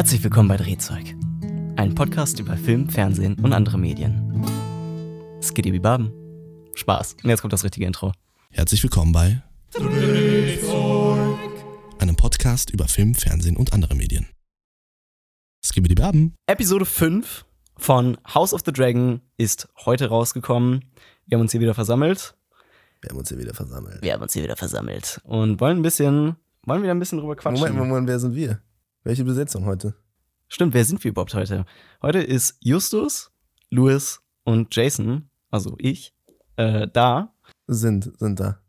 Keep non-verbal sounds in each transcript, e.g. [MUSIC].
Herzlich willkommen bei Drehzeug, ein Podcast über Film, Fernsehen und andere Medien. Skiddy Baben. Spaß. Und jetzt kommt das richtige Intro. Herzlich willkommen bei Drehzeug, einem Podcast über Film, Fernsehen und andere Medien. Skibidi Baben. Episode 5 von House of the Dragon ist heute rausgekommen. Wir haben uns hier wieder versammelt. Wir haben uns hier wieder versammelt. Wir haben uns hier wieder versammelt und wollen ein bisschen, wollen wieder ein bisschen drüber quatschen. Moment, Moment, wer sind wir? Welche Besetzung heute? Stimmt, wer sind wir überhaupt heute? Heute ist Justus, Louis und Jason, also ich, äh, da. Sind, sind da.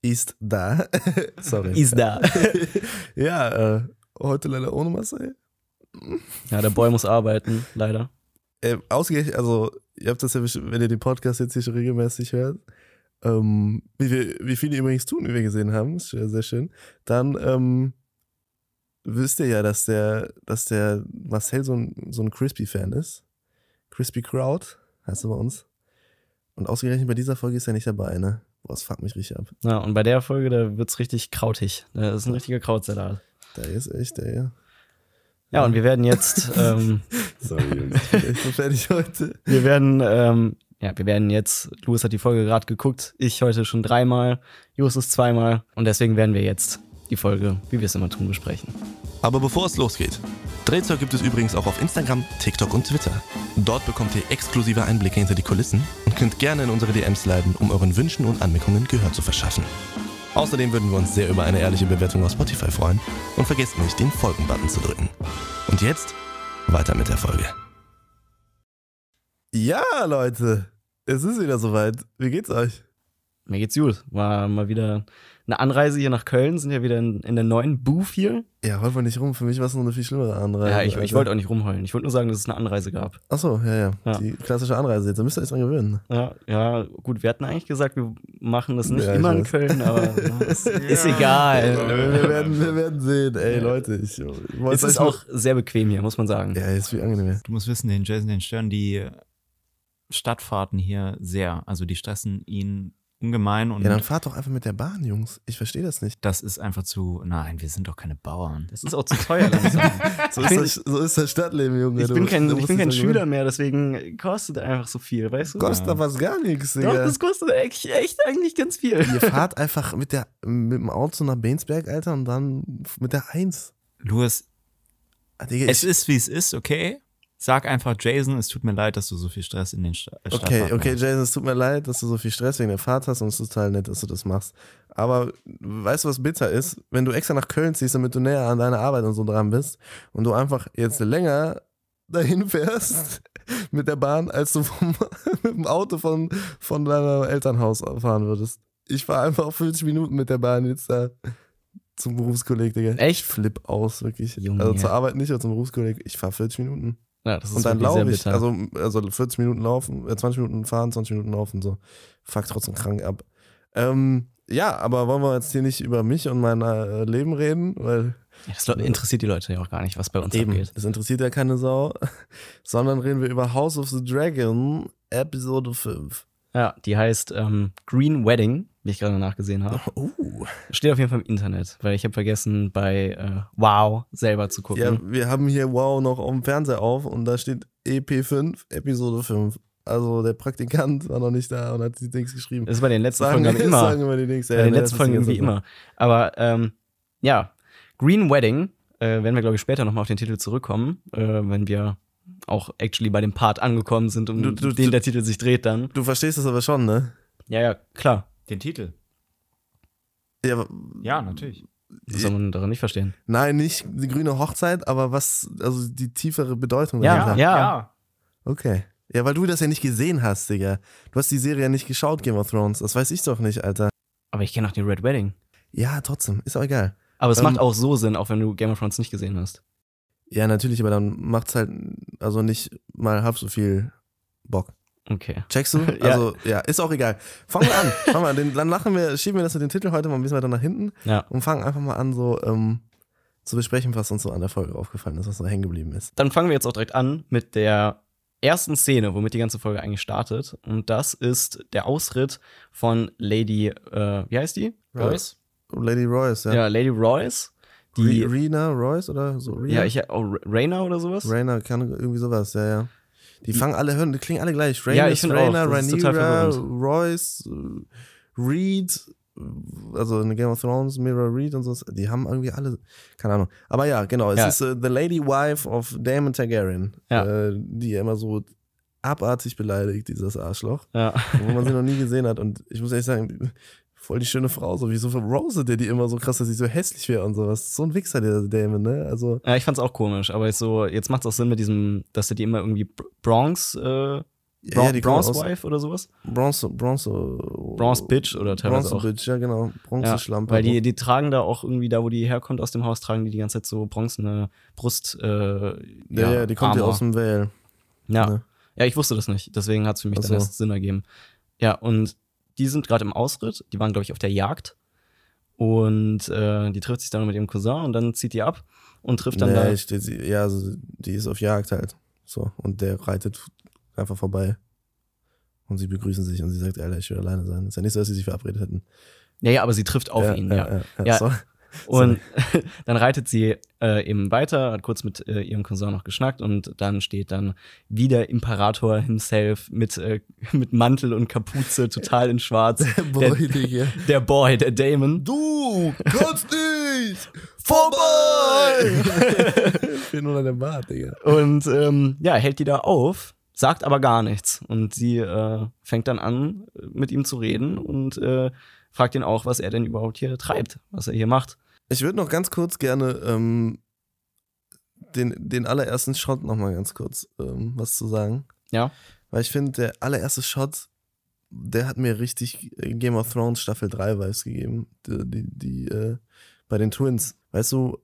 Ist da. [LAUGHS] Sorry. Ist da. [LAUGHS] ja, äh, heute leider ohne Marcel. Ja, der Boy muss arbeiten, leider. Äh, ausgerechnet, also, ihr habt das ja, wenn ihr den Podcast jetzt hier schon regelmäßig hört, ähm, wie, wir, wie viele übrigens tun, wie wir gesehen haben, ist sehr, sehr schön, dann ähm, wisst ihr ja, dass der, dass der Marcel so ein, so ein Crispy-Fan ist. Crispy Crowd, heißt er bei uns. Und ausgerechnet bei dieser Folge ist er nicht dabei, ne? Boah, das fuckt mich richtig ab. Ja, und bei der Folge, da wird's richtig krautig. Das ist ein richtiger Krautsalat. Der ist echt, der, ja. Ja, und wir werden jetzt, [LAUGHS] ähm, Sorry, Jungs, ich bin echt so fertig heute. wir werden, ähm, ja, wir werden jetzt, Louis hat die Folge gerade geguckt, ich heute schon dreimal, Justus zweimal und deswegen werden wir jetzt die Folge, wie wir es immer tun, besprechen. Aber bevor es losgeht, Drehzeug gibt es übrigens auch auf Instagram, TikTok und Twitter. Dort bekommt ihr exklusive Einblicke hinter die Kulissen und könnt gerne in unsere DMs leiten, um euren Wünschen und Anmerkungen Gehör zu verschaffen. Außerdem würden wir uns sehr über eine ehrliche Bewertung auf Spotify freuen und vergesst nicht, den Folgen-Button zu drücken. Und jetzt weiter mit der Folge. Ja, Leute, es ist wieder soweit. Wie geht's euch? Mir geht's gut. War mal wieder eine Anreise hier nach Köln, sind ja wieder in, in der neuen Booth hier. Ja, heul mal nicht rum. Für mich war es noch eine viel schlimmere Anreise. Ja, ich, ich Alter. wollte auch nicht rumheulen. Ich wollte nur sagen, dass es eine Anreise gab. Ach so, ja, ja, Ja. Die klassische Anreise jetzt. Da müsst ihr euch dran gewöhnen. Ja, ja, gut, wir hatten eigentlich gesagt, wir machen das nicht Ja, immer in. Köln, aber [LAUGHS] ist, ist egal. wir, werden, wir werden sehen. Ey, Leute, ich, Es ist auch sehr bequem hier, muss man sagen. Ja, ist viel angenehmer. Du musst wissen, den Jason, den stören die Stadtfahrten hier sehr. Also die stressen ihn ungemein und Ja, dann fahrt doch einfach mit der Bahn, Jungs. Ich verstehe das nicht. das ist einfach zu. Nein, wir sind doch keine Bauern. Das ist auch zu teuer [LAUGHS] langsam. So ist, das, so ist das Stadtleben, Junge. Ich Du- bin kein, ich bin kein Schüler mehr, deswegen kostet einfach so viel, weißt du? Kostet doch fast gar nichts, Doch, Digga. das kostet echt, echt eigentlich ganz viel. Ihr fahrt einfach mit, der, mit dem Auto nach Bensberg, Alter, und dann mit der 1. Louis, Ah, Digga, es ich, ist wie es ist, okay? Sag einfach, Jason, es tut mir leid, dass du so viel Stress in den Sta äh, Okay, Stadtfahrten okay, hast. Jason, es tut mir leid, dass du so viel Stress wegen der Fahrt hast und es ist total nett, dass du das machst. Aber weißt du, was bitter ist? Wenn du extra nach Köln ziehst, damit du näher an deiner Arbeit und so dran bist und du einfach jetzt länger dahin fährst [LAUGHS] mit der Bahn, als du vom, [LAUGHS] mit dem Auto von, von deinem Elternhaus fahren würdest. Ich fahre einfach 40 Minuten mit der Bahn jetzt da zum Berufskolleg, Digga. Echt? Ich flipp aus, wirklich. Junge. Also zur Arbeit nicht, aber zum Berufskolleg. Ich fahre 40 Minuten. Ja, das ist Und dann laufe ich, also, also 40 Minuten laufen, äh, 20 Minuten fahren, 20 Minuten laufen, so. Fuck trotzdem krank ab. Ähm, ja, aber wollen wir jetzt hier nicht über mich und mein äh, Leben reden, weil Ja, das interessiert die Leute ja auch gar nicht, was bei uns eben, abgeht. das interessiert ja keine Sau, [LAUGHS] sondern reden wir über House of the Dragon, Episode 5. Ja, die heißt ähm, Green Wedding, wie ich gerade nachgesehen habe. Uh, Steht auf jeden Fall im Internet, weil ich habe vergessen, bei äh, Wow selber zu gucken. ja, wir haben hier Wow noch auf dem Fernseher auf und da steht EP5, Episode 5. Also der Praktikant war noch nicht da und hat die Dings geschrieben. Das ist bei den letzten Sagen, Folgen immer. sagen immer die Dings. bei den letzten Folgen irgendwie immer. Aber ähm, ja, Green Wedding, äh, werden wir, glaube ich, später nochmal auf den Titel zurückkommen, äh, wenn wir auch actually bei dem Part angekommen sind, um Du- du- den der Titel sich dreht dann. Du verstehst das aber schon, ne? Ja, ja, klar. Den Titel. Ja, aber- Ja, natürlich. Das soll man daran nicht verstehen. nein, nicht die grüne Hochzeit, aber was, also die tiefere Bedeutung Ja, dahinter. ja. Okay. Ja, weil du das ja nicht gesehen hast, Digga. Du hast die Serie ja nicht geschaut, Game of Thrones. Das weiß ich doch nicht, Alter. Aber ich kenne auch den Red Wedding. Ja, trotzdem. Ist auch egal. Aber es Ähm, macht auch so Sinn, auch wenn du Game of Thrones nicht gesehen hast. Ja, natürlich, aber dann macht's halt also nicht mal halb so viel Bock. Okay. Checkst du? [LAUGHS] Ja. Also, ja, ist auch egal. Fangen wir an. Fangen wir an. Den, dann machen wir, schieben wir das mit den Titel heute mal ein bisschen weiter nach hinten Ja. und fangen einfach mal an, so ähm, zu besprechen, was uns so an der Folge aufgefallen ist, was so hängen geblieben ist. Dann fangen wir jetzt auch direkt an mit der ersten Szene, womit die ganze Folge eigentlich startet. Und das ist der Ausritt von Lady, äh, wie heißt die? Royce? Lady Royce, ja. Ja, Lady Royce, Die, Re Rena Royce oder so? Rena? ja, ich, oh, Raina oder sowas? Rainer kann irgendwie sowas, ja, ja. Die fangen alle, hören, die klingen alle gleich. Ja, Rainer, ich finde Rainer, Rhaenyra. Royce, Reed, also in Game of Thrones, Mira Reed und so, die haben irgendwie alle, keine Ahnung. Aber ja, genau, es Ja. ist äh, The Lady Wife of Daemon Targaryen, Ja. äh, die er immer so abartig beleidigt, dieses Arschloch, Ja. wo man sie noch nie gesehen hat. Und ich muss ehrlich sagen, voll die schöne Frau, so wie so Rose, der die immer so krass, dass sie so hässlich wäre und sowas. So ein Wichser, der Damon, ne? Also, ja, ich fand's auch komisch, aber ich so, jetzt macht es auch Sinn mit diesem, dass er die immer irgendwie Br- Bronx, äh, Bron ja, kommen Bronze Wife oder sowas? Bronze, Bronze, Bronze Bitch oder teilweise Bronze auch. Bitch, ja genau, Bronze Ja, Schlampe. weil die, die tragen da auch irgendwie, da wo die herkommt aus dem Haus, tragen die die ganze Zeit so bronzene Brust. Äh, ja, ja, die kommt ja aus dem Vale. Ja. ne? ja, ich wusste das nicht. Deswegen hat es für mich Ach dann erst Sinn ergeben. Ja, und die sind gerade im Ausritt. Die waren, glaube ich, auf der Jagd. Und äh, die trifft sich dann mit ihrem Cousin und dann zieht die ab und trifft dann Nee, da. steht sie, ja, also die ist auf Jagd halt. So, und der reitet einfach vorbei. Und sie begrüßen sich und sie sagt, Alter, ich will alleine sein. Ist ja nicht so, dass sie sich verabredet hätten. Ja, ja, aber sie trifft auf ihn, ja. ja, ja, Ja. Und [LAUGHS] dann reitet sie äh, eben weiter, hat kurz mit äh, ihrem Cousin noch geschnackt und dann steht dann wieder Imperator himself mit, äh, mit Mantel und Kapuze, total in schwarz. [LAUGHS] Boy, Digga. [LAUGHS] Der Boy, der Damon. Du kannst nicht vorbei! Fehlt nur noch der Bart, Digga. Und ähm, ja, hält die da auf, sagt aber gar nichts. Und sie äh, fängt dann an, mit ihm zu reden und äh, fragt ihn auch, was er denn überhaupt hier treibt, was er hier macht. Ich würde noch ganz kurz gerne ähm, den, den allerersten Shot noch mal ganz kurz ähm, was zu sagen. Ja. Weil ich finde, der allererste Shot, der hat mir richtig äh, Game of Thrones Staffel 3 Vibes gegeben. Die, die, die äh, bei den Twins. Weißt du,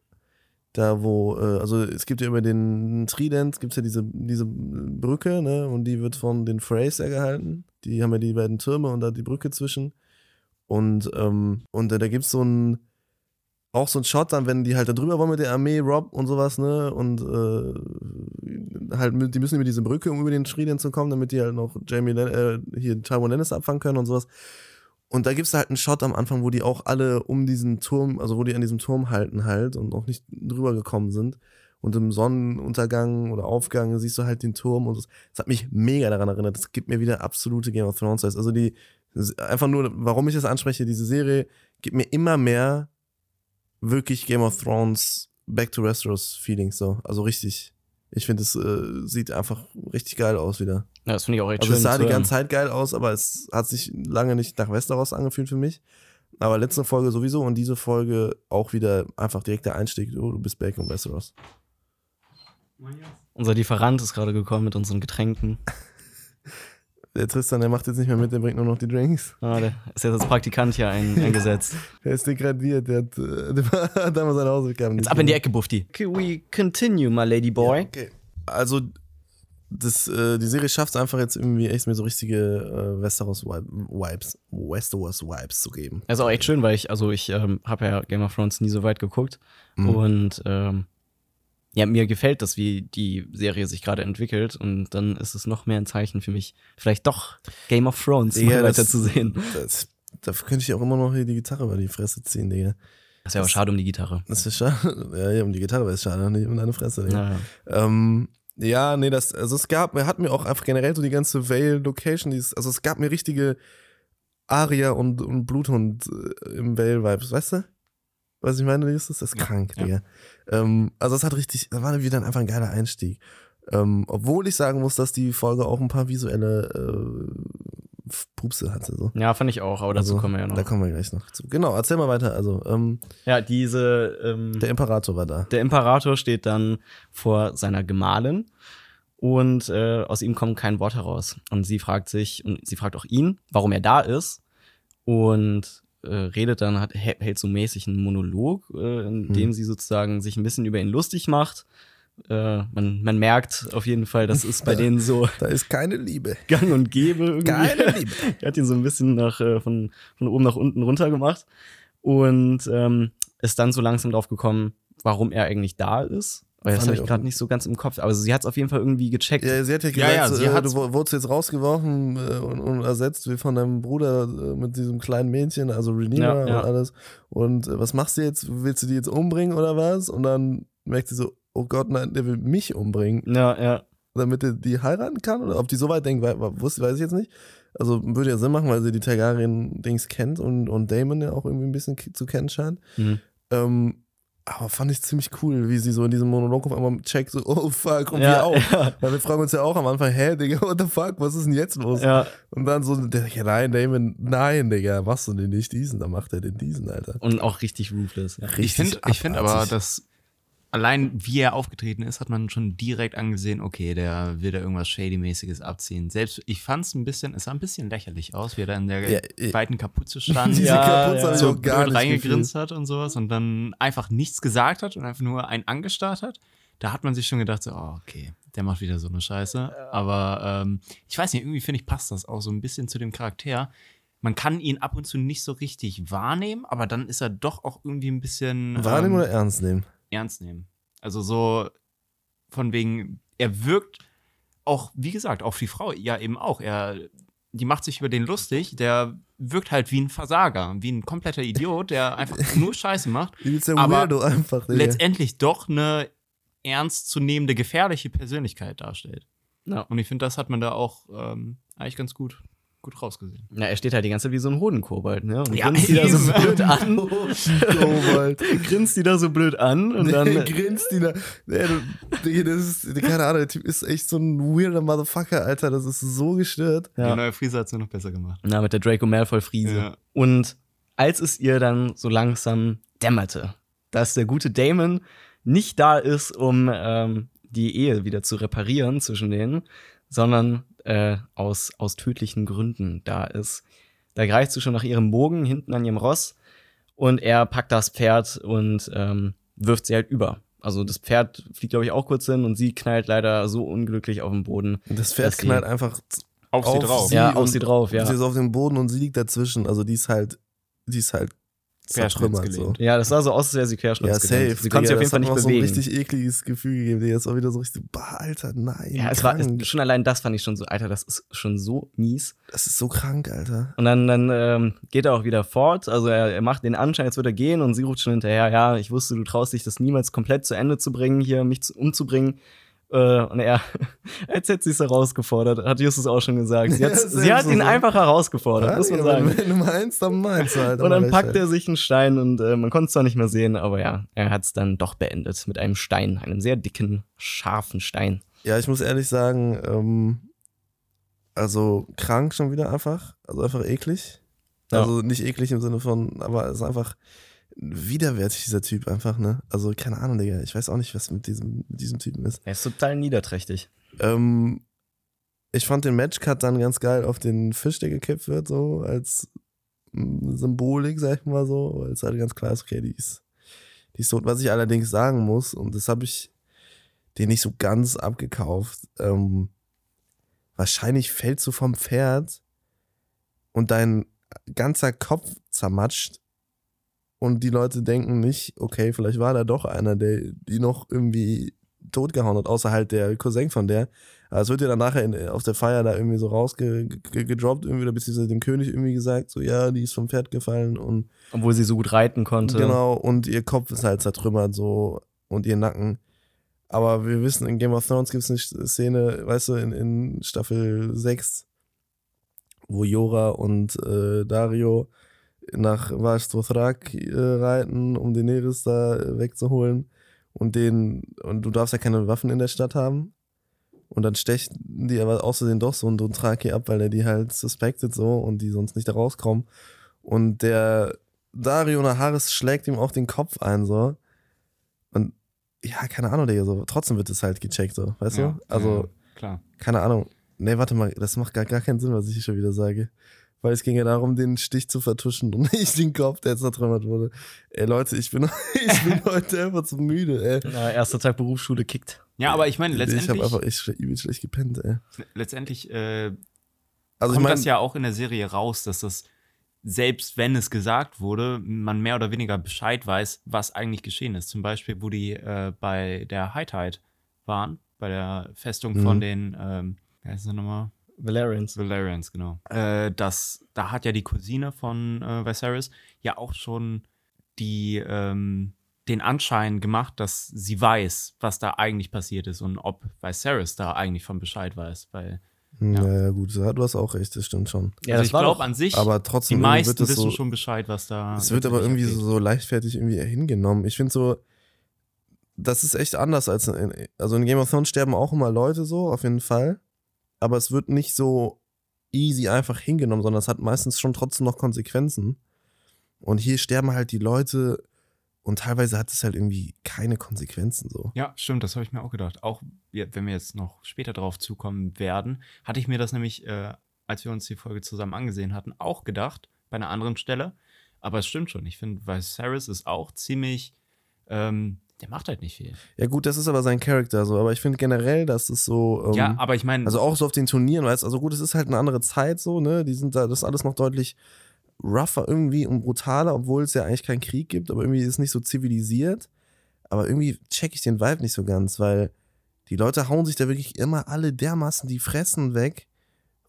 da wo, äh, also es gibt ja über den Trident, gibt es ja diese, diese Brücke, ne? Und die wird von den Freys gehalten. Die haben ja die beiden Türme und da die Brücke zwischen. Und, ähm, und äh, da gibt es so ein, auch so ein Shot dann, wenn die halt da drüber wollen mit der Armee, Rob und sowas, ne? Und äh, halt, die müssen über diese Brücke, um über den Trident zu kommen, damit die halt noch Jamie, äh, hier Tywin Lannister abfangen können und sowas. Und da gibt es halt einen Shot am Anfang, wo die auch alle um diesen Turm, also wo die an diesem Turm halten halt und auch nicht drüber gekommen sind. Und im Sonnenuntergang oder Aufgang siehst du halt den Turm und das, das hat mich mega daran erinnert. Das gibt mir wieder absolute Game of Thrones. Also die, einfach nur, warum ich das anspreche, diese Serie gibt mir immer mehr wirklich Game of Thrones Back to Westeros Feelings so. Also richtig. Ich finde, es äh, sieht einfach richtig geil aus wieder. Ja, das finde ich auch echt Also schön. es sah die ganze Zeit geil aus, aber es hat sich lange nicht nach Westeros angefühlt für mich. Aber letzte Folge sowieso und diese Folge auch wieder einfach direkt der Einstieg. Oh, du bist back in Westeros. Unser Lieferant ist gerade gekommen mit unseren Getränken. [LAUGHS] Der Tristan, der macht jetzt nicht mehr mit, der bringt nur noch die Drinks. Ah, der ist jetzt als Praktikant hier ein, eingesetzt. [LAUGHS] Der ist degradiert, der hat, äh, der [LAUGHS] hat damals seine Hausaufgaben Jetzt ab in die. Ecke, Bufti. Okay, we continue, my lady boy. Okay. Also, das, äh, die Serie schafft es einfach jetzt irgendwie echt mir so richtige äh, Westeros-Vibes, Westeros-Vibes zu geben. Das ist auch echt schön, weil ich, also ich ähm, habe ja Game of Thrones nie so weit geguckt. Mhm. Und ähm, ja, mir gefällt das, wie die Serie sich gerade entwickelt. Und dann ist es noch mehr ein Zeichen für mich, vielleicht doch Game of Thrones Digga, mal das- weiter zu sehen. Das, da könnte ich auch immer noch hier die Gitarre über die Fresse ziehen, Digga. Das wäre aber schade um die Gitarre. Das ist schade. [LAUGHS] Ja, ja, um die Gitarre wäre es schade, nicht um deine Fresse, Digga. Naja. Ähm, ja, nee, das, also es gab, hat mir auch einfach generell so die ganze Vale-Location, also es gab mir richtige Aria und, und Bluthund äh, im Vale-Vibes, weißt du? Was ich meine, ist das? Ist krank, ja. Digga. Ähm, also es hat richtig, das war wieder einfach ein geiler Einstieg. Ähm, obwohl ich sagen muss, dass die Folge auch ein paar visuelle äh, Pupse hatte. So. Ja, fand ich auch, aber dazu Also, kommen wir ja noch. Da kommen wir gleich noch zu. Genau, erzähl mal weiter. Also, ähm, ja, diese, ähm, der Imperator war da. Der Imperator steht dann vor seiner Gemahlin und äh, aus ihm kommt kein Wort heraus. Und sie fragt sich, und sie fragt auch ihn, warum er da ist und äh, redet dann, hat, hä- hält so mäßig einen Monolog, äh, in Hm. dem sie sozusagen sich ein bisschen über ihn lustig macht. Äh, man, man merkt auf jeden Fall, das ist bei denen so Da ist keine Liebe. [LAUGHS] gang und gäbe irgendwie. Keine Liebe. [LAUGHS] er hat ihn so ein bisschen nach, äh, von, von oben nach unten runter gemacht und ähm, ist dann so langsam drauf gekommen, warum er eigentlich da ist. Aber das Fand habe ich gerade nicht so ganz im Kopf. Aber sie hat es auf jeden Fall irgendwie gecheckt. Ja, sie hat ja Ja, gesagt, ja, so, sie äh, du wu- wurdest jetzt rausgeworfen äh, und, und ersetzt wie von deinem Bruder äh, mit diesem kleinen Mädchen, also Renina Ja, ja. und alles. Und äh, was machst du jetzt? Willst du die jetzt umbringen oder was? Und dann merkt sie so, oh Gott, nein, der will mich umbringen, Ja, ja. damit er die heiraten kann? Oder ob die so weit denkt, wei- wusste, weiß ich jetzt nicht. Also würde ja Sinn machen, weil sie die Targaryen-Dings kennt und, und Damon ja auch irgendwie ein bisschen zu kennen scheint. Mhm. Ähm, aber fand ich ziemlich cool, wie sie so in diesem Monolog auf einmal checkt, so, oh fuck, und ja, wir auch. Ja, Weil wir fragen uns ja auch am Anfang, hä, Digga, what the fuck, was ist denn jetzt los? ja. Und dann so, ja, nein, Damon, nein, Digga, machst du denn nicht diesen? Dann macht er den diesen, Alter. Und auch richtig ruthless. Ja. Ich finde ich find aber, dass allein wie er aufgetreten ist, hat man schon direkt angesehen, okay, der will da irgendwas Shady-mäßiges abziehen. Selbst, ich fand es ein bisschen, es sah ein bisschen lächerlich aus, wie er da in der Ja, weiten Kapuze stand. [LAUGHS] Diese Ja, Kapuze ja. so gar nicht reingegrinst hat und sowas und dann einfach nichts gesagt hat und einfach nur einen angestarrt hat. Da hat man sich schon gedacht, so, oh, okay, der macht wieder so eine Scheiße. Aber ähm, ich weiß nicht, irgendwie finde ich, passt das auch so ein bisschen zu dem Charakter. Man kann ihn ab und zu nicht so richtig wahrnehmen, aber dann ist er doch auch irgendwie ein bisschen Wahrnehmen ähm, oder ernst nehmen? Ernst nehmen. Also so von wegen, er wirkt auch, wie gesagt, auf die Frau ja eben auch. Er, die macht sich über den lustig, der wirkt halt wie ein Versager, wie ein kompletter Idiot, der [LAUGHS] einfach nur Scheiße macht. Aber Weirdo einfach. Letztendlich doch eine ernstzunehmende, gefährliche Persönlichkeit darstellt. Ja. Und ich finde, das hat man da auch ähm, eigentlich ganz gut, gut rausgesehen. Na, er steht halt die ganze Zeit wie so ein Hodenkobold, ne? Und Ja, grinst die da so blöd an. Kobold. grinst die da so blöd an und dann. Nee, grinst die da. Nee, du- Digga, das ist, keine Ahnung, der Typ ist echt so ein weirder Motherfucker, Alter. Das ist so gestört. Ja. Die neue Frise hat es nur noch besser gemacht. Na, mit der Draco Malfoy-Friese. Ja. Und als es ihr dann so langsam dämmerte, dass der gute Damon nicht da ist, um ähm, die Ehe wieder zu reparieren zwischen denen, sondern äh, aus, aus tödlichen Gründen da ist. Da greift sie schon nach ihrem Bogen hinten an ihrem Ross und er packt das Pferd und ähm, wirft sie halt über. Also das Pferd fliegt, glaube ich, auch kurz hin und sie knallt leider so unglücklich auf den Boden. Das Pferd knallt einfach Auf, Auf sie drauf. sie. ja, auf sie drauf, ja. Sie ist auf dem Boden und sie liegt dazwischen. Also die ist halt, die ist halt zertrümmert so. Ja, das sah so aus, als wäre sie Ja, querschnittsgelähmt. safe. Sie konnte sich auf jeden Fall das nicht hat mir auch bewegen. so ein richtig ekliges Gefühl gegeben. Digga, das war wieder so richtig, bah, Alter, nein. ja, es war krank. es, schon allein das fand ich schon so, Alter, das ist schon so mies. das ist so krank, Alter. Und dann, dann ähm, geht er auch wieder fort. Also er, er macht den Anschein, jetzt wird er gehen und sie ruft schon hinterher, ja, ich wusste, du traust dich das niemals komplett zu Ende zu bringen, hier mich zu, umzubringen. Äh, und er, [LAUGHS] als hätte sie es herausgefordert, hat Justus auch schon gesagt. Sie, [LAUGHS] Ja, sie hat so ihn so. einfach herausgefordert, Ja, muss man sagen. Wenn, du meinst, dann meinst du halt. Und dann packt echt, er sich einen Stein und äh, man konnte es zwar nicht mehr sehen, aber ja, er hat es dann doch beendet mit einem Stein, einem sehr dicken, scharfen Stein. Ja, ich muss ehrlich sagen, ähm, also krank schon wieder einfach. Also einfach eklig. Ja. Also nicht eklig im Sinne von, aber es ist einfach widerwärtig, dieser Typ einfach, ne? Also keine Ahnung, Digga. Ich weiß auch nicht, was mit diesem, mit diesem Typen ist. Er ist total niederträchtig. Ähm, ich fand den Matchcut dann ganz geil auf den Fisch, der gekippt wird, so als mm, Symbolik, sag ich mal so, weil es halt ganz klar ist, okay, die ist, die ist tot. Was ich allerdings sagen muss, und das habe ich dir nicht so ganz abgekauft, ähm, wahrscheinlich fällst du vom Pferd und dein ganzer Kopf zermatscht und die Leute denken nicht, okay, vielleicht war da doch einer, der die noch irgendwie totgehauen hat, außer halt der Cousin von der. Aber es wird ja dann nachher in, auf der Feier da irgendwie so rausgedroppt, irgendwie, oder beziehungsweise dem König irgendwie gesagt, so, ja, die ist vom Pferd gefallen und Obwohl sie so gut reiten konnte. Genau, und ihr Kopf ist halt zertrümmert so und ihr Nacken. Aber wir wissen, in Game of Thrones gibt es eine Szene, weißt du, in, in Staffel 6, wo Jora und äh, Dario nach Vastothrak äh, reiten, um Daenerys da äh, wegzuholen. Und den, und du darfst ja keine Waffen in der Stadt haben. Und dann stechen die aber außerdem doch so einen Dothraki ab, weil er die halt suspected so und die sonst nicht da rauskommen. Und der Dario Naharis schlägt ihm auch den Kopf ein, so. Und ja, keine Ahnung, Digga, so. Trotzdem wird es halt gecheckt, so, weißt Ja, du? Also, ja, klar. keine Ahnung. Nee, warte mal, das macht gar, gar keinen Sinn, was ich hier schon wieder sage. Weil es ging ja darum, den Stich zu vertuschen und [LAUGHS] nicht den Kopf, der zertrümmert wurde. Ey, Leute, ich bin, [LAUGHS] ich bin [LAUGHS] heute einfach zu müde, ey. Na, erster Tag Berufsschule kickt. Ja, aber ich meine, Ich habe letztendlich, einfach echt schle- übel schlecht gepennt, ey. letztendlich äh, Also, ich kommt meine, das ja auch in der Serie raus, dass das selbst wenn es gesagt wurde, man mehr oder weniger Bescheid weiß, was eigentlich geschehen ist. Zum Beispiel, wo die äh, bei der High Tide waren, bei der Festung Mhm. von den, ähm, wie heißt das nochmal? Valerians. Valerians, genau. Äh, das, da hat ja die Cousine von äh, Viserys ja auch schon die, ähm, den Anschein gemacht, dass sie weiß, was da eigentlich passiert ist und ob Viserys da eigentlich von Bescheid weiß. Weil Ja, Ja. ja, gut, du hast auch recht, das stimmt schon. Ja, also das ich war glaube doch- an sich, Aber die trotzdem irgendwie meisten wird das wissen so, schon Bescheid, was da. Es wird aber irgendwie so, so leichtfertig irgendwie hingenommen. Ich finde so, das ist echt anders als in, also in Game of Thrones sterben auch immer Leute so, auf jeden Fall. Aber es wird nicht so easy einfach hingenommen, sondern es hat meistens schon trotzdem noch Konsequenzen. Und hier sterben halt die Leute und teilweise hat es halt irgendwie keine Konsequenzen so. Ja, stimmt, das habe ich mir auch gedacht. Auch wenn wir jetzt noch später drauf zukommen werden, hatte ich mir das nämlich, äh, als wir uns die Folge zusammen angesehen hatten, auch gedacht, bei einer anderen Stelle. Aber es stimmt schon. Ich finde, Viserys ist auch ziemlich, ähm, der macht halt nicht viel. Ja gut, das ist aber sein Charakter so, aber ich finde generell, dass es so ähm, ja, aber ich meine, Also auch so auf den Turnieren, weißt also gut, es ist halt eine andere Zeit so, ne? Die sind da, das ist alles noch deutlich rougher irgendwie und brutaler, obwohl es ja eigentlich keinen Krieg gibt, aber irgendwie ist es nicht so zivilisiert. Aber irgendwie check ich den Vibe nicht so ganz, weil die Leute hauen sich da wirklich immer alle dermaßen die Fressen weg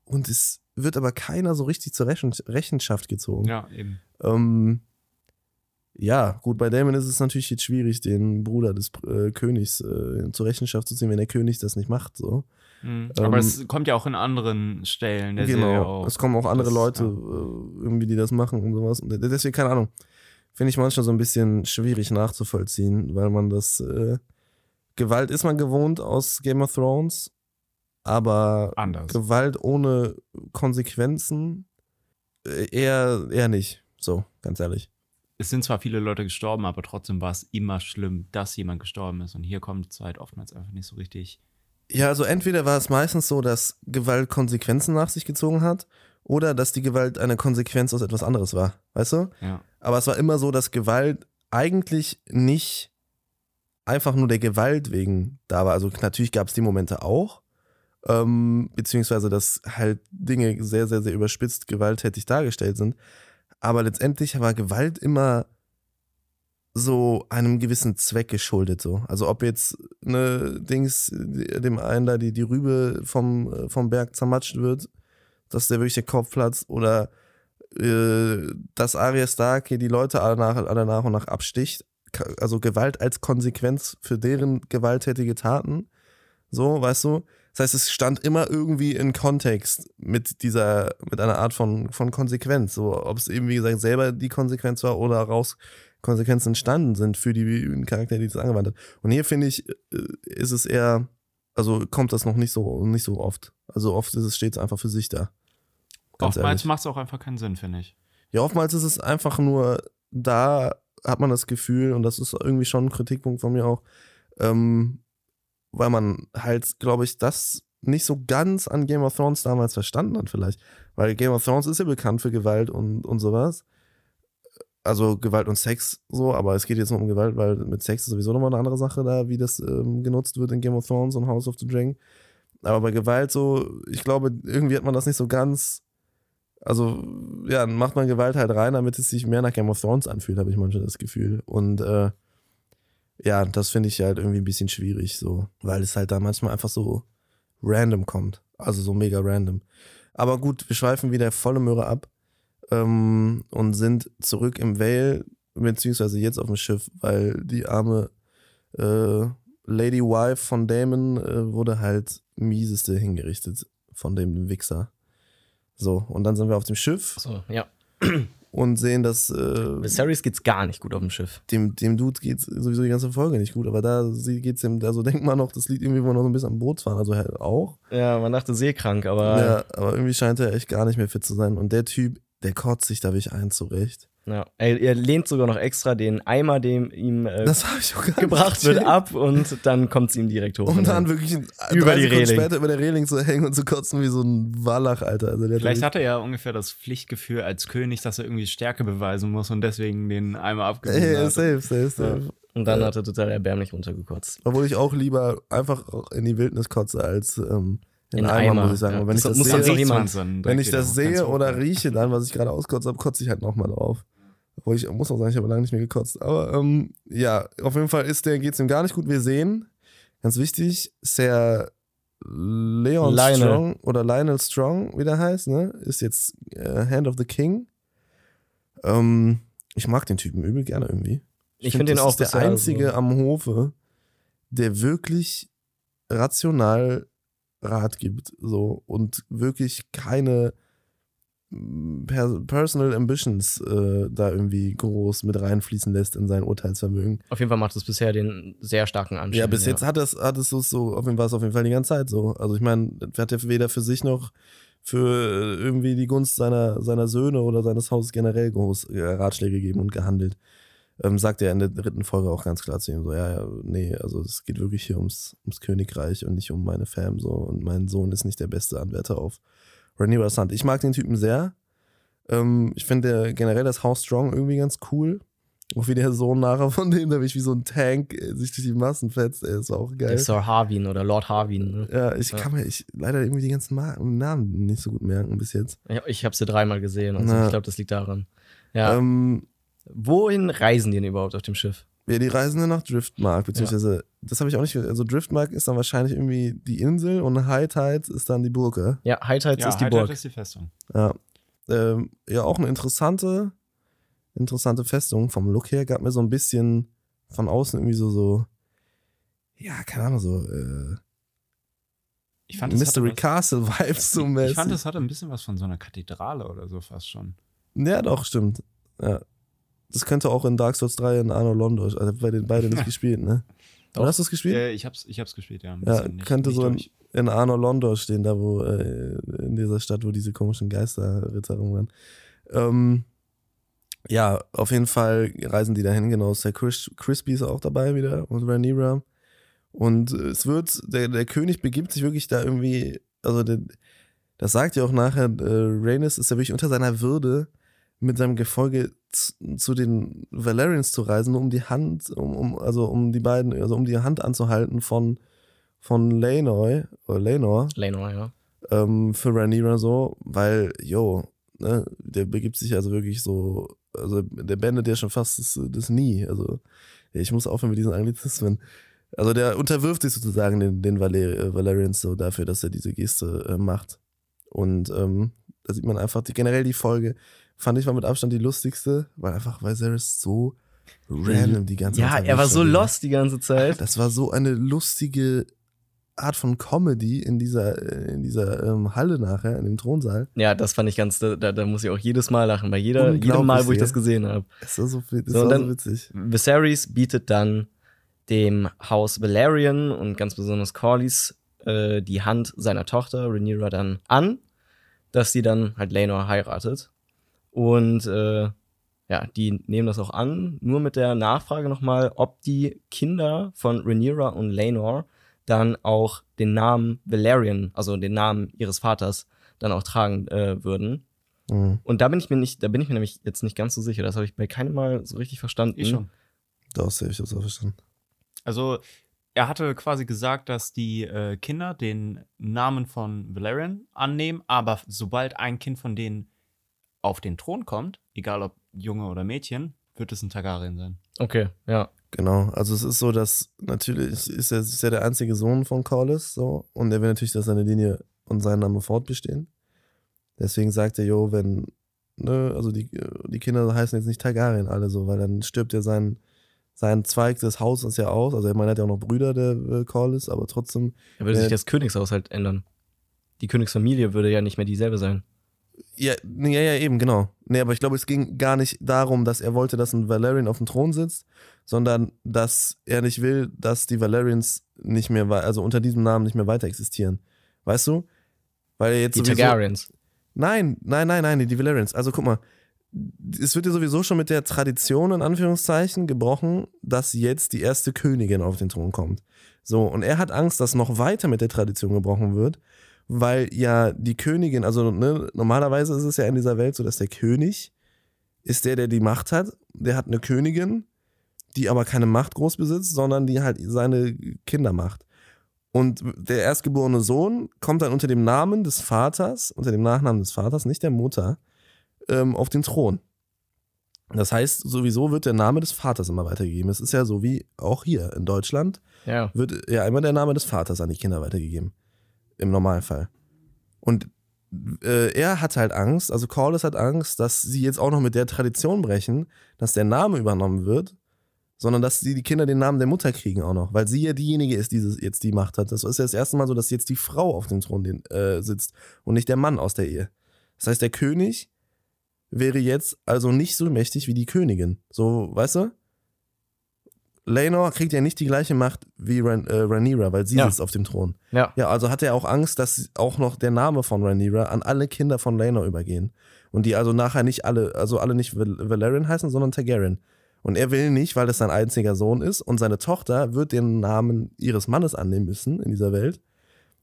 und es wird aber keiner so richtig zur Rechen Rechenschaft gezogen. ja, eben. Ähm, ja, gut, bei Damon ist es natürlich jetzt schwierig, den Bruder des äh, Königs äh, zur Rechenschaft zu ziehen, wenn der König das nicht macht. So. Mhm. Ähm, aber es kommt ja auch in anderen Stellen der Serie genau, auch. es kommen auch andere Das- Leute ja. äh, irgendwie, die das machen und sowas. Und deswegen, keine Ahnung, finde ich manchmal so ein bisschen schwierig nachzuvollziehen, weil man das, äh, Gewalt ist man gewohnt aus Game of Thrones, aber Anders. Gewalt ohne Konsequenzen äh, eher, eher nicht. So, ganz ehrlich. Es sind zwar viele Leute gestorben, aber trotzdem war es immer schlimm, dass jemand gestorben ist. Und hier kommt es halt oftmals einfach nicht so richtig. Ja, also entweder war es meistens so, dass Gewalt Konsequenzen nach sich gezogen hat, oder dass die Gewalt eine Konsequenz aus etwas anderes war. Weißt du? Ja. Aber es war immer so, dass Gewalt eigentlich nicht einfach nur der Gewalt wegen da war. Also natürlich gab es die Momente auch, ähm, beziehungsweise dass halt Dinge sehr, sehr, sehr überspitzt gewalttätig dargestellt sind. Aber letztendlich war Gewalt immer so einem gewissen Zweck geschuldet. So. Also ob jetzt ne Dings, dem einen da die, die Rübe vom, vom Berg zermatscht wird, dass der wirklich der Kopf platzt oder äh, dass Arya Stark hier die Leute alle nach, alle nach und nach absticht. Also Gewalt als Konsequenz für deren gewalttätige Taten. So, weißt du? Das heißt, es stand immer irgendwie in Kontext mit dieser, mit einer Art von, von Konsequenz. So, ob es eben, wie gesagt, selber die Konsequenz war oder raus Konsequenzen entstanden sind für die Charaktere, die das angewandt hat. Und hier finde ich, äh, ist es eher, also kommt das noch nicht so, nicht so oft. Also oft ist es stets einfach für sich da. Ganz Oftmals macht es auch einfach keinen Sinn, finde ich. Ja, oftmals ist es einfach nur, da hat man das Gefühl, und das ist irgendwie schon ein Kritikpunkt von mir auch, ähm, weil man halt, glaube ich, das nicht so ganz an Game of Thrones damals verstanden hat, vielleicht. Weil Game of Thrones ist ja bekannt für Gewalt und, und sowas. Also Gewalt und Sex so, aber es geht jetzt nur um Gewalt, weil mit Sex ist sowieso nochmal eine andere Sache da, wie das ähm, genutzt wird in Game of Thrones und House of the Dragon. Aber bei Gewalt so, ich glaube, irgendwie hat man das nicht so ganz also, ja, macht man Gewalt halt rein, damit es sich mehr nach Game of Thrones anfühlt, habe ich manchmal das Gefühl. Und äh, ja, das finde ich halt irgendwie ein bisschen schwierig, so, weil es halt da manchmal einfach so random kommt. Also so mega random. Aber gut, wir schweifen wieder volle Möhre ab ähm, und sind zurück im Vale, beziehungsweise jetzt auf dem Schiff, weil die arme äh, Lady Wife von Damon äh, wurde halt mieseste hingerichtet von dem Wichser. So, und dann sind wir auf dem Schiff So, ja. Und sehen, dass äh, Viserys geht's gar nicht gut auf dem Schiff. dem, dem Dude geht sowieso die ganze Folge nicht gut, aber da geht's ihm, also denkt man noch, das liegt irgendwie wohl noch so ein bisschen am Bootsfahren, also halt auch. Ja, man dachte seekrank, aber Ja, aber irgendwie scheint er echt gar nicht mehr fit zu sein. Und der Typ, der kotzt sich da wirklich ein zurecht. Ja. Er, er lehnt sogar noch extra den Eimer, dem ihm äh, gebracht wird, ab und dann kommt es ihm direkt hoch. Um dann wirklich Über die Reling. später über der Reling zu hängen und zu kotzen wie so ein Wallach, Alter. Also der Vielleicht hat er ja ungefähr das Pflichtgefühl als König, dass er irgendwie Stärke beweisen muss und deswegen den einmal abgewiesen Ey, hat. safe, safe, safe. Und dann hat er total erbärmlich runtergekotzt. Obwohl ich auch lieber einfach in die Wildnis kotze, als ähm, In, In Eimer, Eimer, muss ich sagen. ja. Wenn ich Das das muss sehe, jemand- wenn Dreck ich das sehe oder rieche dann, was ich gerade auskotze habe, kotze ich halt nochmal drauf. Obwohl ich muss auch sagen, ich habe lange nicht mehr gekotzt. Aber ähm, ja, auf jeden Fall ist der, geht es ihm gar nicht gut. Wir sehen, ganz wichtig, Sir Leon Lionel. Strong oder Lionel Strong, wie der heißt, ne? Ist jetzt äh, Hand of the King. Ähm, ich mag den Typen übel gerne irgendwie. Ich find, finde den das auch ist der einzige so- am Hofe, der wirklich rational Rat gibt, so und wirklich keine mm, per Personal Ambitions äh, da irgendwie groß mit reinfließen lässt in sein Urteilsvermögen. Auf jeden Fall macht es bisher den sehr starken Anschein. Ja, bis jetzt hat es, hat es so, auf jeden Fall, auf jeden Fall die ganze Zeit so. Also ich meine, hat er weder für sich noch für äh, irgendwie die Gunst seiner, seiner Söhne oder seines Hauses generell groß äh, Ratschläge gegeben und gehandelt. Ähm, sagt er in der dritten Folge auch ganz klar zu ihm so, ja, ja, nee, also es geht wirklich hier ums, ums Königreich und nicht um meine Fam so und mein Sohn ist nicht der beste Anwärter auf Rhaenyra Sand. Ich mag den Typen sehr. Ähm, ich finde generell das House Strong irgendwie ganz cool. Auch wie der Sohn nachher von dem, der wie so ein Tank äh, sich durch die Massen fetzt, ey, ist auch geil. Der Sir Harwin oder Lord Harwin. Ne? Ja, ich Ja. kann mir ich, leider irgendwie die ganzen Ma Namen nicht so gut merken bis jetzt. Ich, ich habe sie dreimal gesehen, also Na. ich glaube, das liegt daran. Ja. Ähm, Wohin reisen die denn überhaupt auf dem Schiff? ja, die reisen dann nach Driftmark, beziehungsweise, das habe ich auch nicht, also Driftmark ist dann wahrscheinlich irgendwie die Insel und High Tide ist dann die Burg, Ja, High Tides Ja, ist die Highlight Burg. ist die Festung. ja. Ähm, ja, auch eine interessante, interessante Festung vom Look her, gab mir so ein bisschen von außen irgendwie so, so, ja, keine Ahnung, so, äh, Ich fand, das Mystery Castle Vibes so mäßig. ich fand, das hatte ein bisschen was von so einer Kathedrale oder so fast schon. Ja, doch, stimmt. Ja. Das könnte auch in Dark Souls 3 in Arno Londo, also bei den beiden nicht [LAUGHS] gespielt, ne? Doch. Oder hast du es gespielt? Äh, ich, hab's, ich hab's gespielt, ja. Ja, nicht- könnte nicht so in, in Arno Londo stehen, da wo, äh, in dieser Stadt, wo diese komischen Geisterritter rumrennen. Ähm, ja, auf jeden Fall reisen die dahin, genau. Sir Chris, Crispy ist auch dabei wieder und Rhaenyra. Und es wird, der, der König begibt sich wirklich da irgendwie, also der, das sagt ja auch nachher, äh, Rhaenys ist ja wirklich unter seiner Würde, mit seinem Gefolge zu, den Valerians zu reisen, um die Hand, um, um, also um die beiden, also um die Hand anzuhalten von, von Lenor, oder Lenor, Lenor, ja. ähm, für Rhaenyra so, weil, yo, ne, der begibt sich also wirklich so, also der bändet ja schon fast das, das Nie, also ich muss aufhören mit diesen Anglizismen. Also der unterwirft sich sozusagen den, den Valer äh, Valerians so dafür, dass er diese Geste äh, macht. Und ähm, da sieht man einfach, die, generell die Folge fand ich war mit Abstand die lustigste, weil einfach Viserys so random die ganze Ja, Zeit er war so war. lost die ganze Zeit. Das war so eine lustige Art von Comedy in dieser, äh, in dieser ähm, Halle nachher, in dem Thronsaal. Ja, das fand ich ganz, da, da muss ich auch jedes Mal lachen, bei jeder, jedem Mal, wo ich ja. das gesehen habe. Es war so, das So, war dann- so witzig. Viserys bietet dann dem Haus Valerian und ganz besonders Corlys äh, die Hand seiner Tochter Rhaenyra dann an, dass sie dann halt Laenor heiratet. Und äh, ja, die nehmen das auch an, nur mit der Nachfrage nochmal, ob die Kinder von Rhaenyra und Laenor dann auch den Namen Valerian, also den Namen ihres Vaters, dann auch tragen äh, würden. Mhm. Und da bin ich mir nicht, da bin ich mir nämlich jetzt nicht ganz so sicher. Das habe ich bei keinem Mal so richtig verstanden. Ich schon. Doch, sehr, ich auch verstanden. Also, er hatte quasi gesagt, dass die äh, Kinder den Namen von Valerian annehmen, aber sobald ein Kind von denen auf den Thron kommt, egal ob Junge oder Mädchen, wird es ein Targaryen sein. Okay, ja. Genau, also es ist so, dass natürlich ist er, ist er der einzige Sohn von Corlys so und er will natürlich, dass seine Linie und sein Name fortbestehen. Deswegen sagt er, jo, wenn, ne, also die, die Kinder heißen jetzt nicht Targaryen alle so, weil dann stirbt ja sein, sein Zweig des Hauses ja aus. Also er meint, er hat ja auch noch Brüder, der äh, Corlys, aber trotzdem Da würde Äh, sich das Königshaus halt ändern. Die Königsfamilie würde ja nicht mehr dieselbe sein. Ja, ja, ja, eben, genau. Nee, aber ich glaube, es ging gar nicht darum, dass er wollte, dass ein Valerian auf dem Thron sitzt, sondern dass er nicht will, dass die Valerians nicht mehr, also unter diesem Namen nicht mehr weiter existieren. Weißt du? Weil er jetzt Die Targaryens. Nein, nein, nein, nein, die Valerians. Also guck mal, es wird ja sowieso schon mit der Tradition in Anführungszeichen gebrochen, dass jetzt die erste Königin auf den Thron kommt. So, und er hat Angst, dass noch weiter mit der Tradition gebrochen wird, weil ja die Königin, also ne, normalerweise ist es ja in dieser Welt so, dass der König ist der, der die Macht hat. Der hat eine Königin, die aber keine Macht groß besitzt, sondern die halt seine Kinder macht. Und der erstgeborene Sohn kommt dann unter dem Namen des Vaters, unter dem Nachnamen des Vaters, nicht der Mutter, ähm, auf den Thron. Das heißt, sowieso wird der Name des Vaters immer weitergegeben. Es ist ja so wie auch hier in Deutschland, Ja. wird ja immer der Name des Vaters an die Kinder weitergegeben. Im Normalfall. Und äh, er hat halt Angst, also Corliss hat Angst, dass sie jetzt auch noch mit der Tradition brechen, dass der Name übernommen wird, sondern dass die, die Kinder den Namen der Mutter kriegen auch noch, weil sie ja diejenige ist, die jetzt die Macht hat. Das ist ja das erste Mal so, dass jetzt die Frau auf dem Thron den, äh, sitzt und nicht der Mann aus der Ehe. Das heißt, der König wäre jetzt also nicht so mächtig wie die Königin. So, weißt du? Laenor kriegt ja nicht die gleiche Macht wie Ran äh, Rhaenyra, weil sie Ja. sitzt auf dem Thron. Ja. Ja, also hat er auch Angst, dass auch noch der Name von Rhaenyra an alle Kinder von Laenor übergehen. Und die also nachher nicht alle, also alle nicht Val Valerian heißen, sondern Targaryen. Und er will nicht, weil das sein einziger Sohn ist und seine Tochter wird den Namen ihres Mannes annehmen müssen in dieser Welt.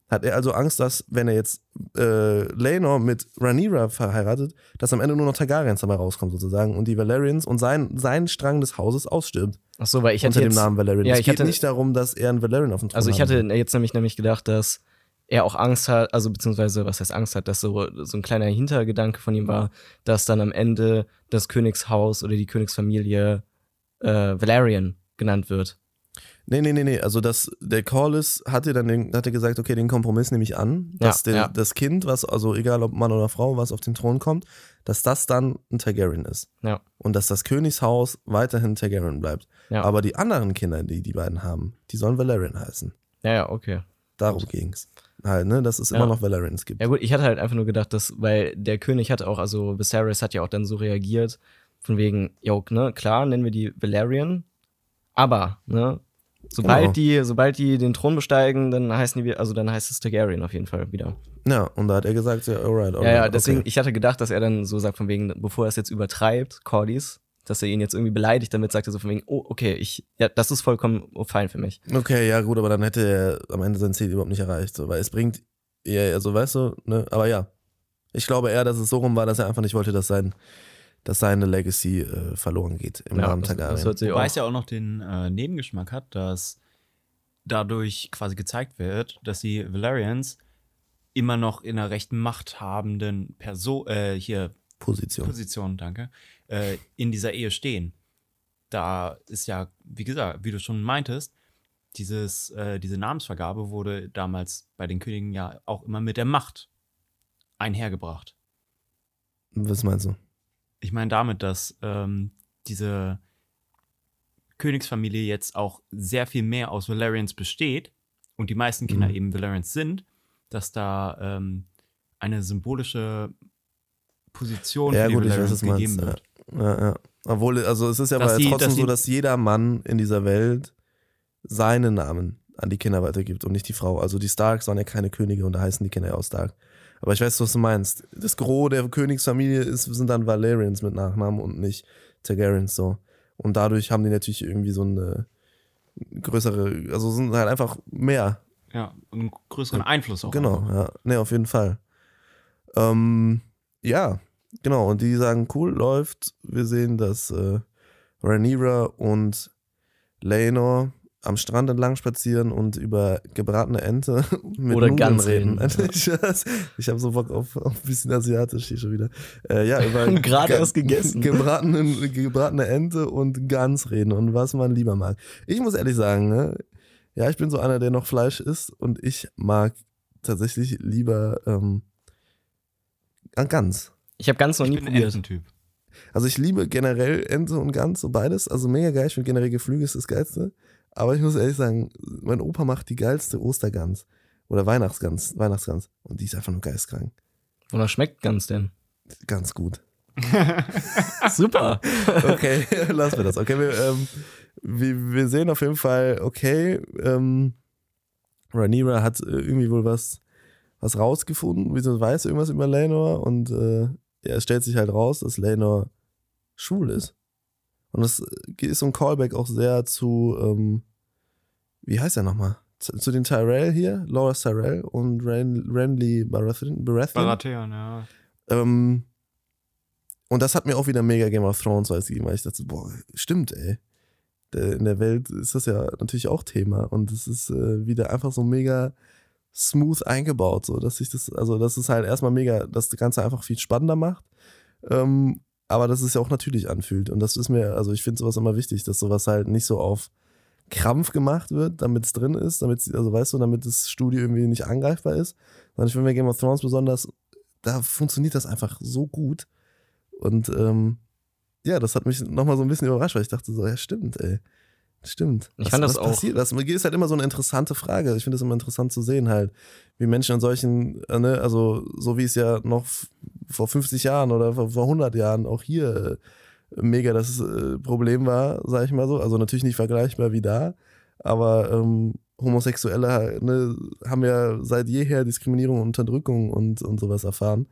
Hat er also Angst, dass, wenn er jetzt äh, Laenor mit Rhaenyra verheiratet, dass am Ende nur noch Targaryens dabei rauskommt sozusagen und die Valerians und sein, sein Strang des Hauses ausstirbt Ach so, weil ich unter hatte dem jetzt, Namen Valerian. Ja, es ich geht hatte- nicht darum, dass er einen Valerian auf dem Thron also ich hatte will. jetzt nämlich nämlich gedacht, dass er auch Angst hat, also beziehungsweise was heißt Angst hat, dass so, so ein kleiner Hintergedanke von ihm war, dass dann am Ende das Königshaus oder die Königsfamilie äh, Valerian genannt wird. Nee, nee, nee, nee. Also das, der Corliss hatte dann den, hatte gesagt, okay, den Kompromiss nehme ich an, dass Ja, der, ja. das Kind, was, also egal ob Mann oder Frau, was auf den Thron kommt, dass das dann ein Targaryen ist. Ja. Und dass das Königshaus weiterhin Targaryen bleibt. Ja. Aber die anderen Kinder, die die beiden haben, die sollen Valerian heißen. Ja, ja, okay. Darum ging's. Halt, ne, dass es Ja. immer noch Valerians gibt. Ja gut, ich hatte halt einfach nur gedacht, dass, weil der König hat auch, also Viserys hat ja auch dann so reagiert, von wegen, jo, ne, klar, nennen wir die Valerian, aber, ne, sobald Genau. die, sobald die den Thron besteigen, dann heißen die, also dann heißt es Targaryen auf jeden Fall wieder. Ja, und da hat er gesagt, ja, alright, alright. ja, ja, desegen, okay. ich hatte gedacht, dass er dann so sagt, von wegen, bevor er es jetzt übertreibt, Cordis, dass er ihn jetzt irgendwie beleidigt, damit sagt er so von wegen, oh, okay, ich, ja, das ist vollkommen fein für mich. Okay, ja, gut, aber dann hätte er am Ende sein Ziel überhaupt nicht erreicht, so, weil es bringt, ja, also weißt du, ne, aber ja. Ich glaube eher, dass es so rum war, dass er einfach nicht wollte, dass sein, dass seine Legacy äh, verloren geht im Ja, Namen das, das Targaryen. hört sich Wobei es ja auch noch den äh, Nebengeschmack hat, dass dadurch quasi gezeigt wird, dass die Valerians immer noch in einer recht machthabenden Person, äh, hier Position. Position, danke, äh, in dieser Ehe stehen. Da ist ja, wie gesagt, wie du schon meintest, dieses, äh, diese Namensvergabe wurde damals bei den Königen ja auch immer mit der Macht einhergebracht. Was meinst du? Ich meine damit, dass ähm, diese Königsfamilie jetzt auch sehr viel mehr aus Valerians besteht und die meisten Kinder Mhm. eben Valerians sind, dass da ähm, eine symbolische Position Ja, für gut, Valerians gegeben meinst, wird. Ja, ja. Obwohl, also es ist ja aber trotzdem dass so, dass jeder Mann in dieser Welt seinen Namen an die Kinder weitergibt und nicht die Frau. Also die Starks waren ja keine Könige und da heißen die Kinder ja auch Stark. Aber ich weiß, was du meinst. Das Gros der Königsfamilie ist, sind dann Valerians mit Nachnamen und nicht Targaryens so. Und dadurch haben die natürlich irgendwie so eine größere, also sind halt einfach mehr Ja, einen größeren Einfluss auch. Genau, einfach. ja. Ne, auf jeden Fall. Ähm, ja, genau. Und die sagen, cool, läuft. Wir sehen, dass äh, Rhaenyra und Laenor am Strand entlang spazieren und über gebratene Ente [LAUGHS] mit Oder Nudeln Gans reden. reden, [LAUGHS] ich ich habe so Bock auf, auf ein bisschen asiatisch hier schon wieder. Äh, ja, über [LAUGHS] Gerade ge- erst gegessen. Gebratene, gebratene Ente und Gans reden und was man lieber mag. Ich muss ehrlich sagen, ne, ja, ich bin so einer, der noch Fleisch isst und ich mag tatsächlich lieber ähm, Gans. ich habe ganz noch Ich nie bin ein probiert. Ententyp. Also ich liebe generell Ente und Gans, so beides. Also mega geil. Ich finde generell Geflügel ist das Geilste. Aber ich muss ehrlich sagen, mein Opa macht die geilste Ostergans. Oder Weihnachtsgans, Weihnachtsgans. Und die ist einfach nur geistkrank. Wonach schmeckt ganz denn? Ganz gut. [LAUGHS] Super. Okay, [LAUGHS] lassen wir das. Okay, wir, ähm, wir, wir sehen auf jeden Fall, okay, ähm, Rhaenyra hat äh, irgendwie wohl was, was rausgefunden, wie sie weiß irgendwas über Laenor und äh, ja, es stellt sich halt raus, dass Laenor schwul ist. Und das ist so ein Callback auch sehr zu, ähm, wie heißt er nochmal? Zu, zu den Tyrell hier, Laura Tyrell und Ren, Renly Baratheon. Baratheon. Ja. Ähm, und das hat mir auch wieder mega Game of Thrones Vibes gegeben, weil ich dachte, boah, stimmt, ey. in der Welt ist das ja natürlich auch Thema. Und es ist äh, wieder einfach so mega smooth eingebaut, so dass sich das, also das ist halt erstmal mega, dass das Ganze einfach viel spannender macht. Ähm, aber dass es ja auch natürlich anfühlt. Und das ist mir, also ich finde sowas immer wichtig, dass sowas halt nicht so auf Krampf gemacht wird, damit es drin ist, damit, also weißt du, damit das Studio irgendwie nicht angreifbar ist. Sondern ich finde bei Game of Thrones besonders, da funktioniert das einfach so gut. Und ähm, ja, das hat mich nochmal so ein bisschen überrascht, weil ich dachte so, ja, stimmt, ey. Stimmt. Ich fand das auch- Passiert? Das ist halt immer so eine interessante Frage. Ich finde es immer interessant zu sehen, halt, wie Menschen in solchen, äh, ne, also so wie es ja noch vor 50 Jahren oder vor vor 100 Jahren auch hier äh, mega das äh, Problem war, sag ich mal so. Also natürlich nicht vergleichbar wie da, aber ähm, Homosexuelle ne, haben ja seit jeher Diskriminierung und Unterdrückung und, und sowas erfahren.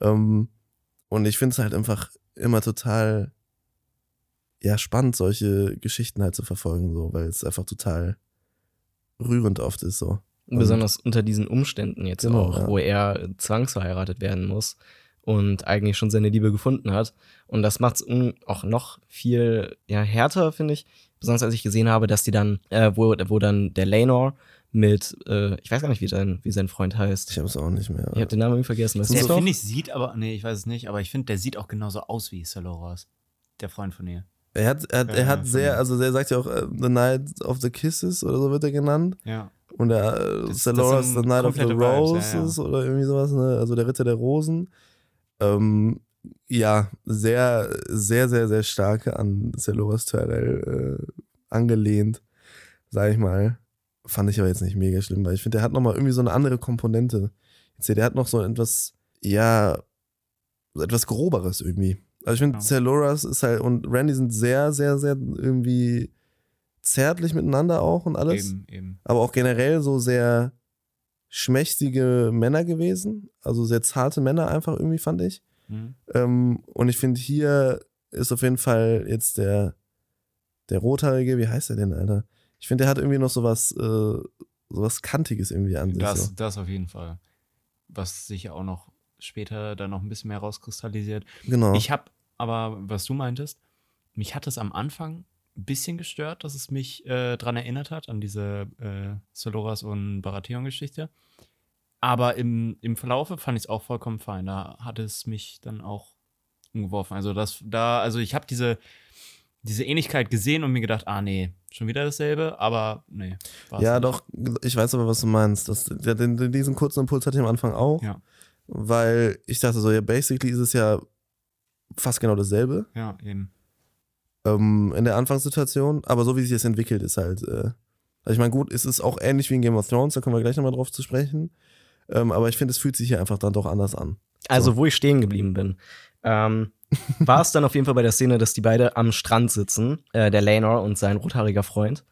Ähm, und ich finde es halt einfach immer total ja, spannend, solche Geschichten halt zu verfolgen, so, weil es einfach total rührend oft ist, so. Besonders unter diesen Umständen jetzt Genau, auch, ja. wo er zwangsverheiratet werden muss und eigentlich schon seine Liebe gefunden hat. Und das macht es auch noch viel ja, härter, finde ich. Besonders als ich gesehen habe, dass die dann, äh, wo, wo dann der Lanor mit, äh, ich weiß gar nicht, wie sein, wie sein Freund heißt. Ich habe es auch nicht mehr. Ich habe den Namen irgendwie vergessen. Der noch? finde ich sieht aber, nee, ich weiß es nicht, aber ich finde, der sieht auch genauso aus wie Saloras. Der Freund von ihr. Er hat, er hat, er Ja, hat sehr, also der sagt ja auch äh, The Night of the Kisses oder so wird er genannt. Ja. Und der äh, sind The Night of the komplette Vibes, Roses ja, oder irgendwie sowas, ne? Also der Ritter der Rosen. Ähm, ja, sehr, sehr, sehr, sehr stark an Celoras Tyrell äh, angelehnt, sag ich mal. Fand ich aber jetzt nicht mega schlimm, weil ich finde, der hat nochmal irgendwie so eine andere Komponente. Jetzt hier, der hat noch so etwas, ja, etwas Groberes irgendwie. Also ich finde, Ja. Celoras ist halt und Randy sind sehr, sehr, sehr irgendwie zärtlich miteinander auch und alles Eben, eben. aber auch generell so sehr schmächtige Männer gewesen. Also sehr zarte Männer einfach irgendwie, fand ich. Mhm. Ähm, und ich finde, hier ist auf jeden Fall jetzt der, der Rothaarige, wie heißt der denn, Alter? Ich finde, der hat irgendwie noch sowas, äh, sowas Kantiges irgendwie an sich. Das, so. das auf jeden Fall. Was sich ja auch noch später dann noch ein bisschen mehr rauskristallisiert. Genau. Ich habe aber, was du meintest, mich hat es am Anfang ein bisschen gestört, dass es mich äh, dran erinnert hat, an diese äh, Soloras und Baratheon-Geschichte. Aber im, im Verlaufe fand ich es auch vollkommen fein. Da hat es mich dann auch umgeworfen. Also das, da, also ich habe diese, diese Ähnlichkeit gesehen und mir gedacht, ah nee, schon wieder dasselbe, aber nee. ja, nicht. doch, ich weiß aber, was du meinst. Das, den, diesen kurzen Impuls hatte ich am Anfang auch. Ja. Weil ich dachte so, ja, basically ist es ja fast genau dasselbe. Ja, eben. Ähm, in der Anfangssituation, aber so wie sich das entwickelt, ist halt. Äh, also ich meine, gut, es ist auch ähnlich wie in Game of Thrones, da kommen wir gleich nochmal drauf zu sprechen. Ähm, aber ich finde, es fühlt sich hier einfach dann doch anders an. Also, So. wo ich stehen geblieben bin, ähm, [LAUGHS] war es dann auf jeden Fall bei der Szene, dass die beide am Strand sitzen, äh, der Lanor und sein rothaariger Freund.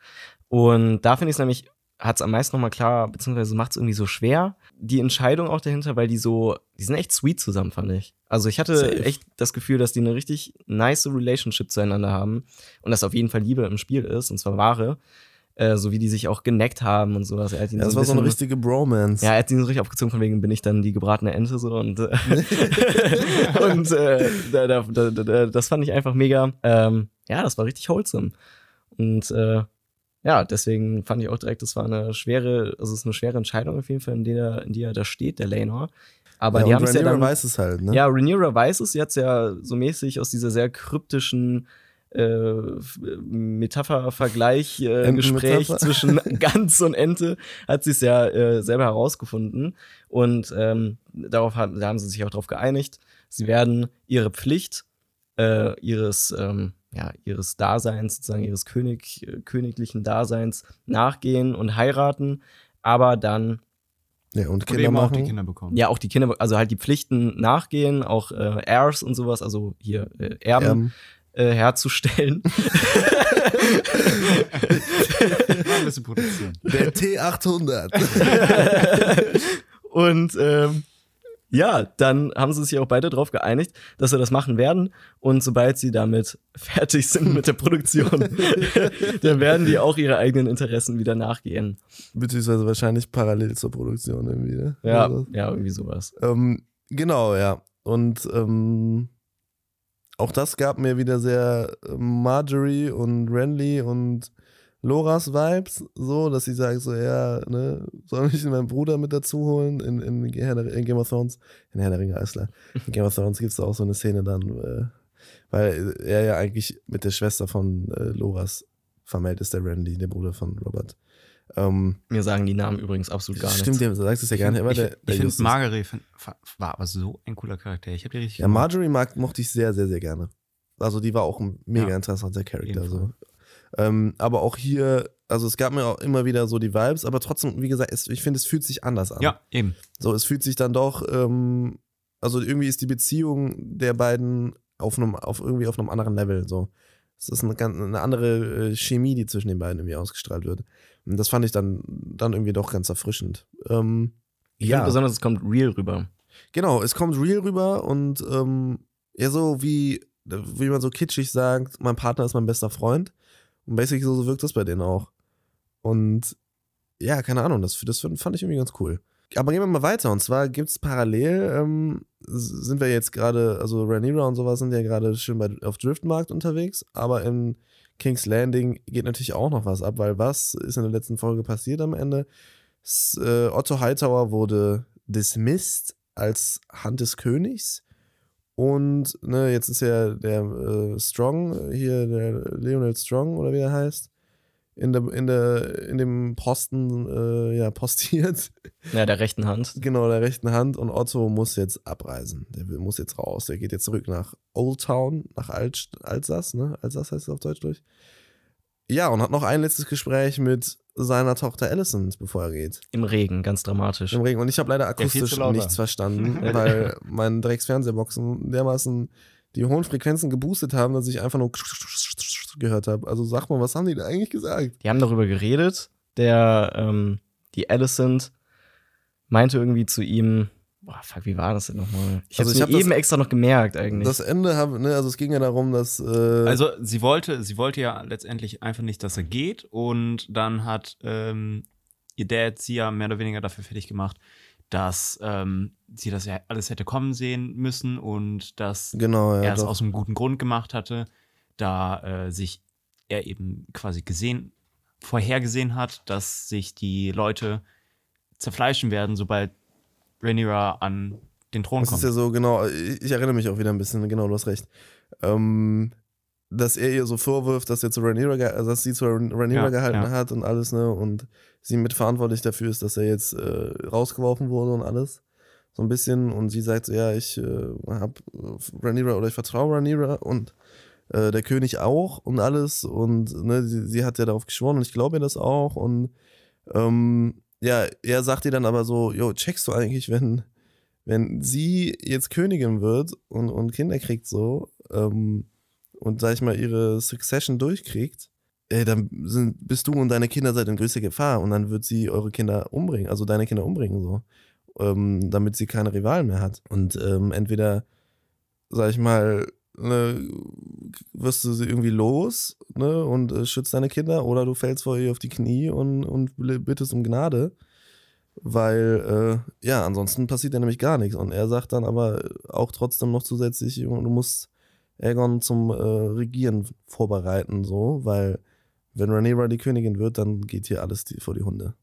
Und da finde ich es nämlich, hat es am meisten nochmal klar, beziehungsweise macht es irgendwie so schwer, die Entscheidung auch dahinter, weil die so, die sind echt sweet zusammen, fand ich. Also ich hatte Safe. echt das Gefühl, dass die eine richtig nice Relationship zueinander haben und dass auf jeden Fall Liebe im Spiel ist, und zwar wahre. Äh, so wie die sich auch geneckt haben und sowas. Er hat ihn Ja, das so ein war so eine richtige Bromance. ja, er hat ihn so richtig aufgezogen, von wegen bin ich dann die gebratene Ente so und, äh, [LAUGHS] und äh, da, da, da, da, das fand ich einfach mega. Ähm, ja, das war richtig wholesome. Und äh, ja, deswegen fand ich auch direkt, das war eine schwere, also es ist eine schwere Entscheidung auf jeden Fall, in der, in der da steht, der Lanor. Aber ja, die haben es ja dann. weiß es halt, ne? Ja, Rhaenyra weiß es jetzt ja so mäßig aus dieser sehr kryptischen äh, F- Metapher-Vergleich, äh, [LAUGHS] Gespräch zwischen [LAUGHS] Gans und Ente, hat sie es ja äh, selber herausgefunden. Und ähm, darauf haben, da haben sie sich auch darauf geeinigt. Sie werden ihre Pflicht äh, ihres, ähm, ja, ihres Daseins, sozusagen ihres König, königlichen Daseins nachgehen und heiraten, aber dann Ja, und Und Kinder eben auch machen. die Kinder bekommen. ja, auch die Kinder, also halt die Pflichten nachgehen, auch äh, Heirs und sowas, also hier äh, Erben Ähm, äh, herzustellen. [LAUGHS] Ein bisschen produzieren. der T800. [LAUGHS] und ähm, ja, dann haben sie sich auch beide darauf geeinigt, dass sie das machen werden. Und sobald sie damit [LAUGHS] fertig sind mit der Produktion, [LAUGHS] dann werden die auch ihre eigenen Interessen wieder nachgehen. Beziehungsweise wahrscheinlich parallel zur Produktion irgendwie, ne? Ja, Also, ja, irgendwie sowas. Ähm, genau, ja. Und ähm, auch das gab mir wieder sehr äh, Marjorie und Renly und Loras Vibes, so, dass sie sagen so, ja, ne, soll ich meinen Bruder mit dazu holen in, in, in Game of Thrones? In Herr der Ringe, alles klar. In Game of Thrones gibt es auch so eine Szene dann, äh, weil er ja eigentlich mit der Schwester von äh, Loras vermählt ist, der Randy, der Bruder von Robert. Ähm, Mir sagen die Namen übrigens absolut gar stimmt, nichts. du sagst es ja gar nicht, aber ich der, der ich finde Margaret find- war aber so ein cooler Charakter. Ich habe die richtig Ja, Marjorie mag, mochte ich sehr, sehr, sehr gerne. Also die war auch ein mega Ja, interessanter Charakter. So. Ähm, aber auch hier, also es gab mir auch immer wieder so die Vibes, aber trotzdem, wie gesagt, es, ich finde, es fühlt sich anders an. Ja, eben. So, es fühlt sich dann doch, ähm, also irgendwie ist die Beziehung der beiden auf einem, auf irgendwie auf einem anderen Level. So. Es ist eine, ganz, eine andere äh, Chemie, die zwischen den beiden irgendwie ausgestrahlt wird. Und das fand ich dann, dann irgendwie doch ganz erfrischend. Ähm, finde besonders, es kommt real rüber. Genau, es kommt real rüber und ähm, ja, so wie, wie man so kitschig sagt, mein Partner ist mein bester Freund. Und basically so, so wirkt das bei denen auch. Und ja, keine Ahnung, das, das fand ich irgendwie ganz cool. Aber gehen wir mal weiter. Und zwar gibt es parallel, ähm, sind wir jetzt gerade, also Rhaenyra und sowas sind ja gerade schön bei, auf Driftmarkt unterwegs, aber in King's Landing geht natürlich auch noch was ab, weil was ist in der letzten Folge passiert am Ende? S äh, Otto Hightower wurde dismissed als Hand des Königs. Und ne, jetzt ist ja der äh, Strong, hier der Leonel Strong oder wie er heißt, in, der, in, der, in dem Posten äh, ja, [LAUGHS] postiert. Ja, der rechten Hand. Genau, der rechten Hand. Und Otto muss jetzt abreisen. Der muss jetzt raus. Der geht jetzt zurück nach Old Town, nach Alt, Alsace, ne? Alsace heißt es auf Deutsch durch. Ja, und hat noch ein letztes Gespräch mit seiner Tochter Alicent, bevor er geht. Im Regen, ganz dramatisch. Im Regen. Und ich habe leider akustisch laut nichts verstanden, [LAUGHS] weil mein Drecks-Fernsehboxen dermaßen die hohen Frequenzen geboostet haben, dass ich einfach nur gehört habe. Also sag mal, was haben die da eigentlich gesagt? Die haben darüber geredet. Der, ähm, die Alicent meinte irgendwie zu ihm, boah, fuck, wie war das denn nochmal? Ich Also hab's ich mir hab das- eben extra noch gemerkt eigentlich. Das Ende habe, ne, also es ging ja darum, dass. Äh, Also sie wollte, sie wollte ja letztendlich einfach nicht, dass er geht und dann hat ähm, ihr Dad sie ja mehr oder weniger dafür fertig gemacht, dass ähm, sie das ja alles hätte kommen sehen müssen und dass genau, ja. er es aus einem guten Grund gemacht hatte, da äh, sich er eben quasi gesehen, vorhergesehen hat, dass sich die Leute zerfleischen werden, sobald Rhaenyra an den Thron Das kommt. ist ja so, genau, ich, erinnere mich auch wieder ein bisschen, genau, du hast recht. Ähm, dass er ihr so vorwirft, dass er zu Rhaenyra, also dass sie zu Rhaenyra Ja, gehalten ja. hat und alles, ne, und sie mitverantwortlich dafür ist, dass er jetzt äh, rausgeworfen wurde und alles. So ein bisschen. Und sie sagt so, ja, ich äh, hab Rhaenyra oder ich vertraue Rhaenyra und äh, der König auch und alles. Und ne, sie, sie hat ja darauf geschworen und ich glaube ihr das auch. Und ähm, ja, er sagt ihr dann aber so, jo, checkst du eigentlich, wenn, wenn sie jetzt Königin wird und, und Kinder kriegt so ähm, und, sag ich mal, ihre Succession durchkriegt, ey, dann sind, bist du und deine Kinder seid in größter Gefahr und dann wird sie eure Kinder umbringen, also deine Kinder umbringen so, ähm, damit sie keine Rivalen mehr hat. Und ähm, entweder, sag ich mal, ne, wirst du sie irgendwie los ne, und äh, schützt deine Kinder oder du fällst vor ihr auf die Knie und, und bittest um Gnade. Weil, äh, ja, ansonsten passiert ja nämlich gar nichts. Und er sagt dann aber auch trotzdem noch zusätzlich, du musst Aegon zum äh, Regieren vorbereiten, so, weil wenn Rhaenyra die Königin wird, dann geht hier alles die, vor die Hunde.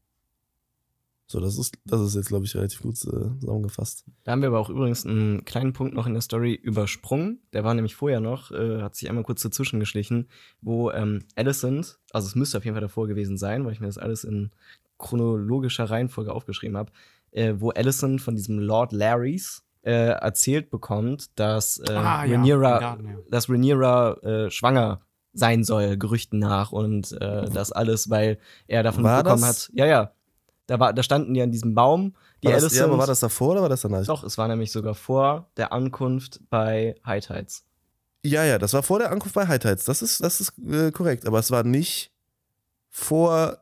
So, das ist, das ist jetzt, glaube ich, relativ gut äh, zusammengefasst. Da haben wir aber auch übrigens einen kleinen Punkt noch in der Story übersprungen. Der war nämlich vorher noch, äh, hat sich einmal kurz dazwischen geschlichen, wo ähm, Alicent, also es müsste auf jeden Fall davor gewesen sein, weil ich mir das alles in chronologischer Reihenfolge aufgeschrieben habe, äh, wo Alicent von diesem Lord Larrys äh, erzählt bekommt, dass äh, Ah, ja, Rhaenyra, im Garten, ja. dass Rhaenyra äh, schwanger sein soll, Gerüchten nach und äh, das alles, weil er davon War bekommen das? hat. Ja, ja. Da, war, da standen die an diesem Baum. Die War das, ja, aber war das davor oder war das danach? doch, es war nämlich sogar vor der Ankunft bei High Tides. Ja, ja, das war vor der Ankunft bei High Tides. Das ist, das ist äh, korrekt. Aber es war nicht vor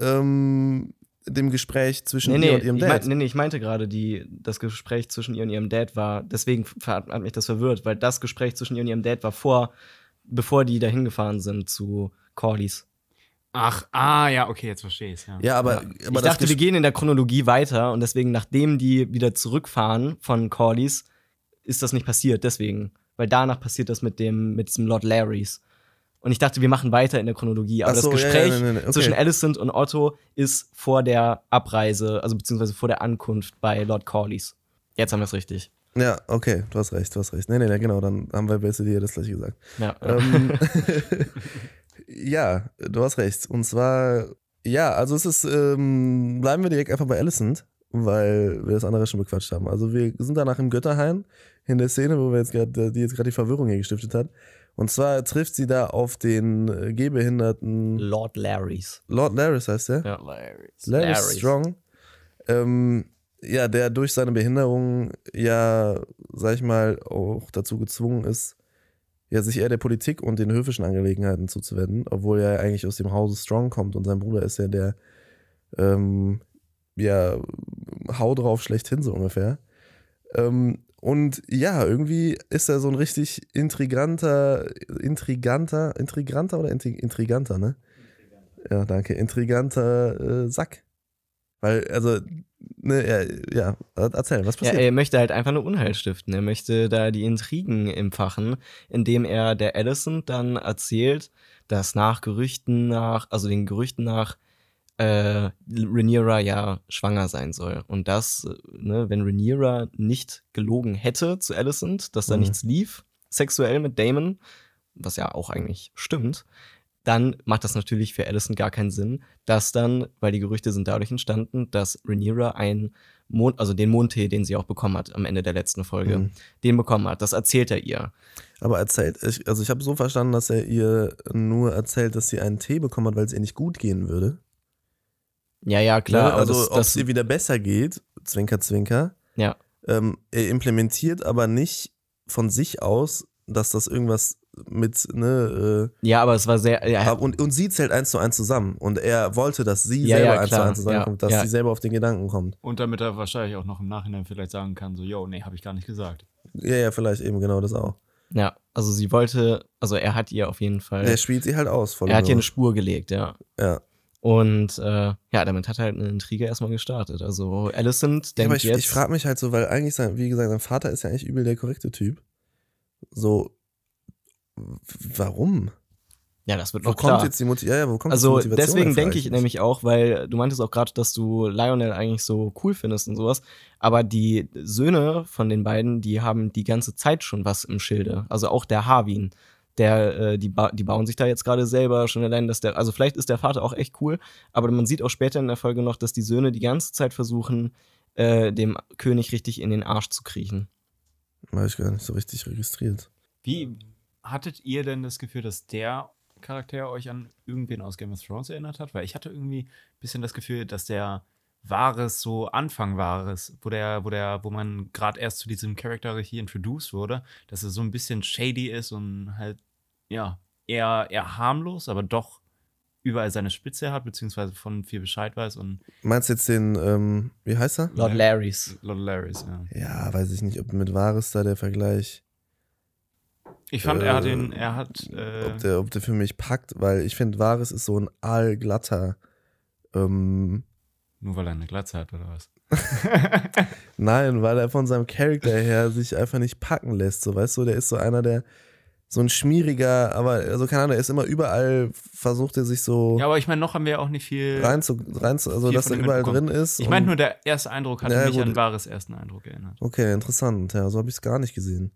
ähm, dem Gespräch zwischen Nee, ihr nee, und ihrem Dad. mein, nee, nee, ich meinte gerade, die, das Gespräch zwischen ihr und ihrem Dad war, deswegen hat, mich das verwirrt, weil das Gespräch zwischen ihr und ihrem Dad war vor, bevor die dahin gefahren sind zu Corlys. Ach, ah, ja, okay, jetzt verstehe ich ja. ja, aber, aber ich dachte, wir gehen in der Chronologie weiter und deswegen, nachdem die wieder zurückfahren von Corlys, ist das nicht passiert, deswegen. Weil danach passiert das mit dem, mit diesem Lord Larrys. Und ich dachte, wir machen weiter in der Chronologie. Aber so, das ja, ja, Gespräch nee, nee, okay. zwischen Alicent und Otto ist vor der Abreise, also beziehungsweise vor der Ankunft bei Lord Corlys. Jetzt haben wir es richtig. Ja, okay, du hast recht, du hast recht. Nee, nee, nee, genau, dann haben wir besser dir das gleiche gesagt. Ja. ähm, [LAUGHS] [LAUGHS] ja, du hast recht. Und zwar, ja, also es ist, ähm, bleiben wir direkt einfach bei Alicent, weil wir das andere schon bequatscht haben. Also wir sind danach im Götterhain, in der Szene, wo wir jetzt gerade, die jetzt gerade die Verwirrung hier gestiftet hat. Und zwar trifft sie da auf den äh, gehbehinderten Lord Larrys. Lord Laris heißt der? Ja. Hilarious. Larry Larry. Strong. Ähm, ja, der durch seine Behinderung ja, sag ich mal, auch dazu gezwungen ist, ja, sich eher der Politik und den höfischen Angelegenheiten zuzuwenden, obwohl er eigentlich aus dem Hause Strong kommt und sein Bruder ist ja der, ähm, ja, hau drauf schlechthin so ungefähr. Ähm, und ja, irgendwie ist er so ein richtig intriganter, intriganter, intriganter oder intri- intriganter, ne? Ja, danke. Intriganter äh, Sack. Weil, also, ne, ja, ja, erzähl, was Ja, passiert? er möchte halt einfach nur Unheil stiften. Er möchte da die Intrigen empfachen, indem er der Alicent dann erzählt, dass nach Gerüchten nach, also den Gerüchten nach, äh, Rhaenyra ja schwanger sein soll. Und dass, äh, ne, wenn Rhaenyra nicht gelogen hätte zu Alicent, dass da Mhm. nichts lief, sexuell mit Damon, was ja auch eigentlich stimmt, dann macht das natürlich für Alicent gar keinen Sinn, dass dann, weil die Gerüchte sind dadurch entstanden, dass Rhaenyra ein Mond, also den Mondtee, den sie auch bekommen hat am Ende der letzten Folge, Mhm. den bekommen hat. Das erzählt er ihr. Aber erzählt, ich, also ich habe so verstanden, dass er ihr nur erzählt, dass sie einen Tee bekommen hat, weil es ihr nicht gut gehen würde. Ja, ja, klar. Ne? aber Also, das, ob es ihr wieder besser geht, Zwinker, Zwinker. ja, Ähm, er implementiert aber nicht von sich aus, dass das irgendwas mit, ne, ja, aber es war sehr, äh, ja, und, und sie zählt eins zu eins zusammen. Und er wollte, dass sie Ja, selber ja, eins zu eins zusammenkommt, Ja, dass ja. sie selber auf den Gedanken kommt. Und damit er wahrscheinlich auch noch im Nachhinein vielleicht sagen kann, so, yo, nee, habe ich gar nicht gesagt. Ja, ja, vielleicht eben genau das auch. ja, also sie wollte, also er hat ihr auf jeden Fall, Der spielt sie halt aus, voll er hat ihr eine nur. Spur gelegt, ja. Ja. Und äh, ja, damit hat er halt eine Intrige erstmal gestartet. Also Alicent Ja, denkt aber ich, jetzt. ich frage mich halt so, weil eigentlich, sein, wie gesagt, sein Vater ist ja eigentlich übel der korrekte Typ. So, warum? ja, das wird Wo noch kommt klar. jetzt die Motivation? Ja, ja, wo kommt Also jetzt die Motivation? deswegen denke ich nämlich auch, weil du meintest auch gerade, dass du Lionel eigentlich so cool findest und sowas, aber die Söhne von den beiden, die haben die ganze Zeit schon was im Schilde. Also auch der Harwin, der, äh, die, ba die bauen sich da jetzt gerade selber schon allein, dass der, also vielleicht ist der Vater auch echt cool, aber man sieht auch später in der Folge noch, dass die Söhne die ganze Zeit versuchen, äh, dem König richtig in den Arsch zu kriechen. Habe ich gar nicht so richtig registriert. Wie hattet ihr denn das Gefühl, dass der Charakter euch an irgendwen aus Game of Thrones erinnert hat? Weil ich hatte irgendwie ein bisschen das Gefühl, dass der Wahres so Anfang Wahres, wo der, wo der, wo man gerade erst zu diesem Charakter hier introduced wurde, dass er so ein bisschen shady ist und halt, ja, eher, eher harmlos, aber doch überall seine Spitze hat, beziehungsweise von viel Bescheid weiß und Meinst du jetzt den, ähm, wie heißt er? Lord. Larrys. Lord Larrys, ja. Ja, weiß ich nicht, ob mit Wahres da der Vergleich, Ich fand, er hat Äh, den, er hat, äh, ob, der, ob der für mich packt, weil ich finde, Wahres ist so ein allglatter, ähm, nur weil er eine Glatze hat, oder was? [LAUGHS] Nein, weil er von seinem Charakter her sich einfach nicht packen lässt. So, weißt du, der ist so einer, der so ein schmieriger, aber also keine Ahnung, er ist immer überall, versucht er sich so Ja, aber ich meine, noch haben wir auch nicht viel. rein zu, rein zu, also dass er überall drin ist. Ich meine nur, der erste Eindruck hat Ja, mich gut. an wahres ersten Eindruck erinnert. Okay, interessant. Ja, so habe ich es gar nicht gesehen.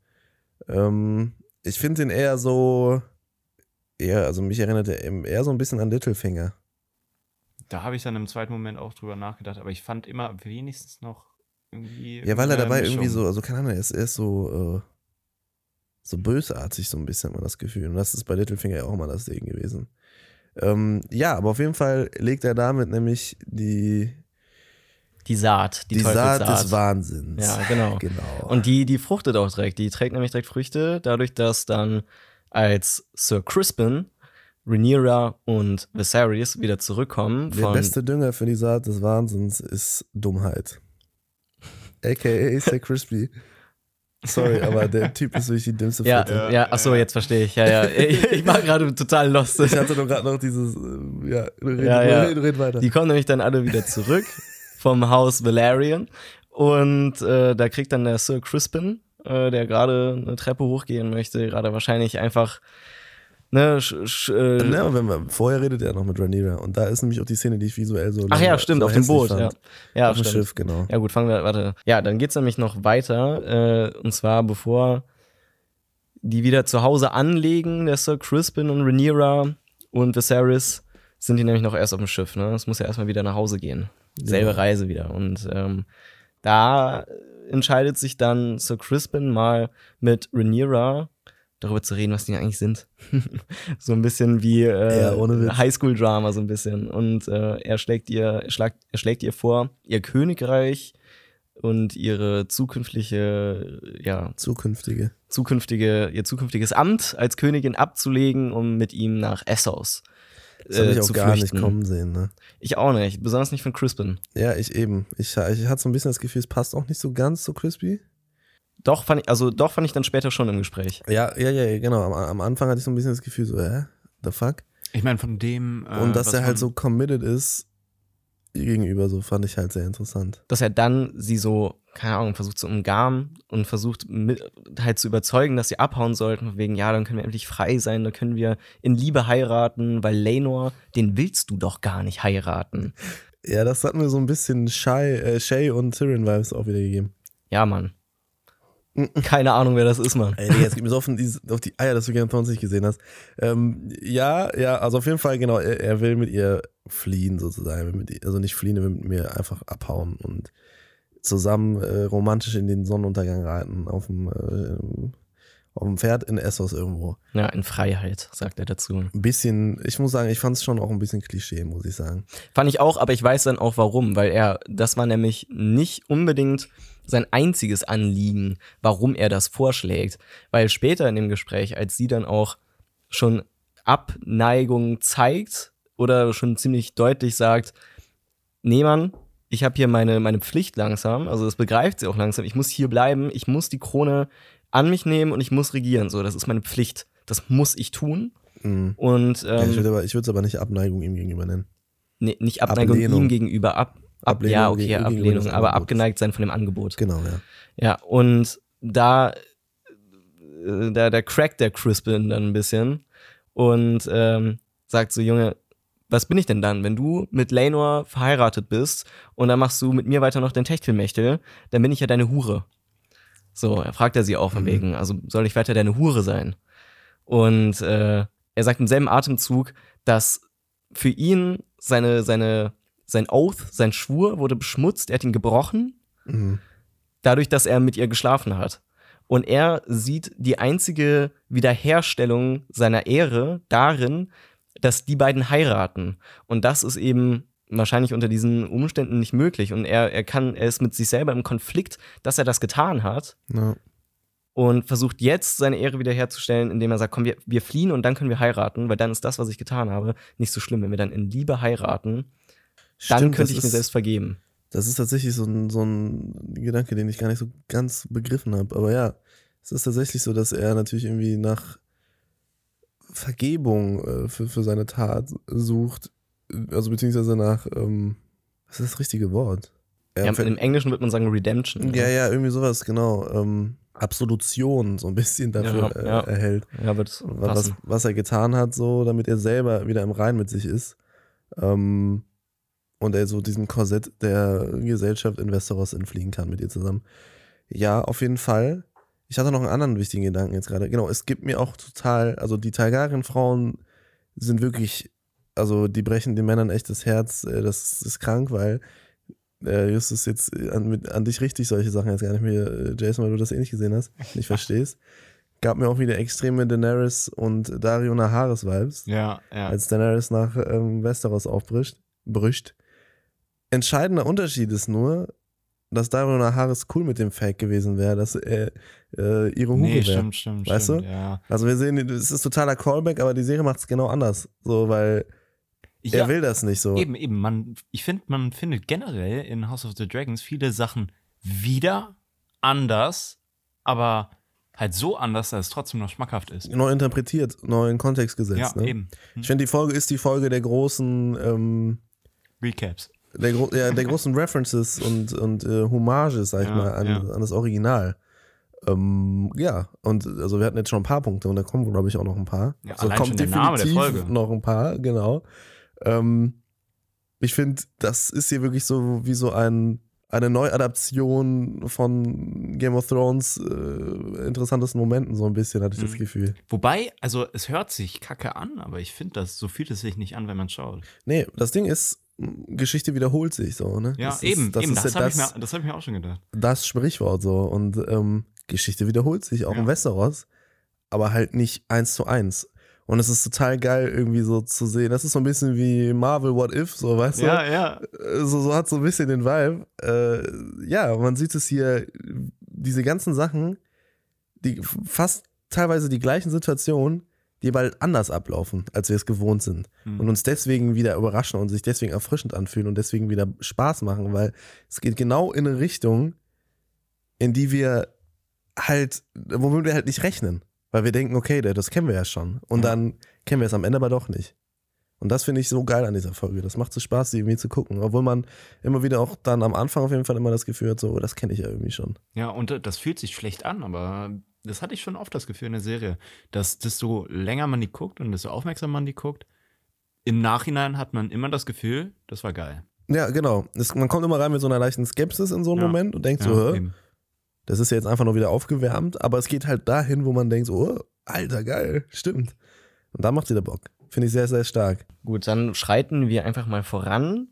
Ähm, ich finde den eher so, eher, also mich erinnert er eher so ein bisschen an Littlefinger. Da habe ich dann im zweiten Moment auch drüber nachgedacht, aber ich fand immer wenigstens noch irgendwie. Ja, weil er dabei Mischung. irgendwie so, also keine Ahnung, er ist, er ist so, äh, so bösartig so ein bisschen, hat man das Gefühl. Und das ist bei Littlefinger ja auch immer das Ding gewesen. Ähm, ja, aber auf jeden Fall legt er damit nämlich die, Die Saat, die, die, Saat des Wahnsinns. Ja, genau. Genau. Und die, die fruchtet auch direkt. Die trägt nämlich direkt Früchte, dadurch, dass dann als Sir Crispin, Rhaenyra und Viserys wieder zurückkommen Der beste Dünger für die Saat des Wahnsinns ist Dummheit. AKA Sir Crispy. Sorry, aber der Typ ist wirklich die dümmste ja, Fette. ja, Ja, ach so, ja. jetzt verstehe ich. Ja, ja. Ich, ich war gerade total lost. Ich hatte nur gerade noch dieses, äh, ja, red, Ja, ja. red, red weiter. Die kommen nämlich dann alle wieder zurück vom Haus Valerian. Und äh, da kriegt dann der Sir Crispin, äh, der gerade eine Treppe hochgehen möchte, gerade wahrscheinlich einfach ne, sch, sch, äh, Ja, wenn man, vorher redet er noch mit Rhaenyra und da ist nämlich auch die Szene, die ich visuell so Ach ja, stimmt, so auf dem Boot, fand. ja. Ja, auf dem. Schiff, genau. Ja gut, fangen wir, warte. Ja, dann geht's nämlich noch weiter. Äh, und zwar bevor die wieder zu Hause anlegen, der Sir Crispin und Rhaenyra und Viserys, sind die nämlich noch erst auf dem Schiff. Ne? Es muss ja erstmal wieder nach Hause gehen. Selbe Ja. Reise wieder. Und ähm, da entscheidet sich dann Sir Crispin mal mit Rhaenyra darüber zu reden, was die eigentlich sind. [LAUGHS] so ein bisschen wie äh, Ja. Highschool-Drama so ein bisschen. Und äh, er schlägt ihr, schlagt, er schlägt ihr vor, ihr Königreich und ihre zukünftige, ja, Zukünftige. zukünftige, ihr zukünftiges Amt als Königin abzulegen, um mit ihm nach Essos Das habe äh, ich auch zu gar flüchten. nicht kommen sehen, ne? Ich auch nicht, besonders nicht von Crispin. Ja, ich eben. Ich, ich hatte so ein bisschen das Gefühl, es passt auch nicht so ganz so crispy. Doch fand ich, also doch fand ich dann später schon im Gespräch. Ja, ja, ja, genau. Am, am Anfang hatte ich so ein bisschen das Gefühl, so, hä? The fuck? Ich meine, von dem. Äh, Und dass er halt so committed ist gegenüber, so fand ich halt sehr interessant. Dass er dann sie so, keine Ahnung, versucht zu umgarnen und versucht mit, halt zu überzeugen, dass sie abhauen sollten, wegen, ja, dann können wir endlich frei sein, dann können wir in Liebe heiraten, weil Lenor, den willst du doch gar nicht heiraten. Ja, das hat mir so ein bisschen Shay, äh, Shay und Tyrion-Vibes auch wieder gegeben. Ja, Mann. Keine Ahnung, wer das ist, Mann. Ey, Digga, es geht mir so auf, die, auf die Eier, dass du Game of Thrones nicht gesehen hast. Ähm, ja, ja, also auf jeden Fall, genau, er, er will mit ihr fliehen sozusagen. Mit also nicht fliehen, will mit mir einfach abhauen und zusammen äh, romantisch in den Sonnenuntergang reiten auf dem, äh, auf dem Pferd in Essos irgendwo. Ja, in Freiheit, sagt er dazu. Ein bisschen, ich muss sagen, ich fand es schon auch ein bisschen Klischee, muss ich sagen. Fand ich auch, aber ich weiß dann auch warum, weil er, das war nämlich nicht unbedingt sein einziges Anliegen, warum er das vorschlägt. Weil später in dem Gespräch, als sie dann auch schon Abneigung zeigt oder schon ziemlich deutlich sagt, nee Mann, ich habe hier meine, meine Pflicht langsam, also das begreift sie auch langsam, ich muss hier bleiben, ich muss die Krone an mich nehmen und ich muss regieren, so, das ist meine Pflicht, das muss ich tun. Mhm. Und ja, ähm, ich würde aber- ich würde es aber nicht Abneigung ihm gegenüber nennen. Nee, nicht Abneigung Ablehnung. ihm gegenüber, ab, ab Ablehnung ja, okay, Ablehnung, aber abgeneigt sein von dem Angebot. Genau, ja. Ja, und da, äh, da, da crackt der Crispin dann ein bisschen und ähm, sagt so, Junge, was bin ich denn dann, wenn du mit Lenor verheiratet bist und dann machst du mit mir weiter noch den Techtelmechtel, dann bin ich ja deine Hure. So, er fragt er sie auch von Mhm. wegen, also soll ich weiter deine Hure sein? Und äh, er sagt im selben Atemzug, dass für ihn seine, seine, sein Oath, sein Schwur wurde beschmutzt, er hat ihn gebrochen, Mhm. dadurch, dass er mit ihr geschlafen hat. Und er sieht die einzige Wiederherstellung seiner Ehre darin, dass die beiden heiraten. Und das ist eben wahrscheinlich unter diesen Umständen nicht möglich. Und er, er kann, er ist mit sich selber im Konflikt, dass er das getan hat Ja. und versucht jetzt seine Ehre wiederherzustellen, indem er sagt, komm, wir, wir fliehen und dann können wir heiraten, weil dann ist das, was ich getan habe, nicht so schlimm. Wenn wir dann in Liebe heiraten, dann Stimmt, könnte das ich mir ist- selbst vergeben. Das ist tatsächlich so ein, so ein Gedanke, den ich gar nicht so ganz begriffen habe. Aber ja, es ist tatsächlich so, dass er natürlich irgendwie nach Vergebung äh, für, für seine Tat sucht. Also beziehungsweise nach, ähm, was ist das richtige Wort? Ja, ver- Im Englischen wird man sagen Redemption. ja, ja, irgendwie sowas, genau. Ähm, Absolution so ein bisschen dafür Ja, ja. Äh, erhält. ja wird was, was er getan hat, so, damit er selber wieder im Rein mit sich ist. Ähm, und er so diesem Korsett der Gesellschaft in Westeros entfliehen kann mit ihr zusammen. Ja, auf jeden Fall. Ich hatte noch einen anderen wichtigen Gedanken jetzt gerade. Genau, es gibt mir auch total, also die Targaryen-Frauen sind wirklich, also die brechen den Männern echt das Herz. äh, Das ist krank, weil äh, Justus jetzt an, mit, an dich richtig solche Sachen jetzt gar nicht mehr, äh, Jason, weil du das eh nicht gesehen hast, [LAUGHS] nicht verstehst. Gab mir auch wieder extreme Daenerys und Dario Naharis Vibes, Ja, ja. als Daenerys nach ähm, Westeros aufbricht. Bricht. Entscheidender Unterschied ist nur, dass Dario Naharis cool mit dem Fake gewesen wäre, dass er äh, ihre Hure nee, wäre. stimmt, stimmt. Weißt stimmt, du? Ja. Also wir sehen, es ist totaler Callback, aber die Serie macht es genau anders. So, weil ja. er will das nicht so. Eben, eben. Man, ich finde, man findet generell in House of the Dragons viele Sachen wieder anders, aber halt so anders, dass es trotzdem noch schmackhaft ist. Neu interpretiert, neu in Kontext gesetzt. Ja, ne? eben. Hm. Ich finde, die Folge ist die Folge der großen, ähm, Recaps. Der, gro ja, der großen References und, und äh, Hommages, sag ich Ja, mal, an, ja. an das Original. Ähm, ja, und also wir hatten jetzt schon ein paar Punkte und da kommen, glaube ich, auch noch ein paar. Ja, also kommt der Name der definitiv Folge. noch ein paar, genau. Ähm, ich finde, das ist hier wirklich so wie so ein, eine Neuadaption von Game of Thrones äh, interessantesten Momenten, so ein bisschen, hatte ich das Mhm. Gefühl. Wobei, also es hört sich kacke an, aber ich finde, das so fühlt es sich nicht an, wenn man schaut. Nee, das Ding ist, Geschichte wiederholt sich so, ne? Ja, das eben, ist, das eben, das ja habe ich, das, mir- das hab ich mir auch schon gedacht. das Sprichwort so. Und ähm, Geschichte wiederholt sich, auch Ja. in Westeros, aber halt nicht eins zu eins. Und es ist total geil, irgendwie so zu sehen. Das ist so ein bisschen wie Marvel What If, so, weißt du? ja. Äh, So, so hat so ein bisschen den Vibe. Äh, ja, man sieht es hier, diese ganzen Sachen, die fast teilweise die gleichen Situationen, die bald anders ablaufen, als wir es gewohnt sind. Mhm. Und uns deswegen wieder überraschen und sich deswegen erfrischend anfühlen und deswegen wieder Spaß machen, weil es geht genau in eine Richtung, in die wir halt, womit wir halt nicht rechnen. Weil wir denken, okay, das kennen wir ja schon. Und Ja. dann kennen wir es am Ende aber doch nicht. Und das finde ich so geil an dieser Folge. Das macht so Spaß, die irgendwie zu gucken. Obwohl man immer wieder auch dann am Anfang auf jeden Fall immer das Gefühl hat, so, oh, das kenne ich ja irgendwie schon. Ja, und äh, das fühlt sich schlecht an, aber das hatte ich schon oft das Gefühl in der Serie, dass desto länger man die guckt und desto aufmerksamer man die guckt, im Nachhinein hat man immer das Gefühl, das war geil. Ja, genau. Es, man kommt immer rein mit so einer leichten Skepsis in so einem Ja. Moment und denkt Ja, so, eben. das ist ja jetzt einfach nur wieder aufgewärmt. Aber es geht halt dahin, wo man denkt, so, oh, alter, geil, stimmt. Und da macht sie der Bock. Finde ich sehr, sehr stark. Gut, dann schreiten wir einfach mal voran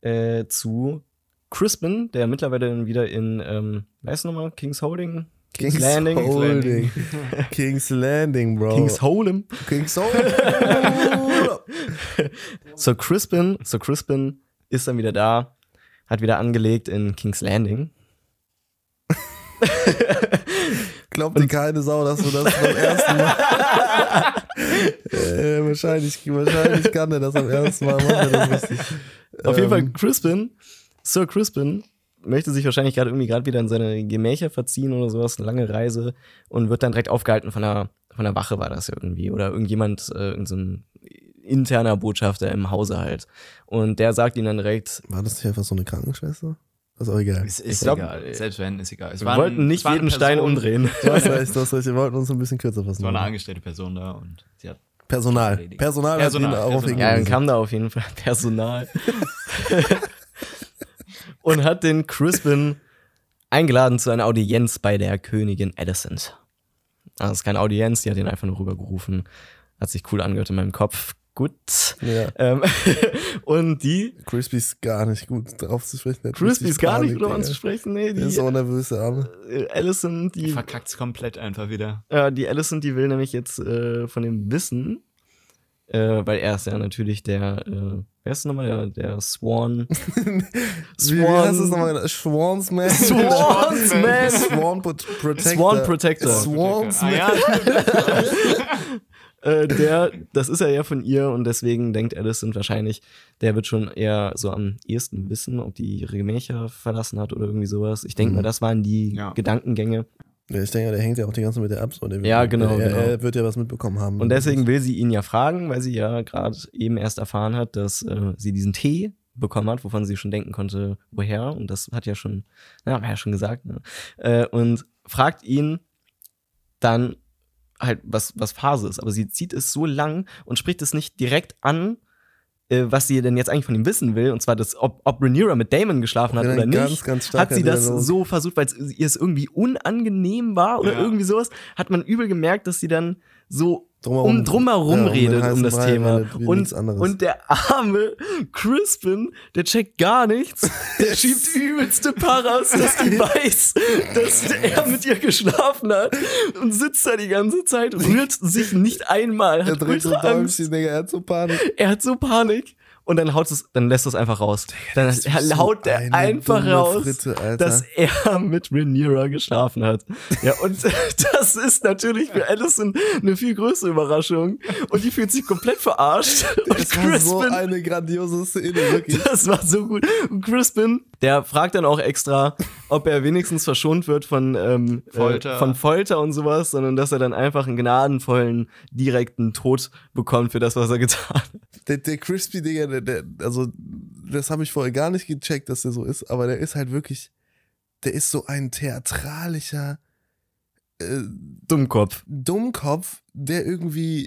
äh, zu Crispin, der mittlerweile dann wieder in, ähm, weißt du nochmal, King's Holding? King's Landing? Holding. [LAUGHS] King's Landing, Bro. King's Hold'em. King's Holding. [LAUGHS] So Crispin, so Crispin ist dann wieder da, hat wieder angelegt in King's Landing. [LAUGHS] Glaubt dir keine Sau, dass du das beim ersten Mal. äh, wahrscheinlich, wahrscheinlich kann er das am ersten Mal machen. Auf jeden Fall Ähm, Crispin, Sir Crispin möchte sich wahrscheinlich gerade irgendwie gerade wieder in seine Gemächer verziehen oder sowas, eine lange Reise und wird dann direkt aufgehalten von der, von der Wache war das ja irgendwie oder irgendjemand, äh, irgend so ein interner Botschafter im Hause halt. Und der sagt ihm dann direkt, War das nicht einfach so eine Krankenschwester? Das ist auch egal. Es ist glaub, egal. Selbst wenn, ist egal. Es wir wollten nicht jeden Stein Person- umdrehen. Du hast recht, du hast recht. Wir wollten uns ein bisschen kürzer fassen. Es war eine angestellte Person da und sie hat. Personal. Personal, Personal, Personal. Ja, dann kam da auf jeden Fall Personal. [LAUGHS] und hat den Crispin eingeladen zu einer Audienz bei der Königin Alicent. Also es ist keine Audienz, die hat ihn einfach nur rübergerufen. Hat sich cool angehört in meinem Kopf. Gut. Ja. Ähm, [LAUGHS] und die Crispy ist gar nicht gut drauf zu sprechen. Crispy ist gar nicht Panik, drüber Digga. anzusprechen. Nee, Der ist die so nervös, der Arme. äh, Alicent, die, Verkackt komplett einfach wieder. äh, die Alicent, die will nämlich jetzt äh, von dem wissen, äh, weil er ist ja natürlich der, äh, wer ist nochmal, der, der Swan. [LAUGHS] Wie, wie heißt das nochmal? Schwansman? Swansman. Swan Pro- Protector. Swan Protector. Swansman. Ah, ja, [LAUGHS] äh, der, das ist er ja von ihr und deswegen denkt Alicent wahrscheinlich, der wird schon eher so am ehesten wissen, ob die ihre Gemächer verlassen hat oder irgendwie sowas. Ich denke Mhm. mal, das waren die Ja. Gedankengänge. Ja, ich denke, der hängt ja auch die ganze Zeit mit der ab. So. Der wird- Ja, genau, Er, genau. er wird ja was mitbekommen haben. Und deswegen will sie ihn ja fragen, weil sie ja gerade eben erst erfahren hat, dass äh, sie diesen Tee bekommen hat, wovon sie schon denken konnte, woher. Und das hat ja schon, na, haben wir ja schon gesagt. Ne? Äh, und fragt ihn dann halt, was, was Phase ist. Aber sie zieht es so lang und spricht es nicht direkt an, äh, was sie denn jetzt eigentlich von ihm wissen will. Und zwar, dass, ob, ob Rhaenyra mit Damon geschlafen hat oder nicht ganz, ganz hat sie das so versucht, weil es ihr es irgendwie unangenehm war oder Ja. irgendwie sowas, hat man übel gemerkt, dass sie dann so Drumherum- um drumherum ja, um redet um heißen das Brei Thema. Und, und der arme Crispin, der checkt gar nichts. [LAUGHS] Der schiebt übelste Paras, dass die [LAUGHS] weiß, dass er mit ihr geschlafen hat und sitzt da die ganze Zeit, rührt sich nicht einmal, er hat drückt so. Däumchen, Digga, er hat so Panik. Er hat so Panik. Und dann haut es, dann lässt es einfach raus. Dann das so haut der eine einfach raus, Fritte, dass er [LAUGHS] mit Rhaenyra geschlafen hat. Ja, und [LAUGHS] das ist natürlich für Alison eine viel größere Überraschung. Und die fühlt sich komplett verarscht. Und Das war so Crispin, eine grandiose Szene, wirklich. das war so gut. Und Crispin, der fragt dann auch extra, ob er wenigstens verschont wird von ähm, Folter. Äh, von Folter und sowas, sondern dass er dann einfach einen gnadenvollen, direkten Tod bekommt für das, was er getan hat. Der, der Crispy, Digga, der, der, also, das habe ich vorher gar nicht gecheckt, dass der so ist, aber der ist halt wirklich, der ist so ein theatralischer, äh, Dummkopf. Dummkopf, der irgendwie,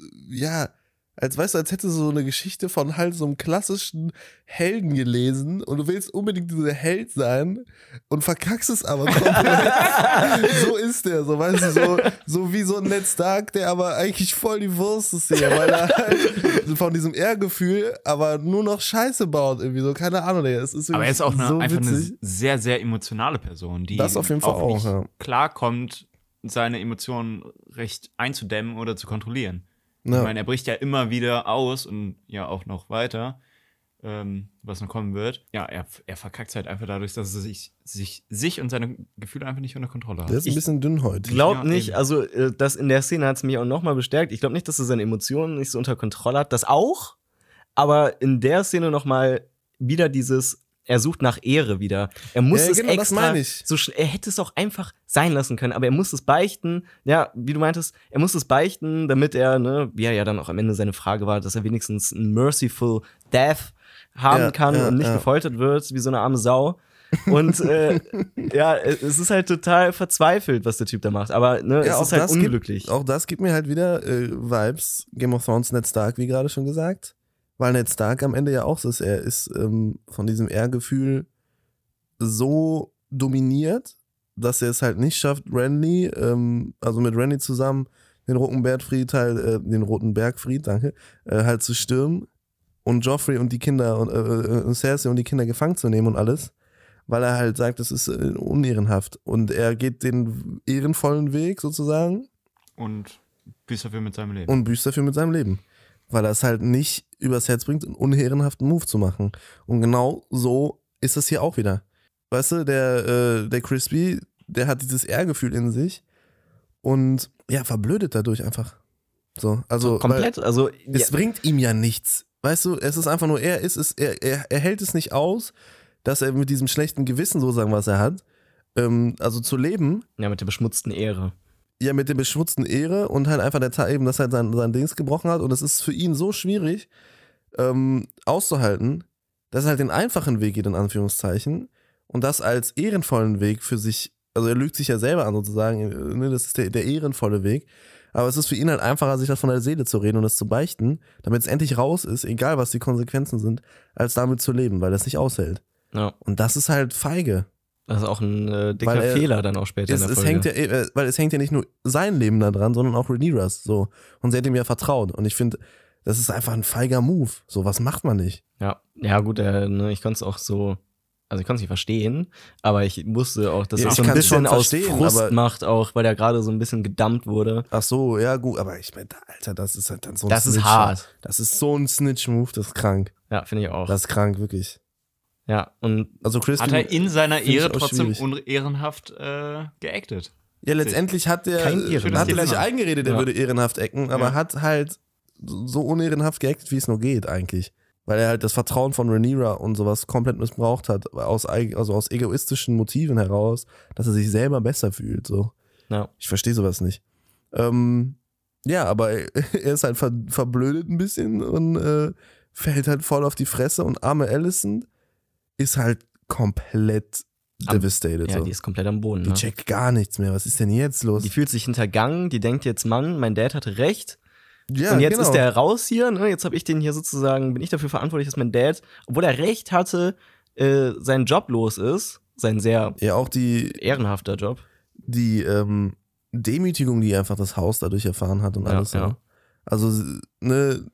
äh, ja, als weißt du, als hätte so eine Geschichte von halt so einem klassischen Helden gelesen und du willst unbedingt dieser Held sein und verkackst es aber komplett. [LAUGHS] so ist der, so weißt du, so, so wie so ein Ned Stark, der aber eigentlich voll die Wurst ist hier, weil er halt von diesem Ehrgefühl aber nur noch Scheiße baut, irgendwie so, keine Ahnung, der ist Aber er ist auch eine, so einfach eine sehr, sehr emotionale Person, die Das auf jeden Fall auch, nicht ja. klarkommt, seine Emotionen recht einzudämmen oder zu kontrollieren. Ja. Ich meine, er bricht ja immer wieder aus und ja auch noch weiter, ähm, was noch kommen wird. Ja, er, er verkackt halt einfach dadurch, dass er sich, sich, sich und seine Gefühle einfach nicht unter Kontrolle hat. Der ist ein Ich bisschen dünnhäutig. Glaub Ja, nicht, eben. also äh, das in der Szene hat es mich auch nochmal bestärkt. Ich glaube nicht, dass er seine Emotionen nicht so unter Kontrolle hat. Das auch, aber in der Szene nochmal wieder dieses, er sucht nach Ehre wieder. Er muss Ja, es genau, extra, so er hätte es auch einfach sein lassen können, aber er muss es beichten. Ja, wie du meintest, er muss es beichten, damit er, ne, wie er ja dann auch am Ende seine Frage war, dass er wenigstens ein merciful death haben Ja, kann ja, und nicht gefoltert wird wie so eine arme Sau. Und äh, [LAUGHS] ja, es ist halt total verzweifelt, was der Typ da macht. Aber ne, es ist halt unglücklich. Gibt, auch das gibt mir halt wieder äh, Vibes. Game of Thrones, Ned Stark, wie gerade schon gesagt. Weil Ned Stark am Ende ja auch so ist. Er ist ähm, von diesem Ehrgefühl so dominiert, dass er es halt nicht schafft, Renly, ähm, also mit Renly zusammen, den Roten Bergfried halt, äh, den Roten Bergfried, danke, äh, halt zu stürmen und Joffrey und die Kinder und, äh, äh, und Cersei und die Kinder gefangen zu nehmen und alles, weil er halt sagt, das ist äh, unehrenhaft und er geht den ehrenvollen Weg sozusagen Und büßt dafür mit seinem Leben. und büßt dafür mit seinem Leben, weil er es halt nicht übers Herz bringt, einen unehrenhaften Move zu machen und genau so ist es hier auch wieder. Weißt du, der, äh, der Crispy, der hat dieses Ehrgefühl in sich und ja, verblödet dadurch einfach. So, also Komplett. Also, es ja, bringt ihm ja nichts. Weißt du, es ist einfach nur, er ist es, er, er, er hält es nicht aus, dass er mit diesem schlechten Gewissen sozusagen, was er hat, ähm, also zu leben, ja, mit der beschmutzten Ehre. Ja, mit der beschmutzten Ehre und halt einfach der Ta- eben, dass er halt sein, sein Dings gebrochen hat und es ist für ihn so schwierig ähm, auszuhalten, dass er halt den einfachen Weg geht, in Anführungszeichen, und das als ehrenvollen Weg für sich, also er lügt sich ja selber an sozusagen, äh, ne, das ist der, der ehrenvolle Weg, aber es ist für ihn halt einfacher, sich das von der Seele zu reden und es zu beichten, damit es endlich raus ist, egal was die Konsequenzen sind, als damit zu leben, weil er es nicht aushält. Ja, Und das ist halt feige. Das ist auch ein äh, dicker Weil er- Fehler dann auch später Es, in der es Folge. hängt ja, äh, weil es hängt ja nicht nur sein Leben da dran, sondern auch Rhaenyra's so. Und sie hat ihm ja vertraut. Und ich finde, das ist einfach ein feiger Move. So was macht man nicht. ja, ja, gut, äh, ne, ich konnte es auch so. Also ich konnte es nicht verstehen, aber ich wusste auch, dass Ja, er ich so ein bisschen aus Frust macht, auch weil er gerade so ein bisschen gedammt wurde. Ach so, ja gut, aber ich meine, Alter, das ist halt dann so ein Das ist Snitch. hart. Das ist so ein Snitch-Move, das ist krank. Ja, finde ich auch. Das ist krank, wirklich. Ja, und Also Crispy, hat er in seiner Ehre trotzdem unehrenhaft äh, geactet. ja, letztendlich hat der, hat er sich eingeredet, er Ja. würde ehrenhaft ecken, aber Ja. hat halt so unehrenhaft geactet, wie es nur geht eigentlich. Weil er halt das Vertrauen von Rhaenyra und sowas komplett missbraucht hat, aus, also aus egoistischen Motiven heraus, dass er sich selber besser fühlt. So. ja, Ich verstehe sowas nicht. Ähm, ja, aber [LAUGHS] er ist halt ver verblödet ein bisschen und äh, fällt halt voll auf die Fresse und arme Allison ist halt komplett Am- devastated. ja, so. die ist komplett am Boden. die Ne? checkt gar nichts mehr. Was ist denn jetzt los? Die fühlt sich hintergangen, die denkt jetzt, Mann, mein Dad hatte recht. ja, und jetzt genau. ist der raus hier, ne? Jetzt habe ich den hier sozusagen, bin ich dafür verantwortlich, dass mein Dad, obwohl er recht hatte, äh, sein Job los ist, sein sehr Ja, auch die, ehrenhafter Job. die ähm, Demütigung, die einfach das Haus dadurch erfahren hat und Ja, alles. ja. Also, ne,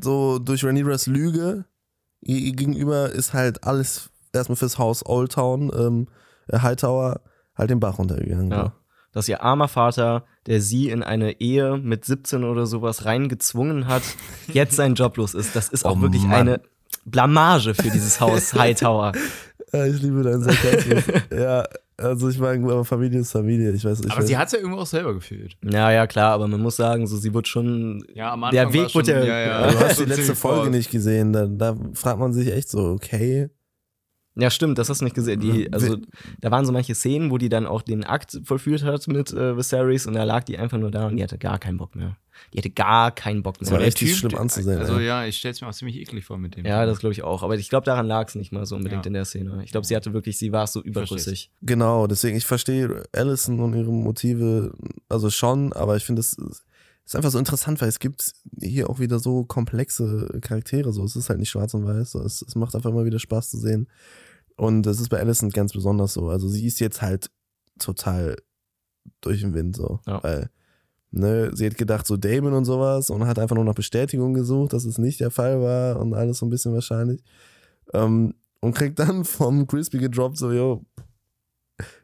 so durch Rhaenyras Lüge ihr, gegenüber ist halt alles erstmal fürs Haus Old Town, ähm, äh, Hightower, halt den Bach runtergegangen. Ja. Dass ihr armer Vater, der sie in eine Ehe mit 17 oder sowas reingezwungen hat, [LAUGHS] jetzt sein Job los ist. Das ist auch Oh wirklich Mann. eine Blamage für dieses Haus [LAUGHS] Hightower. Ja, ich liebe deinen Sarkasmus. [LAUGHS] ja, also ich meine, aber Familie ist Familie. Ich weiß, ich Aber weiß. sie hat es ja irgendwo auch selber gefühlt. Ja, ja, klar, aber man muss sagen, so sie wird schon. Ja, am Der Anfang Weg war schon, wurde ja- ja, ja, du hast die letzte Folge nicht gesehen, da, da fragt man sich echt so, okay, Ja, stimmt, das hast du nicht gesehen. Die, also, da waren so manche Szenen, wo die dann auch den Akt vollführt hat mit äh, Viserys und da lag die einfach nur da und die hatte gar keinen Bock mehr. Die hatte gar keinen Bock mehr. war Der richtig schlimm anzusehen, Also ja, ich stell's mir auch ziemlich eklig vor mit dem. ja, das glaube ich auch. Aber ich glaube, daran lag es nicht mal so unbedingt Ja. in der Szene. Ich glaube, sie hatte wirklich, sie war so überdrüssig. Genau, deswegen, ich verstehe Allison und ihre Motive, also schon, aber ich finde, es ist einfach so interessant, weil es gibt hier auch wieder so komplexe Charaktere, so. Es ist halt nicht schwarz und weiß, so. es, es macht einfach immer wieder Spaß zu sehen. Und das ist bei Allison ganz besonders so. Also sie ist jetzt halt total durch den Wind, so. Ja. Weil, ne, sie hat gedacht, so Damon und sowas und hat einfach nur nach Bestätigung gesucht, dass es nicht der Fall war und alles so ein bisschen wahrscheinlich. Ähm, und kriegt dann vom Crispy gedroppt, so, yo,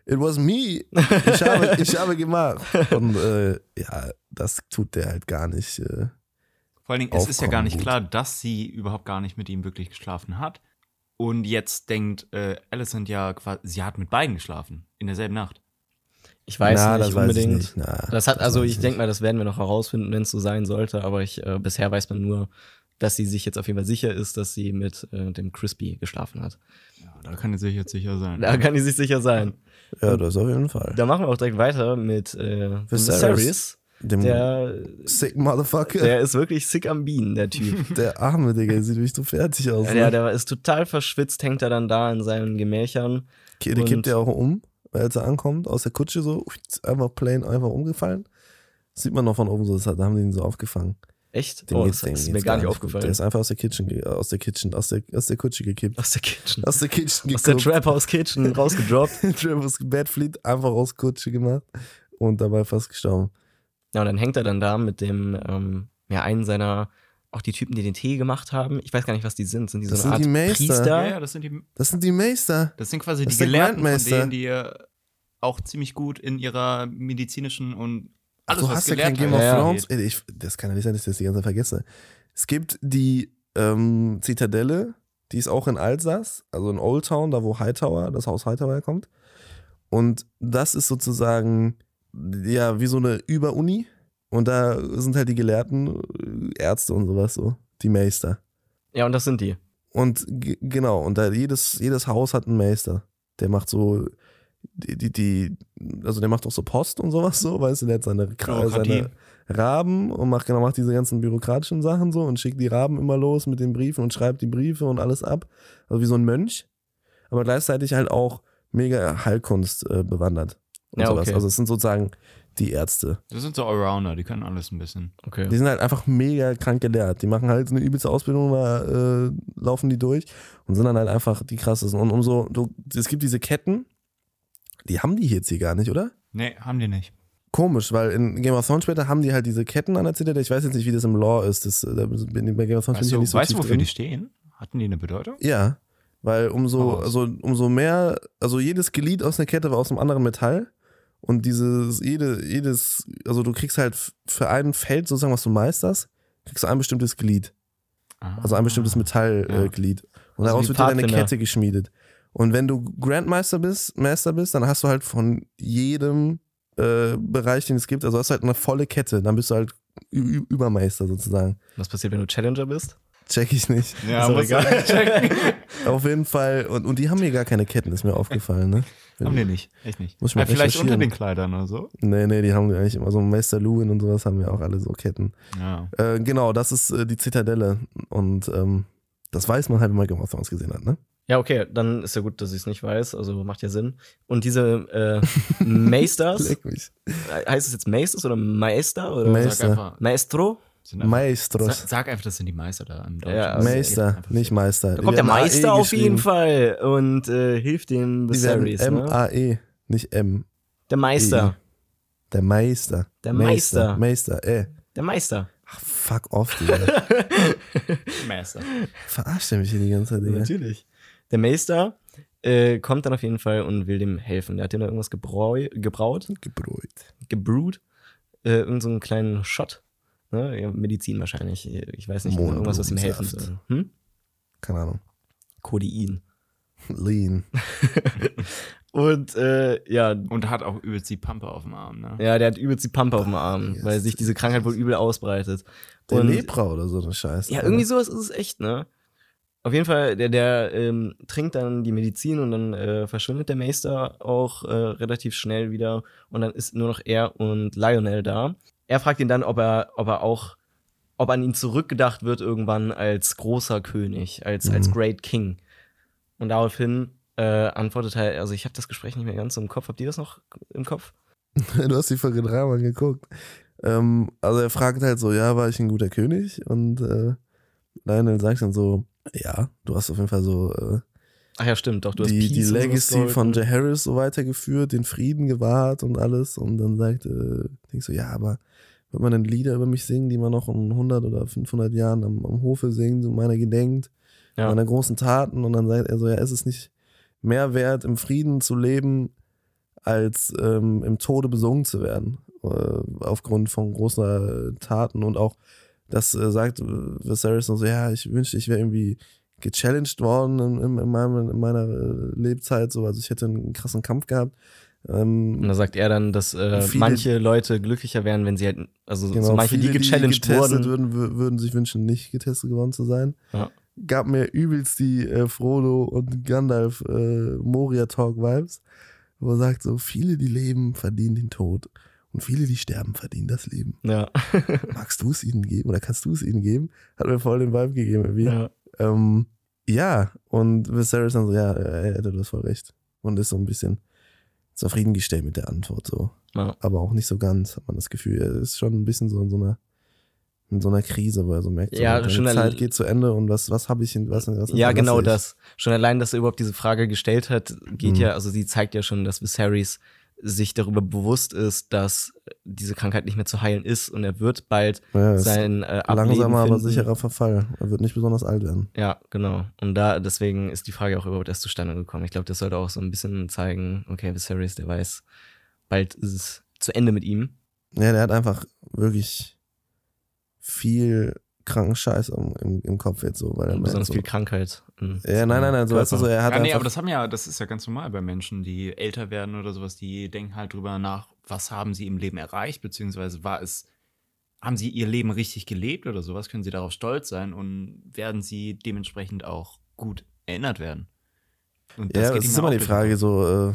it was me. Ich habe, ich habe gemacht. Und äh, ja, das tut der halt gar nicht. Äh. Vor allen Dingen, es ist ja gar nicht gut. klar, dass sie überhaupt gar nicht mit ihm wirklich geschlafen hat. Und jetzt denkt äh, Alicent ja quasi, sie hat mit beiden geschlafen. In derselben Nacht. Ich weiß Na, nicht das weiß ich unbedingt. nicht. Na, das hat, das also weiß ich denke mal, das werden wir noch herausfinden, wenn es so sein sollte, aber ich, äh, bisher weiß man nur, dass sie sich jetzt auf jeden Fall sicher ist, dass sie mit äh, dem Crispy geschlafen hat. Ja, da kann sie sich jetzt sicher sein. Da kann die sich sicher sein. Ja, das auf jeden Fall. Da machen wir auch direkt weiter mit äh, Viserys. Viserys. Dem Der, sick Motherfucker. der ist wirklich sick am Bienen, der Typ. [LAUGHS] Der arme Digga, sieht wirklich so fertig aus. Ja, ne? der, der ist total verschwitzt, hängt er dann da in seinen Gemächern. Okay, der kippt ja auch um, als er ankommt, aus der Kutsche so, einfach plain, einfach umgefallen. Das sieht man noch von oben so, da haben die ihn so aufgefangen. Echt? Dem oh, geht's- das dem ist geht's mir gar nicht gut. aufgefallen. Der ist einfach aus der Kitchen, aus der Kitchen, aus der, aus der Kutsche gekippt. aus der Kitchen. Aus der Kitchen Aus der. Trap House Kitchen [LAUGHS] rausgedroppt. Travis Badfleet einfach aus Kutsche gemacht und dabei fast gestorben. Ja, und dann hängt er dann da mit dem, ähm, ja, einen seiner, auch die Typen, die den Tee gemacht haben. Ich weiß gar nicht, was die sind. Sind die so Das eine sind Art die Meister. Priester? Ja, ja, das sind die, Das sind die Meister. das sind quasi Das die Gelehrten von denen, die äh, auch ziemlich gut in ihrer medizinischen und alles, du was hast ja kein Game of Ja, ja. Thrones. Ey, Ich, das kann ja nicht sein, dass ich das die ganze Zeit vergesse. Es gibt die ähm, Zitadelle, die ist auch in Alsace, also in Old Town, da wo Hightower, das Haus Hightower herkommt. Und das ist sozusagen, ja, wie so eine Überuni. Und da sind halt die Gelehrten, Ärzte und sowas so, die Meister. Ja, und das sind die. Und genau, und da jedes, jedes Haus hat einen Meister. Der macht so, die, die, die, also der macht auch so Post und sowas so, weißt du, der hat seine, seine Raben und macht genau macht diese ganzen bürokratischen Sachen so und schickt die Raben immer los mit den Briefen und schreibt die Briefe und alles ab. Also wie so ein Mönch. Aber gleichzeitig halt auch mega Heilkunst äh, bewandert. Und Ja, sowas. okay. Also es sind sozusagen die Ärzte. Das sind so Allrounder, die können alles ein bisschen. Okay. Die sind halt einfach mega krank gelehrt. Die machen halt eine übelste Ausbildung, da äh, laufen die durch und sind dann halt einfach die krassesten. Und umso, du, es gibt diese Ketten, die haben die jetzt hier gar nicht, oder? Nee, haben die nicht. Komisch, weil in Game of Thrones später haben die halt diese Ketten an der Zitadelle. Ich weiß jetzt nicht, wie das im Law ist. Das, äh, da bin ich bei Game of Thrones du, nicht so weißt du wofür drin. die stehen? Hatten die eine Bedeutung? Ja, weil umso, raus. also, umso mehr, also jedes Glied aus einer Kette war aus einem anderen Metall. Und dieses, jede, jedes, also du kriegst halt für ein Feld sozusagen, was du meisterst, kriegst du ein bestimmtes Glied. Also ein bestimmtes Metallglied. Ja. Äh. Und Also daraus wie wird dir deine. Kette geschmiedet. Und wenn du Grandmeister bist, Master bist, dann hast du halt von jedem äh, Bereich, den es gibt, also hast du halt eine volle Kette. Dann bist du halt Ü Übermeister sozusagen. Was passiert, wenn du Challenger bist? Check ich nicht. Ja, muss egal. [LAUGHS] Auf jeden Fall. Und, und die haben hier gar keine Ketten, ist mir aufgefallen. Ne? Haben die nicht. Echt nicht. Muss ich mal ja, vielleicht unter den Kleidern oder so. Nee, nee, die haben eigentlich immer so Meister Lewin und sowas haben ja auch alle so Ketten. Ja. Äh, genau, das ist äh, die Zitadelle. Und ähm, das weiß man halt, wenn man Game of Thrones gesehen hat, ne? Ja, okay, dann ist ja gut, dass ich es nicht weiß, also macht ja Sinn. Und diese äh, [LAUGHS] Meisters, Leck mich. heißt es jetzt Meisters oder Meister oder Meister. Sag einfach, Maestro? Sind einfach Maestros. sag, sag einfach, das sind die Meister da im Deutschen. Ja, also Meister, nicht Meister. Da kommt der Meister auf jeden Fall. Und äh, hilft dem Die werden Viserys, ne? M-A-E, nicht M. Der Meister. Der Meister. Der Meister. Meister, äh. Der Meister. Ach, fuck off, Digga. [LAUGHS] Meister. Verarscht der mich hier die ganze Zeit, Digga. Natürlich. Der Meister äh, kommt dann auf jeden Fall und will dem helfen. Der hat ihm da irgendwas gebrau gebraut, Gebräut. gebrewt. Äh, irgend so einen kleinen Shot. Ne? Ja, Medizin wahrscheinlich. Ich weiß nicht, genau, irgendwas, was ihm helfen soll. Hm? Keine Ahnung. Codein. [LAUGHS] Lean. [LAUGHS] Und äh, ja, Und hat auch übelst die Pampe auf dem Arm, ne? ja, der hat übelst die Pampe auf dem Arm, Yes. weil sich diese Krankheit wohl übel ausbreitet. Der Und- Lepra oder so eine Scheiße. Ja, irgendwie sowas ist es echt, ne? Auf jeden Fall, der, der ähm, trinkt dann die Medizin und dann äh, verschwindet der Meister auch äh, relativ schnell wieder und dann ist nur noch er und Lionel da. Er fragt ihn dann, ob er, ob er auch, ob an ihn zurückgedacht wird irgendwann als großer König, als, als Mhm. Great King. Und daraufhin äh, antwortet er, also ich habe das Gespräch nicht mehr ganz so im Kopf. Habt ihr das noch im Kopf? [LAUGHS] du hast die Folge dreimal geguckt. Ähm, also er fragt halt so, ja, war ich ein guter König? Und äh, Lionel sagt dann so, ja, du hast auf jeden Fall so äh, Ach ja, stimmt, doch, du hast die, die Legacy von geholfen. Jay Harris so weitergeführt, den Frieden gewahrt und alles. Und dann sagt, äh, denk so, ja, aber wird man denn Lieder über mich singen, die man noch in 100 oder 500 Jahren am, am Hofe singt und meiner gedenkt, Ja. meiner großen Taten? Und dann sagt er so, ja, ist es nicht mehr wert, im Frieden zu leben, als ähm, im Tode besungen zu werden, äh, aufgrund von großer Taten und auch das äh, sagt äh, Viserys noch so, ja, ich wünschte, ich wäre irgendwie gechallenged worden in, in, in, meinem, in meiner äh, Lebzeit, so, also ich hätte einen krassen Kampf gehabt. Und Ähm, da sagt er dann, dass äh, Viele- manche Leute glücklicher wären, wenn sie halt, also so genau, manche, die viele, gechallenged getestet wurden. würden, wür- würden sich wünschen, nicht getestet geworden zu sein. Ja. Gab mir übelst die äh, Frodo und Gandalf äh, Moria-Talk-Vibes, wo er sagt so, viele, die leben, verdienen den Tod. Und viele, die sterben, verdienen das Leben. Ja. [LAUGHS] Magst du es ihnen geben oder kannst du es ihnen geben? Hat mir voll den Vibe gegeben irgendwie. ja. Ähm, ja, und Viserys dann so, ja, er hätte das voll recht. Und ist so ein bisschen zufriedengestellt mit der Antwort so. Ja. Aber auch nicht so ganz, hat man das Gefühl. Er ist schon ein bisschen so in so einer, in so einer Krise, wo er so merkt, so, Ja, schon Zeit geht zu Ende und was, was habe ich in, was, was Ja, genau hinterlasse das. Schon allein, dass er überhaupt diese Frage gestellt hat, geht Mhm. ja, also sie zeigt ja schon, dass Viserys sich darüber bewusst ist, dass diese Krankheit nicht mehr zu heilen ist und er wird bald? Ja, sein äh, Ableben langsamer, aber finden. sicherer Verfall. Er wird nicht besonders alt werden. Ja, genau. Und da, deswegen ist die Frage auch überhaupt erst zustande gekommen. Ich glaube, das sollte auch so ein bisschen zeigen, okay, Viserys, der weiß, bald ist es zu Ende mit ihm. Ja, der hat einfach wirklich viel kranken Scheiß im, im, im Kopf jetzt so, weil er merkt besonders so, viel Krankheit. im Ja, nein, nein, nein, so weißt du so, er hat ja, nee, einfach, aber das haben ja, das ist ja ganz normal bei Menschen, die älter werden oder sowas, die denken halt drüber nach, was haben sie im Leben erreicht, beziehungsweise war es, haben sie ihr Leben richtig gelebt oder sowas, können sie darauf stolz sein und werden sie dementsprechend auch gut erinnert werden. Und ja, geht es ihm ist ja immer die Frage so, äh,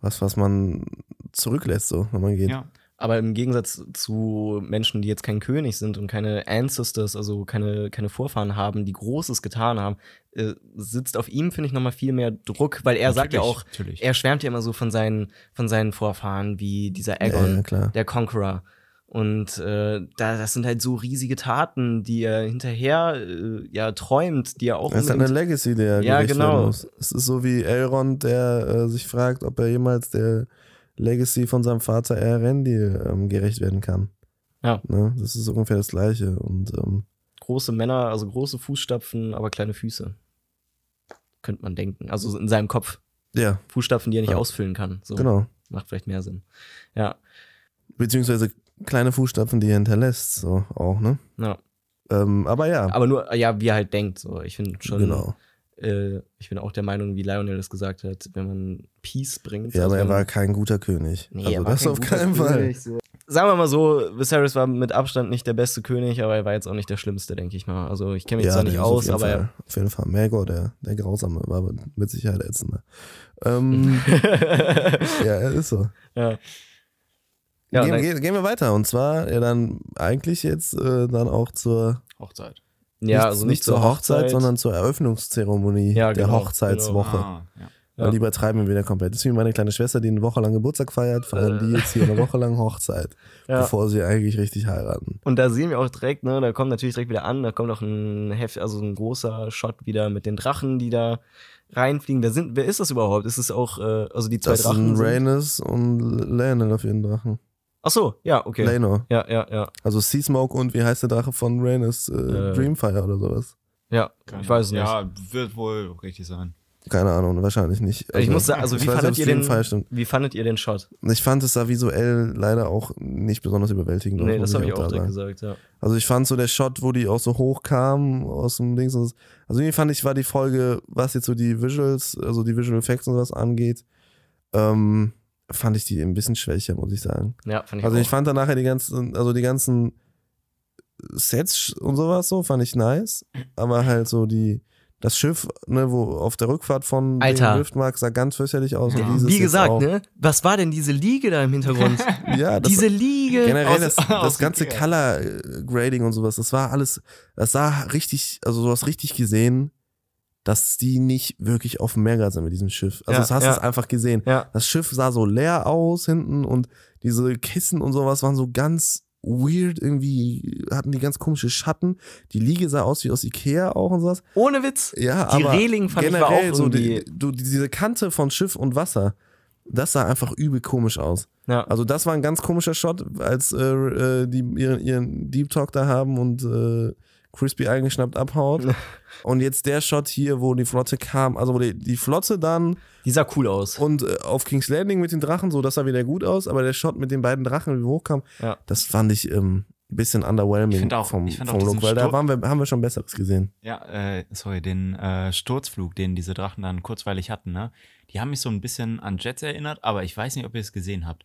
was, was man zurücklässt so, wenn man geht. Ja, Aber im Gegensatz zu Menschen, die jetzt kein König sind und keine Ancestors, also keine, keine Vorfahren haben, die Großes getan haben, äh, sitzt auf ihm, finde ich, nochmal viel mehr Druck, weil er sagt ja natürlich, auch, natürlich. er schwärmt ja immer so von seinen, von seinen Vorfahren, wie dieser Aegon, ja, der Conqueror. Und äh, da, das sind halt so riesige Taten, die er hinterher äh, ja träumt, die er auch Das ist eine Legacy, der Ja, genau. muss. Es ist so wie Elrond, der äh, sich fragt, ob er jemals der Legacy von seinem Vater Erendil ähm, gerecht werden kann. Ja. Ne? Das ist ungefähr das Gleiche. Und ähm, große Männer, also große Fußstapfen, aber kleine Füße. Könnte man denken. Also in seinem Kopf. ja, Fußstapfen, die er nicht Ja. ausfüllen kann. So. genau. Macht vielleicht mehr Sinn. Ja. Beziehungsweise kleine Fußstapfen, die er hinterlässt, so auch, ne? ja. Ähm, aber ja, Aber nur, ja, wie er halt denkt. So. Ich finde schon, genau. Äh, ich bin auch der Meinung, wie Lionel das gesagt hat, wenn man Peace bringt. Ja, also aber er wenn- war kein guter König. Nee, also er war das kein auf guter keinen Fall. König, so. Sagen wir mal so, Viserys war mit Abstand nicht der beste König, aber er war jetzt auch nicht der schlimmste, denke ich mal. Also ich kenne mich zwar der nicht aus, aber Fall, auf jeden Fall. Melgor, der, der Grausame, war mit- Sicherheit ätzender. Ähm, [LAUGHS] ja, er ist so. ja. Ja, gehen, dann- gehen, gehen wir weiter. Und zwar ja dann eigentlich jetzt äh, dann auch zur Hochzeit. Ja, nicht, also nicht zur Hochzeit, sondern zur Eröffnungszeremonie Ja, der genau, Hochzeitswoche. Ah, ja. Weil die übertreiben wir wieder komplett. Das ist wie meine kleine Schwester, die eine Woche lang Geburtstag feiert, feiern die jetzt hier eine Woche lang Hochzeit, Äh. [LAUGHS] Ja. bevor sie eigentlich richtig heiraten. Und da sehen wir auch direkt, ne, da kommt natürlich direkt wieder an, da kommt noch ein Heft, also ein großer Shot wieder mit den Drachen, die da reinfliegen. Wer sind, wer ist das überhaupt? Ist es auch, äh, also die zwei Das Drachen? sind sind- Rhaenys und Lionel auf ihren Drachen. Ach so, ja, okay. Laenor. Ja, ja, ja, Also Seasmoke und wie heißt der Drache von Rhaenys? Äh, Äh, Dreamfire oder sowas. ja. Keine Ich weiß es nicht. Ja, wird wohl richtig sein. Keine Ahnung, wahrscheinlich nicht. ich muss sagen, also wie weiß fandet ob ihr den, wie fandet ihr den Shot? Ich fand es da visuell leider auch nicht besonders überwältigend. Nee, das habe ich da auch direkt gesagt, ja. Also ich fand so der Shot, wo die auch so hochkamen aus dem Dings. Also irgendwie fand ich, war die Folge, was jetzt so die Visuals, also die Visual Effects und sowas angeht, ähm, fand ich die ein bisschen schwächer, muss ich sagen. Ja, fand ich Also auch. ich fand dann nachher die ganzen, also die ganzen Sets und sowas so, fand ich nice. Aber halt so die, das Schiff, ne, wo auf der Rückfahrt von Alter. dem Riftmark sah ganz fürchterlich aus. Ja. Wie gesagt, ne? Was war denn diese Liege da im Hintergrund? [LAUGHS] Ja, das, diese Liege. generell aus- das, aus das ganze. Color äh, Grading und sowas, das war alles, das sah richtig, also du hast richtig gesehen, dass die nicht wirklich auf dem Meer gerade sind mit diesem Schiff. Also Ja, das hast du ja. es einfach gesehen. Ja. Das Schiff sah so leer aus hinten und diese Kissen und sowas waren so ganz weird, irgendwie hatten die ganz komische Schatten. Die Liege sah aus wie aus Ikea auch und sowas. Ohne Witz. Ja, Die aber Reling fand ich war generell auch so die, du, diese Kante von Schiff und Wasser, das sah einfach übel komisch aus. Ja. Also das war ein ganz komischer Shot, als äh, äh, die ihren, ihren Deep Talk da haben und äh, Crispy eingeschnappt abhaut. und jetzt der Shot hier, wo die Flotte kam, also wo die, die Flotte dann Die sah cool aus. und äh, auf King's Landing mit den Drachen, so das sah wieder gut aus, aber der Shot mit den beiden Drachen, wie wir hochkamen, Ja. das fand ich ähm, ein bisschen underwhelming Ich auch- vom, ich vom Look, weil da waren wir, haben wir schon Besseres gesehen. Ja, äh, sorry, den äh, Sturzflug, den diese Drachen dann kurzweilig hatten, ne? Die haben mich so ein bisschen an Jets erinnert, aber ich weiß nicht, ob ihr es gesehen habt.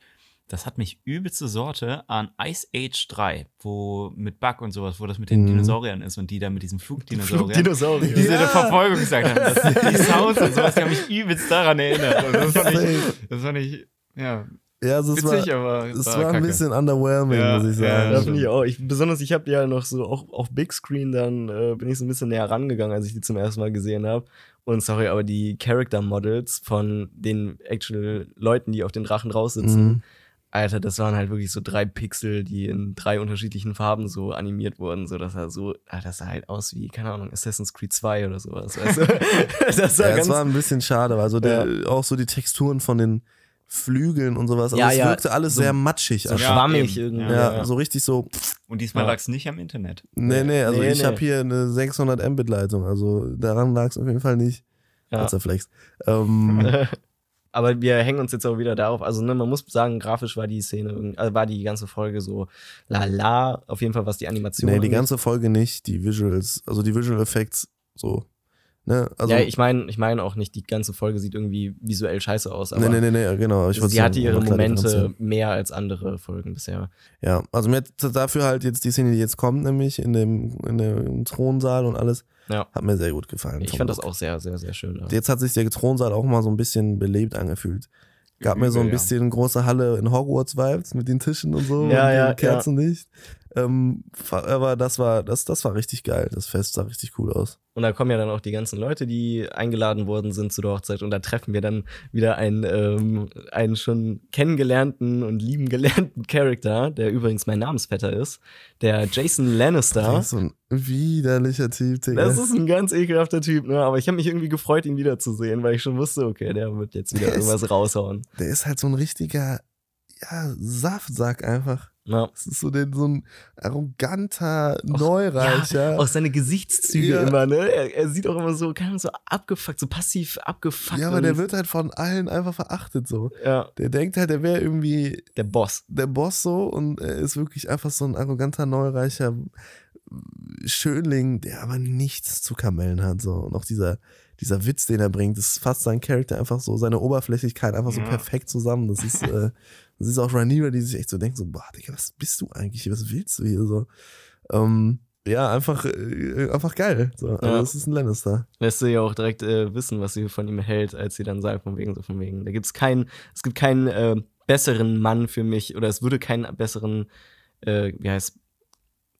Das hat mich übelste Sorte an Ice Age 3, wo mit Bug und sowas, wo das mit den Mhm. Dinosauriern ist und die da mit diesem Flugdinosauriern. Dinosaurier. Diese Ja. Verfolgung gesagt haben. Das, [LAUGHS] die Sounds und sowas, die haben mich übelst daran erinnert. Und das fand ich, das fand ich ja, Ja, also es war, aber es war war ein kacke. bisschen underwhelming, Ja, muss ich sagen. Ja, finde ich auch. Ich, besonders, ich habe ja noch so auch auf Big Screen dann äh, bin ich so ein bisschen näher rangegangen, als ich die zum ersten Mal gesehen habe. Und sorry, aber die Character Models von den actual Leuten, die auf den Drachen drauf sitzen, Mhm. Alter, das waren halt wirklich so drei Pixel, die in drei unterschiedlichen Farben so animiert wurden. So, das sah so, Alter, das sah halt aus wie, keine Ahnung, Assassin's Creed 2 oder sowas. Weißt du? [LAUGHS] [LAUGHS] das sah Ja, ganz es war ein bisschen schade, also der, auch so die Texturen von den Flügeln und sowas. Also Ja, es ja, wirkte alles so- sehr matschig. so. Ja, schwammig irgendwie. ja, Ja, so richtig so. Und diesmal Ja. lag es nicht am Internet. Nee, nee, also Nee, ich nee. habe hier eine 600 Mbit Leitung, also daran lag es auf jeden Fall nicht. Ja. Ja. Flex. Ähm, [LAUGHS] Aber wir hängen uns jetzt auch wieder darauf. Also, ne, man muss sagen, grafisch war die Szene, also war die ganze Folge so lala. Auf jeden Fall, was die Animation nee, die angeht. ganze Folge nicht, die Visuals, also die Visual Effects so. Ne? Also, ja, ich meine ich mein auch nicht, die ganze Folge sieht irgendwie visuell scheiße aus, aber nee, nee, nee, nee, genau. Ich sie hatte ihre Momente mehr als andere Folgen bisher. Ja, also mir hat dafür halt jetzt die Szene, die jetzt kommt, nämlich in dem, in dem Thronsaal und alles, Ja. hat mir sehr gut gefallen. Ich fand das Look. auch sehr, sehr, sehr schön. Ja. Jetzt hat sich der Thronsaal auch mal so ein bisschen belebt angefühlt. Gab mir so ein Übel, ja. bisschen große Halle in Hogwarts-Vibes mit den Tischen und so Ja, und ja, Kerzenlicht. Ähm, aber das war, das, das war richtig geil. Das Fest sah richtig cool aus. Und da kommen ja dann auch die ganzen Leute, die eingeladen worden sind zu der Hochzeit. Und da treffen wir dann wieder einen, ähm, einen schon kennengelernten und lieben gelernten Charakter, der übrigens mein Namensvetter ist, der Jason Lannister. Das ist so ein widerlicher Typ, Digga. Das ist ein ganz ekelhafter Typ, ne? Aber ich habe mich irgendwie gefreut, ihn wiederzusehen, weil ich schon wusste, okay, der wird jetzt wieder Der ist- irgendwas raushauen. der ist halt so ein richtiger, ja, Saftsack einfach. Ja. Das ist so, den, so ein arroganter Neureicher. Auch seine Gesichtszüge Ja. immer, ne? Er, er sieht auch immer so, keine Ahnung, so abgefuckt, so passiv abgefuckt. ja, aber der wird halt von allen einfach verachtet so. Ja, Der denkt halt, der wäre irgendwie der Boss. der Boss so und er ist wirklich einfach so ein arroganter, neureicher Schönling, der aber nichts zu kamellen hat. So. Und auch dieser, dieser Witz, den er bringt, das fasst seinen Charakter einfach so, seine Oberflächlichkeit einfach so Ja. perfekt zusammen. Das ist, [LAUGHS] äh, ist auch Rhaenyra, die sich echt so denkt, so, boah, Digga, was bist du eigentlich? Was willst du hier so? Ähm, ja, einfach, äh, einfach geil. So. Also, Ja. das ist ein Lannister. Lässt sie ja auch direkt äh, wissen, was sie von ihm hält, als sie dann sagt, von wegen, so von wegen. Da gibt's keinen, es gibt keinen äh, besseren Mann für mich, oder es würde keinen besseren, äh, wie heißt,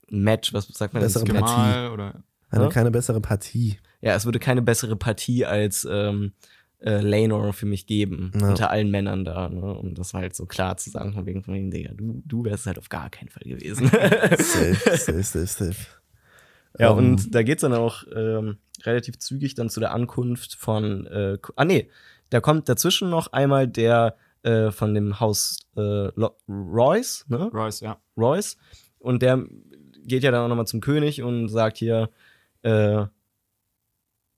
Match, was sagt man? Bessere? Partie. Oder Eine Ja? keine bessere Partie. Ja, es würde keine bessere Partie als ähm, äh, Lanor für mich geben, Ja. unter allen Männern da, ne? Um das halt so klar zu sagen, von wegen, von wegen, Digga, du, du wärst halt auf gar keinen Fall gewesen. [LAUGHS] Safe, [LAUGHS] safe, safe, safe. Ja, Ähm, und da geht's dann auch ähm, relativ zügig dann zu der Ankunft von, äh, ah nee, da kommt dazwischen noch einmal der äh, von dem Haus äh, Royce, ne? Royce, ja. Royce. Und der geht ja dann auch nochmal zum König und sagt hier, äh,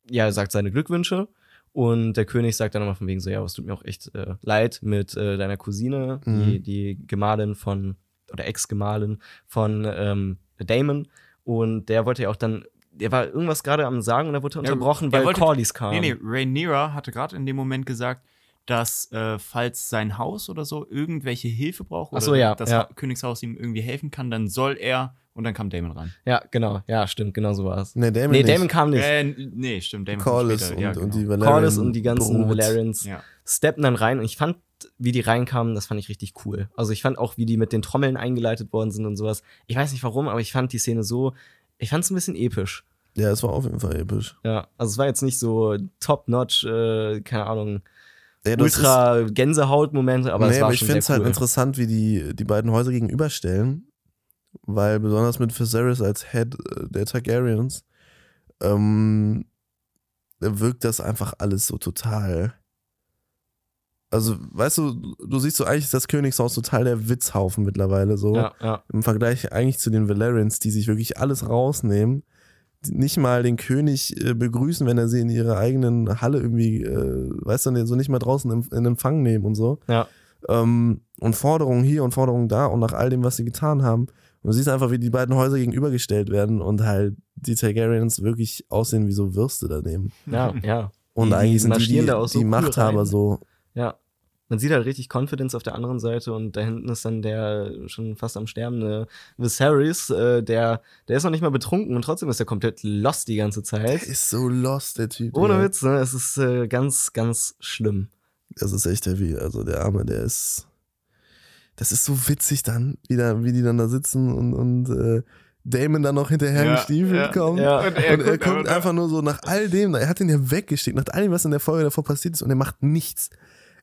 ja, er sagt seine Glückwünsche. Und der König sagt dann nochmal von wegen so, ja, es tut mir auch echt äh, leid mit äh, deiner Cousine, die, Mhm. die Gemahlin von, oder Ex-Gemahlin von ähm, Damon. Und der wollte ja auch dann, der war irgendwas gerade am Sagen und er wurde Ja, unterbrochen, er weil wollte- Corlys kam. Nee, nee, Rhaenyra hatte gerade in dem Moment gesagt, dass äh, falls sein Haus oder so irgendwelche Hilfe braucht oder so, ja, das ja. Ha- Königshaus ihm irgendwie helfen kann, dann soll er und dann kam Damon ran. Ja, genau. Ja, stimmt, genau so war es. Nee, Damon, Nee, nicht. Damon kam nicht. Äh, nee, stimmt, Damon Corlys kam und, später. ja, genau. und die Valerian. Corlys und die ganzen Brut. Valerians Ja. steppen dann rein und ich fand, wie die reinkamen, das fand ich richtig cool. Also ich fand auch, wie die mit den Trommeln eingeleitet worden sind und sowas. Ich weiß nicht warum, aber ich fand die Szene so, ich fand es ein bisschen episch. Ja, es war auf jeden Fall episch. Ja, also es war jetzt nicht so top-notch, äh, keine Ahnung, Ja, ultra Gänsehaut-Momente, aber nee, es war aber ich schon finde es halt cool. interessant, wie die, die beiden Häuser gegenüberstellen. Weil besonders mit Viserys als Head äh, der Targaryens ähm, wirkt das einfach alles so total. Also, weißt du, du siehst so eigentlich das Königshaus total der Witzhaufen mittlerweile so. Ja, ja, Im Vergleich eigentlich zu den Valerians, die sich wirklich alles rausnehmen, nicht mal den König äh, begrüßen, wenn er sie in ihre eigenen Halle irgendwie, äh, weißt du, so nicht mal draußen im, in Empfang nehmen und so. ja. Ähm, und Forderungen hier und Forderungen da und nach all dem, was sie getan haben. Und du siehst einfach, wie die beiden Häuser gegenübergestellt werden und halt die Targaryens wirklich aussehen wie so Würste daneben. Ja, ja. Und Die- eigentlich sind die, die, so die cool Machthaber rein. so. Ja. Man sieht halt richtig Confidence auf der anderen Seite und da hinten ist dann der schon fast am sterbende Viserys, äh, der, der ist noch nicht mal betrunken und trotzdem ist er komplett lost die ganze Der Zeit. ist so lost, der Typ. Ohne Digga. Witz, ne? Es ist äh, ganz, ganz schlimm. Das ist echt heavy. Also der Arme, der ist. Das ist so witzig dann, wie, da, wie die dann da sitzen und, und äh, Damon dann noch hinterher Ja, gestiefelt ja, kommt. ja. Und er, guckt einfach nur so nach all dem, er hat ihn ja weggeschickt, nach all dem, was in der Folge davor passiert ist und er macht nichts.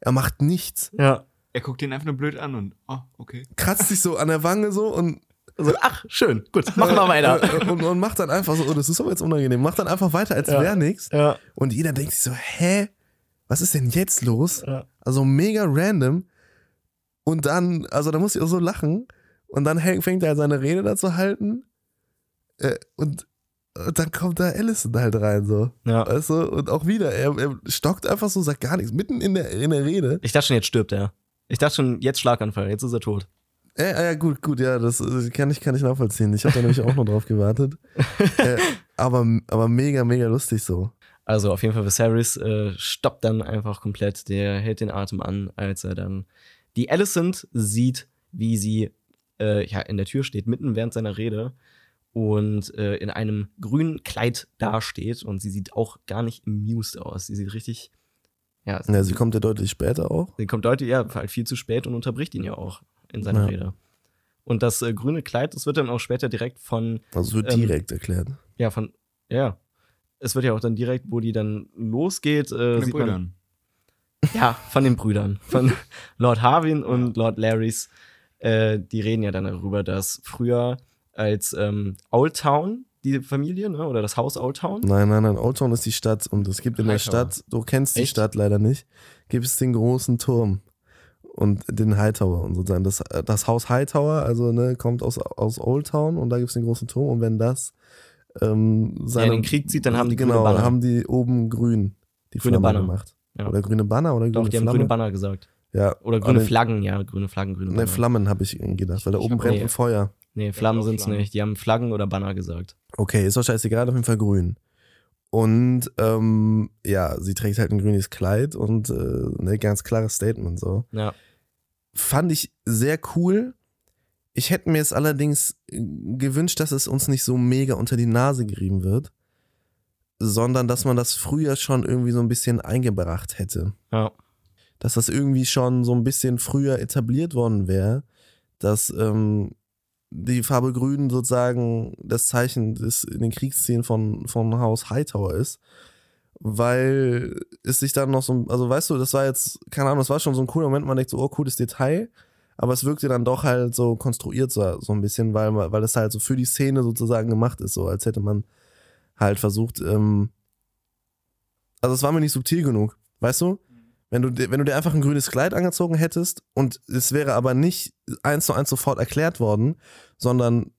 Er macht nichts. Ja. Er guckt ihn einfach nur blöd an und, oh, okay. Kratzt sich so an der Wange so und, Also, ach, schön, gut, machen wir weiter. [LAUGHS] und, und macht dann einfach so, oh, das ist aber jetzt unangenehm, macht dann einfach weiter, als Ja. wäre nichts. ja. Und jeder denkt sich so, hä? Was ist denn jetzt los? Ja. Also mega random. Und dann, also da muss ich auch so lachen. Und dann fängt er seine Rede da zu halten. Äh, und, und dann kommt da Allison halt rein, so. ja. Weißt du? Und auch wieder, er, er stockt einfach so, sagt gar nichts. Mitten in der, in der Rede. Ich dachte schon, jetzt stirbt er. Ich dachte schon, jetzt Schlaganfall, jetzt ist er tot. Äh, ja, gut, gut, ja, das kann ich, kann ich nachvollziehen. Ich habe da nämlich auch noch drauf gewartet. [LAUGHS] äh, aber, aber mega, mega lustig so. Also auf jeden Fall, Viserys äh, stoppt dann einfach komplett. Der hält den Atem an, als er dann die Alicent sieht, wie sie äh, ja, in der Tür steht, mitten während seiner Rede und äh, in einem grünen Kleid dasteht. Und sie sieht auch gar nicht amused aus. Sie sieht richtig, ja, Ja, sie kommt ja deutlich später auch. sie kommt deutlich, ja, halt viel zu spät und unterbricht ihn ja auch in seiner Ja. Rede. Und das äh, grüne Kleid, das wird dann auch später direkt von Also wird Ähm, direkt erklärt. ja, von, ja. Es wird ja auch dann direkt, wo die dann losgeht, äh, Von den sieht man, Brüdern. Ja, von den Brüdern, von [LAUGHS] Lord Harwin und Lord Larrys. Äh, die reden ja dann darüber, dass früher als ähm, Old Town, die Familie, ne, oder das Haus Old Town, Nein, nein, nein, Old Town ist die Stadt und es gibt in der Hightower. Stadt, du kennst die Echt? Stadt leider nicht, gibt es den großen Turm und den Hightower und sozusagen. Das, das Haus Hightower, also ne, kommt aus, aus Old Town und da gibt es den großen Turm und wenn das ähm, seine, den Krieg zieht, dann haben die grüne genau, Banner. haben die oben grün die Grüne Flamme Banner. gemacht. Ja. Oder grüne Banner oder grüne doch, die haben Flamme? grüne Banner gesagt. Ja. Oder grüne Flaggen, ja, grüne Flaggen, grüne Ne, Banner. Flammen habe ich gedacht, weil da oben brennt nee. ein Feuer. nee, Flammen sind's Flammen. nicht. Die haben Flaggen oder Banner gesagt. Okay, ist doch scheißegal, auf jeden Fall grün. Und ähm, ja, sie trägt halt ein grünes Kleid und äh, ein ganz klares Statement so. Ja. Fand ich sehr cool. Ich hätte mir es allerdings äh, gewünscht, dass es uns nicht so mega unter die Nase gerieben wird, sondern dass man das früher schon irgendwie so ein bisschen eingebracht hätte. Ja. Dass das irgendwie schon so ein bisschen früher etabliert worden wäre, dass ähm, die Farbe Grün sozusagen das Zeichen des in den Kriegsszenen von, von Haus Hightower ist. Weil es sich dann noch so, also weißt du, das war jetzt, keine Ahnung, das war schon so ein cooler Moment, man denkt so, oh, cooles Detail, aber es wirkte dann doch halt so konstruiert so, so ein bisschen, weil, weil es halt so für die Szene sozusagen gemacht ist, so als hätte man halt versucht, ähm, also es war mir nicht subtil genug, weißt du? Wenn du, dir- wenn du dir einfach ein grünes Kleid angezogen hättest und es wäre aber nicht eins zu eins sofort erklärt worden, sondern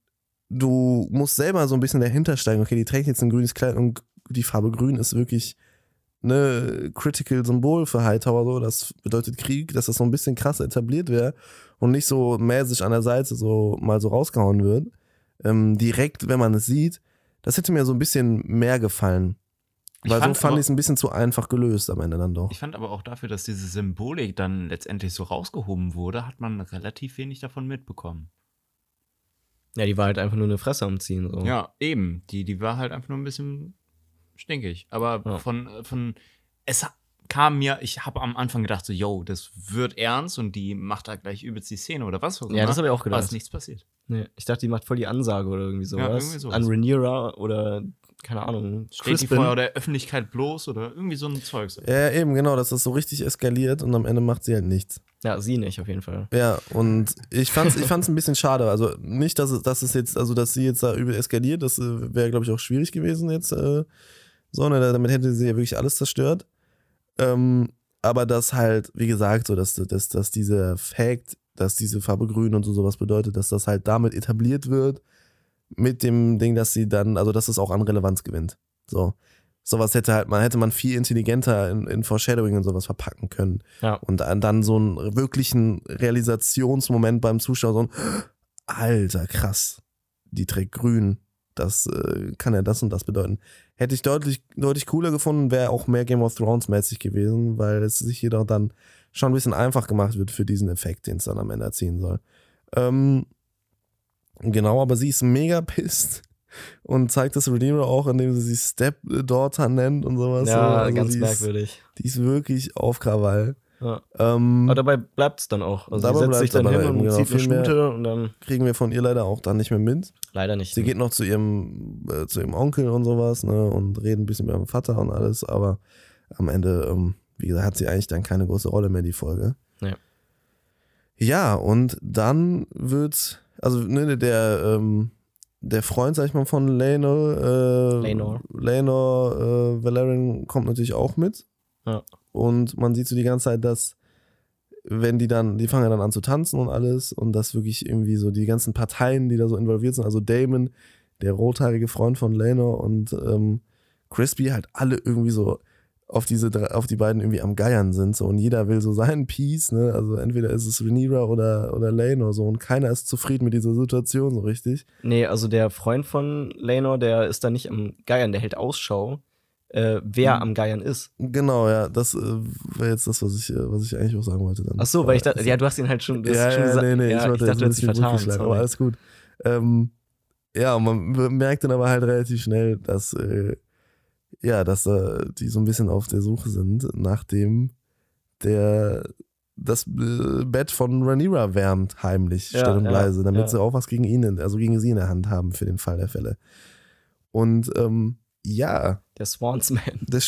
du musst selber so ein bisschen dahinter steigen. Okay, die trägt jetzt ein grünes Kleid und die Farbe grün ist wirklich ne critical Symbol für Hightower so. Das bedeutet Krieg, dass das so ein bisschen krass etabliert wäre und nicht so mäßig an der Seite so mal so rausgehauen wird. Ähm, direkt, wenn man es sieht, das hätte mir so ein bisschen mehr gefallen. Ich Weil so fand fand aber- ich es ein bisschen zu einfach gelöst am Ende dann doch. Ich fand aber auch dafür, dass diese Symbolik dann letztendlich so rausgehoben wurde, hat man relativ wenig davon mitbekommen. Ja, die war halt einfach nur eine Fresse am Ziehen. So. Ja, eben. Die, die war halt einfach nur ein bisschen stinkig. Aber Ja. von, von, es kam mir, ich habe am Anfang gedacht, so, yo, das wird ernst und die macht da gleich übelst die Szene oder was. Ja, das habe ich auch Aber gedacht. es ist nichts passiert. Nee, ich dachte, die macht voll die Ansage oder irgendwie sowas. irgendwie sowas. An Rhaenyra oder, keine Ahnung, Steht die Crispin. vor der Öffentlichkeit bloß oder irgendwie so ein Zeug. So. Ja, eben, genau, dass das so richtig eskaliert und am Ende macht sie halt nichts. Ja, sie nicht, auf jeden Fall. Ja, und ich fand's, ich fand's ein bisschen schade. Also nicht, dass es, dass es jetzt, also dass sie jetzt da übel eskaliert, das äh, wäre, glaube ich, auch schwierig gewesen jetzt. Äh, so, ne, damit hätte sie ja wirklich alles zerstört. Ähm, aber dass halt, wie gesagt, so, dass, dass, dass dieser Fact, dass diese Farbe grün und so sowas bedeutet, dass das halt damit etabliert wird, mit dem Ding, dass sie dann, also dass es auch an Relevanz gewinnt. So. Sowas hätte halt, man hätte man viel intelligenter in, in Foreshadowing und sowas verpacken können. Ja. Und dann, dann so einen wirklichen Realisationsmoment beim Zuschauer, so ein Alter, krass, die trägt grün. Das äh, kann ja das und das bedeuten. Hätte ich deutlich, deutlich cooler gefunden, wäre auch mehr Game of Thrones mäßig gewesen, weil es sich jedoch dann schon ein bisschen einfach gemacht wird für diesen Effekt, den es dann am Ende erzielen soll. Ähm, genau, aber sie ist mega [LAUGHS] pisst und zeigt das Redeemer auch, indem sie sie Stepdaughter nennt und sowas. ja, Also ganz merkwürdig. Ist, die ist wirklich auf Krawall. Ja. Ähm, Aber dabei bleibt es dann auch. Also Dabei sie setzt sich dann hin und genau. zieht eine Stute und dann kriegen wir von ihr leider auch dann nicht mehr mit. leider nicht. Sie geht noch zu ihrem, äh, zu ihrem Onkel und sowas, ne, und reden ein bisschen mit ihrem Vater und alles, aber am Ende, ähm, wie gesagt, hat sie eigentlich dann keine große Rolle mehr, die Folge. Ja. Ja, und dann wird, also, ne, der, ähm, der Freund, sag ich mal, von Lenor, äh, Laenor. Lenor, äh, Valerian kommt natürlich auch mit. Ja. Und man sieht so die ganze Zeit, dass wenn die dann, die fangen ja dann an zu tanzen und alles und dass wirklich irgendwie so die ganzen Parteien, die da so involviert sind, also Damon, der rothaarige Freund von Lenor und ähm, Crispy halt alle irgendwie so auf diese auf die beiden irgendwie am Geiern sind so und jeder will so seinen [LAUGHS] Piece, ne? Also entweder ist es Rhaenyra oder oder Lenor so und keiner ist zufrieden mit dieser Situation so richtig. Nee, also der Freund von Lenor, der ist da nicht am Geiern, der hält Ausschau, äh, wer Mhm. am Geiern ist. Genau, ja, das äh, wäre jetzt das, was ich äh, was ich eigentlich auch sagen wollte dann. Ach so, weil ich dachte, ja, du hast ihn halt schon, hast ja, schon ja, gesagt. nee, nee, ja, ich wollte dachte, du hast dich ein bisschen vertan. aber alles gut. Ähm, ja, und man merkt dann aber halt relativ schnell, dass, äh, ja, dass äh, die so ein bisschen auf der Suche sind, nachdem der das äh, Bett von Rhaenyra wärmt, heimlich, Ja, still und ja, leise, damit ja. sie auch was gegen ihn, also gegen sie in der Hand haben für den Fall der Fälle. Und ähm, ja, Der Swansman. [LAUGHS] der,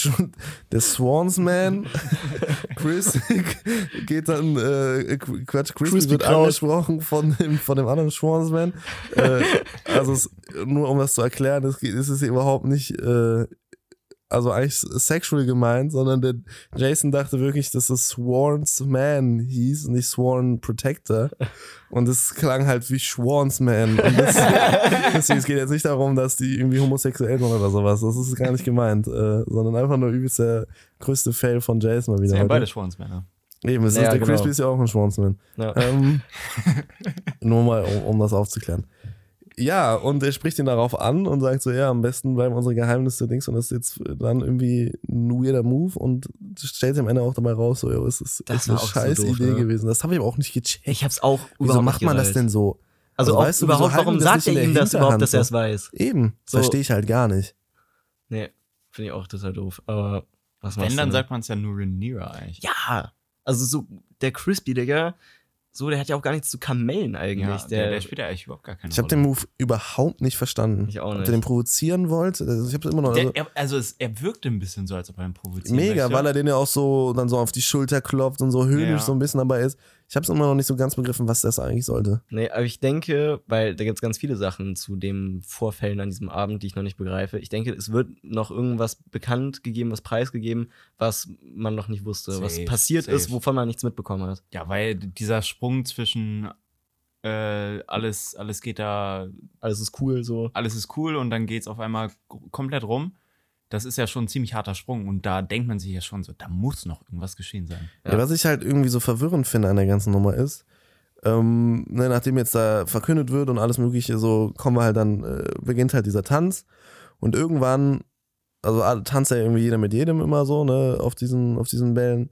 der Swansman, [LAUGHS] Chris [LAUGHS] geht dann, äh, Qu- Quatsch, Chris Crispy wird Kraut. angesprochen von dem, von dem anderen Swansman. äh, also es, nur um das zu erklären, es geht- es ist überhaupt nicht, äh, also eigentlich sexual gemeint, sondern der Jason dachte wirklich, dass es Sworn's Man hieß, nicht Sworn Protector. Und es klang halt wie Schwans Man. Und das, [LAUGHS] deswegen, es geht jetzt nicht darum, dass die irgendwie homosexuell sind oder sowas. Das ist gar nicht gemeint. Äh, sondern einfach nur übelst der größte Fail von Jason mal wieder. sind ja heute. beide Schwanzmänner. Eben, es Ja, ist, der genau. Crispy ist ja auch ein Schwanzman. Ja. Ähm, [LAUGHS] nur mal, um, um das aufzuklären. Ja, und er spricht ihn darauf an und sagt so, ja, am besten bleiben unsere Geheimnisse Dings und das ist jetzt dann irgendwie ein weirder Move und stellt am Ende auch dabei raus, so, ja, es ist, Das ist eine so scheiß doof, Idee ne? gewesen. Das habe ich aber auch nicht gecheckt. Ich hab's auch Wieso überhaupt macht nicht man das denn so? Also, Also auch weißt du, überhaupt, warum sagt er ihm das überhaupt, dass er es so? weiß? Eben, So. verstehe ich halt gar nicht. Nee, finde ich auch total doof. Aber was machst Wenn, dann sagt man es ja nur Rhaenyra eigentlich. Ja, also so der Crispy, Digga, so, der hat ja auch gar nichts zu kamellen eigentlich. Ja, der, der, der spielt ja eigentlich überhaupt gar keine Ich habe den Move überhaupt nicht verstanden. Ich auch Ob nicht. der den provozieren wollte? Also ich habe immer noch. Also, Der, er, also es, er wirkte ein bisschen so, als ob er ihn provoziert. Mega, weil er den ja auch so dann so auf die Schulter klopft und so höhnisch Ja. so ein bisschen dabei ist. Ich habe es immer noch nicht so ganz begriffen, was das eigentlich sollte. Nee, aber ich denke, weil da gibt es ganz viele Sachen zu den Vorfällen an diesem Abend, die ich noch nicht begreife. Ich denke, es wird noch irgendwas bekannt gegeben, was preisgegeben, was man noch nicht wusste, was Safe, passiert safe. ist, wovon man nichts mitbekommen hat. Ja, weil dieser Sprung zwischen äh, alles, alles geht da, Alles ist cool so. alles ist cool und dann geht's auf einmal komplett rum. Das ist ja schon ein ziemlich harter Sprung und da denkt man sich ja schon so, da muss noch irgendwas geschehen sein. Ja. was ich halt irgendwie so verwirrend finde an der ganzen Nummer ist, ähm, ne, nachdem jetzt da verkündet wird und alles Mögliche, so kommen wir halt dann, äh, beginnt halt dieser Tanz und irgendwann, also alle- tanzt ja irgendwie jeder mit jedem immer so, ne, auf diesen, auf diesen Bällen.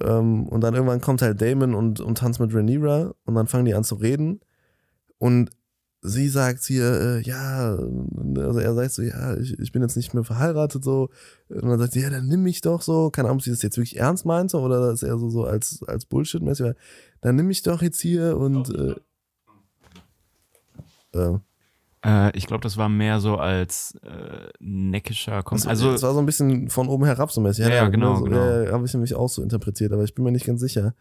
Ähm, und dann irgendwann kommt halt Damon und, und tanzt mit Rhaenyra und dann fangen die an zu reden. Und sie sagt hier, äh, ja, also er sagt so, ja, ich, ich bin jetzt nicht mehr verheiratet, so. Und dann sagt sie, ja, dann nimm mich doch so. Keine Ahnung, ob sie das jetzt wirklich ernst meinte oder das eher so, so als, als Bullshit-mäßig war. Dann nimm mich doch jetzt hier und, äh, äh, Äh, ich glaube, das war mehr so als äh, neckischer Kom also, es war so ein bisschen von oben herab so mäßig. Ja, ja, genau, so, genau. Ja, ja, habe ich nämlich auch so interpretiert, aber ich bin mir nicht ganz sicher.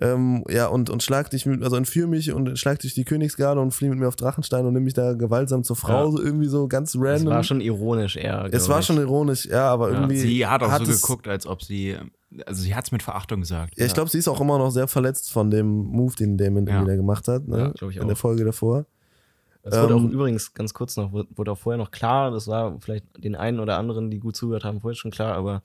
Ähm, ja, und, und schlag dich, mit, also entführ mich und schlag dich die Königsgarde und flieh mit mir auf Drachenstein und nimm mich da gewaltsam zur Frau, Ja. so irgendwie so ganz Es random. war schon ironisch eher. Es war ich. schon ironisch, ja, aber Ja. irgendwie. sie hat auch so es- geguckt, als ob sie, also sie hat es mit Verachtung gesagt. Ja, ich glaube, sie ist auch immer noch sehr verletzt von dem Move, den Damon Ja. irgendwie da gemacht hat, ne? Ja, ich In der auch. Folge davor. Es wurde Ähm, auch übrigens ganz kurz noch, wurde wurde auch vorher noch klar, das war vielleicht den einen oder anderen, die gut zugehört haben, vorher schon klar, aber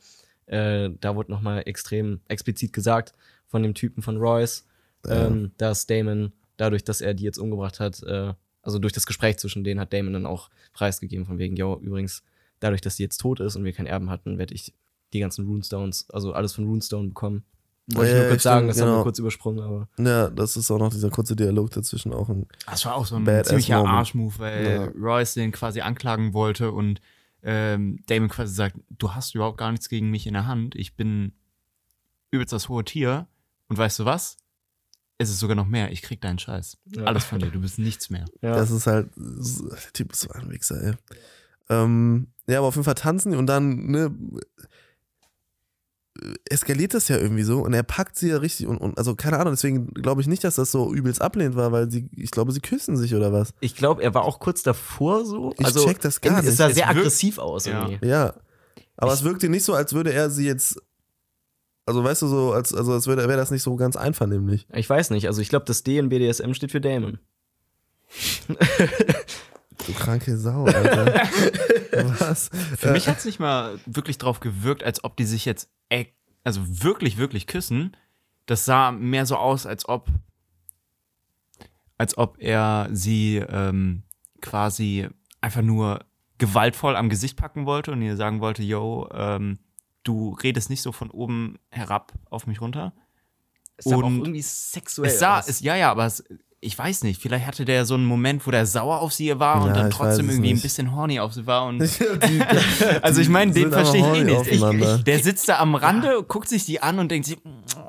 äh, da wurde nochmal extrem explizit gesagt von dem Typen von Royce, Ja. ähm, dass Damon, dadurch, dass er die jetzt umgebracht hat, äh, also durch das Gespräch zwischen denen hat Damon dann auch preisgegeben, von wegen, yo, übrigens, dadurch, dass sie jetzt tot ist und wir keinen Erben hatten, werde ich die ganzen Runestones, also alles von Runestone bekommen. Wollte ich Ja, nur kurz stimmt, sagen, das haben genau. wir kurz übersprungen, aber Ja, das ist auch noch dieser kurze Dialog dazwischen auch. Ein, Das war auch so ein ziemlicher. Arschmove, weil Ja. Royce den quasi anklagen wollte und ähm, Damon quasi sagt, du hast überhaupt gar nichts gegen mich in der Hand. Ich bin übelst das hohe Tier. Und weißt du was? Es ist sogar noch mehr. Ich krieg deinen Scheiß. Ja. Alles von dir. Du bist nichts mehr. ja. Das ist halt, der Typ ist so ein Wichser, ey. Ähm, ja, aber auf jeden Fall tanzen die und dann, ne, eskaliert das ja irgendwie so und er packt sie ja richtig und, und also keine Ahnung, deswegen glaube ich nicht, dass das so übelst ablehnt war, weil sie, ich glaube, sie küssen sich oder was. Ich glaube, er war auch kurz davor so. Ich also, check das gar Es nicht. sah Es sehr wirkt- aggressiv aus Ja. irgendwie. Ja. Aber Ich- es wirkte nicht so, als würde er sie jetzt, also weißt du so, als, also als wäre das nicht so ganz einvernehmlich. Ich weiß nicht. Also ich glaube, das D in BDSM steht für Damon. Du kranke Sau, Alter. [LAUGHS] was? Für mich hat es nicht mal wirklich drauf gewirkt, als ob die sich jetzt also wirklich, wirklich küssen. Das sah mehr so aus, als ob als ob er sie ähm, quasi einfach nur gewaltvoll am Gesicht packen wollte und ihr sagen wollte, yo, ähm, du redest nicht so von oben herab auf mich runter. Es sah aber auch Und irgendwie sexuell Es sah, aus. es, ja, ja, aber es, ich weiß nicht, vielleicht hatte der so einen Moment, wo der sauer auf sie war und Ja, dann ich trotzdem irgendwie ein nicht. bisschen horny auf sie war und Die- [LAUGHS] [LAUGHS] also ich meine, den verstehe ich eh nicht. Ich, ich, der sitzt da am Rande, guckt sich die an und denkt sich,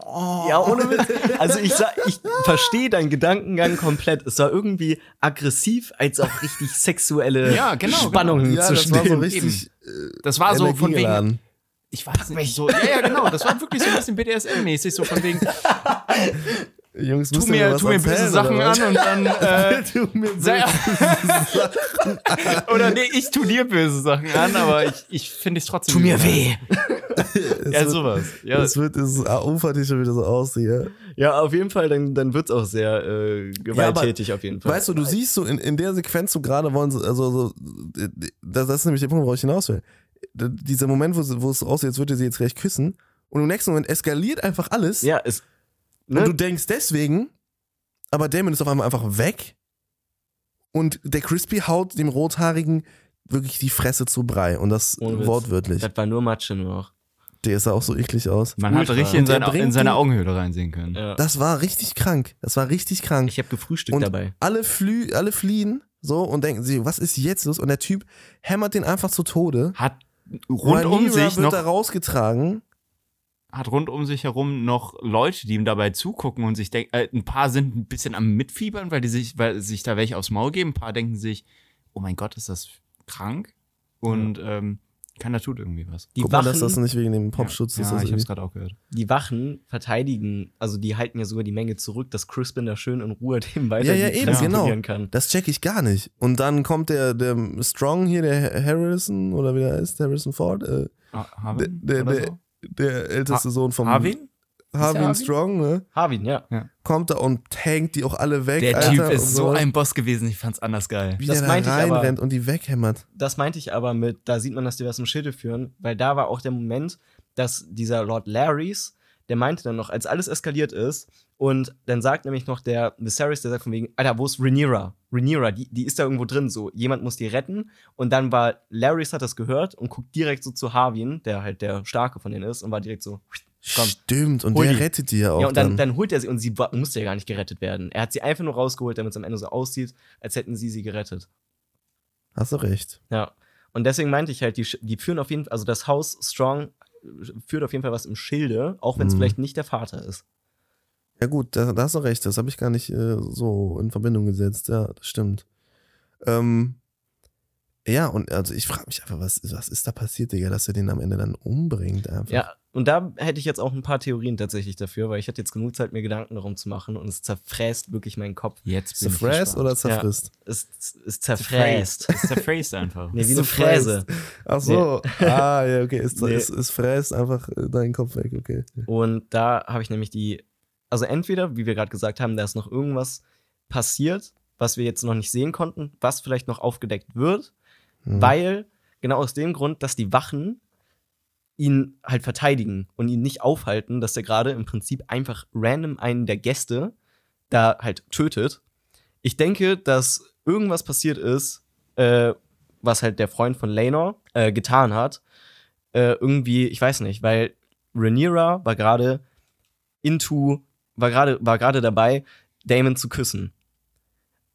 oh. ja, ohne Witz. Also ich, ich [LAUGHS] verstehe deinen Gedankengang komplett. Es war irgendwie aggressiv, als auch richtig sexuelle Ja, genau, genau. Spannungen ja, das zwischen war so denen. richtig das war so von wegen. Ich weiß nicht, so, ja, ja, genau, das war wirklich so ein bisschen BDSM-mäßig, so von wegen, Jungs, tu mir, tu mir böse Sachen an und dann, äh, [LAUGHS] tu mir böse [LAUGHS] oder nee, ich tu dir böse Sachen an, aber ich, ich finde es trotzdem. Tu mir weh. [LAUGHS] Es Ja, wird- sowas. Ja, Das wird, es ufert dich schon wieder so aus hier. Ja, auf jeden Fall, dann, dann wird es auch sehr äh, gewalttätig auf jeden Fall. Weißt du, du siehst so in, in der Sequenz so gerade wollen sie, also so, das, das ist nämlich der Punkt, worauf ich hinaus will. Dieser Moment, wo, wo es aussieht, als würde sie jetzt gleich küssen und im nächsten Moment eskaliert einfach alles ja, es. und du Ne? denkst deswegen, aber Damon ist auf einmal einfach weg und der Crispy haut dem Rothaarigen wirklich die Fresse zu Brei und das Ohne Witz. wortwörtlich. Das war nur Matsche nur noch. Der sah auch so eklig aus. Man hat richtig in seine, in seine Augenhöhle reinsehen können. Ja. Das war richtig krank. Das war richtig krank. Ich habe gefrühstückt Und dabei. alle, flü alle fliehen so und denken sie, was ist jetzt los? Und der Typ hämmert den einfach zu Tode. Hat rund um sich wird noch da rausgetragen. hat rund um sich herum noch Leute, die ihm dabei zugucken und sich denken, äh, ein paar sind ein bisschen am Mitfiebern, weil die sich, weil sich da welche aufs Maul geben. Ein paar denken sich, oh mein Gott, ist das krank? Und ähm, keiner tut irgendwie was. Die Guck mal, Wachen, dass das nicht wegen dem Popschutz ja, ist. ja, ich hab's gerade auch gehört. die Wachen verteidigen, also die halten ja sogar die Menge zurück, dass Crispin da schön in Ruhe [LAUGHS] dem weiter Ja, ja, die eben, genau. kann. das check ich gar nicht. Und dann kommt der, der Strong hier, der Harrison, oder wie der heißt, Harrison Ford, äh, Ah, der, Harvin? der, oder der, so? der älteste Sohn vom Harvin? Harvin Harvin? Strong, ne? Harvin, ja. Kommt da und tankt die auch alle weg. Der Alter, Typ ist so ein Boss gewesen, ich fand's anders geil. Wie Das der da meinte ich aber- reinrennt und die weghämmert. Das meinte ich aber mit, da sieht man, dass die was im Schilde führen, weil da war auch der Moment, dass dieser Lord Larrys, der meinte dann noch, als alles eskaliert ist, und dann sagt nämlich noch der Viserys, der sagt von wegen, Alter, wo ist Rhaenyra? Rhaenyra, die, die ist da irgendwo drin, so, jemand muss die retten. Und dann war, Larrys hat das gehört und guckt direkt so zu Harvin, der halt der Starke von denen ist, und war direkt so, Komm. Stimmt, und Hol der die. rettet die ja auch Ja, und dann, dann. dann holt er sie und sie musste ja gar nicht gerettet werden. Er hat sie einfach nur rausgeholt, damit es am Ende so aussieht, als hätten sie sie gerettet. Hast du recht. Ja. Und deswegen meinte ich halt, die, die führen auf jeden Fall, also das Haus Strong äh, führt auf jeden Fall was im Schilde, auch wenn es Mhm. vielleicht nicht der Vater ist. Ja, gut, da, da hast du recht. Das habe ich gar nicht äh, so in Verbindung gesetzt. Ja, das stimmt. Ähm, ja, und also ich frage mich einfach, was, was ist da passiert, Digga, dass er den am Ende dann umbringt einfach. Ja, und da hätte ich jetzt auch ein paar Theorien tatsächlich dafür, weil ich hatte jetzt genug Zeit, mir Gedanken darum zu machen und es zerfräst wirklich meinen Kopf. Jetzt bin ich Zerfräst oder zerfrisst? Es, es zerfräst. Es zerfräst einfach. Nee, wie eine Fräse. Ach so. Ah, ja, okay. Es, Nee. es, es fräst einfach äh, deinen Kopf weg, okay. Und da habe ich nämlich die, also entweder, wie wir gerade gesagt haben, da ist noch irgendwas passiert, was wir jetzt noch nicht sehen konnten, was vielleicht noch aufgedeckt wird, Hm. weil genau aus dem Grund, dass die Wachen ihn halt verteidigen und ihn nicht aufhalten, dass er gerade im Prinzip einfach random einen der Gäste da halt tötet. Ich denke, dass irgendwas passiert ist, äh, was halt der Freund von Laenor äh, getan hat. Äh, irgendwie, ich weiß nicht, weil Rhaenyra war gerade into, war gerade war gerade dabei, Damon zu küssen.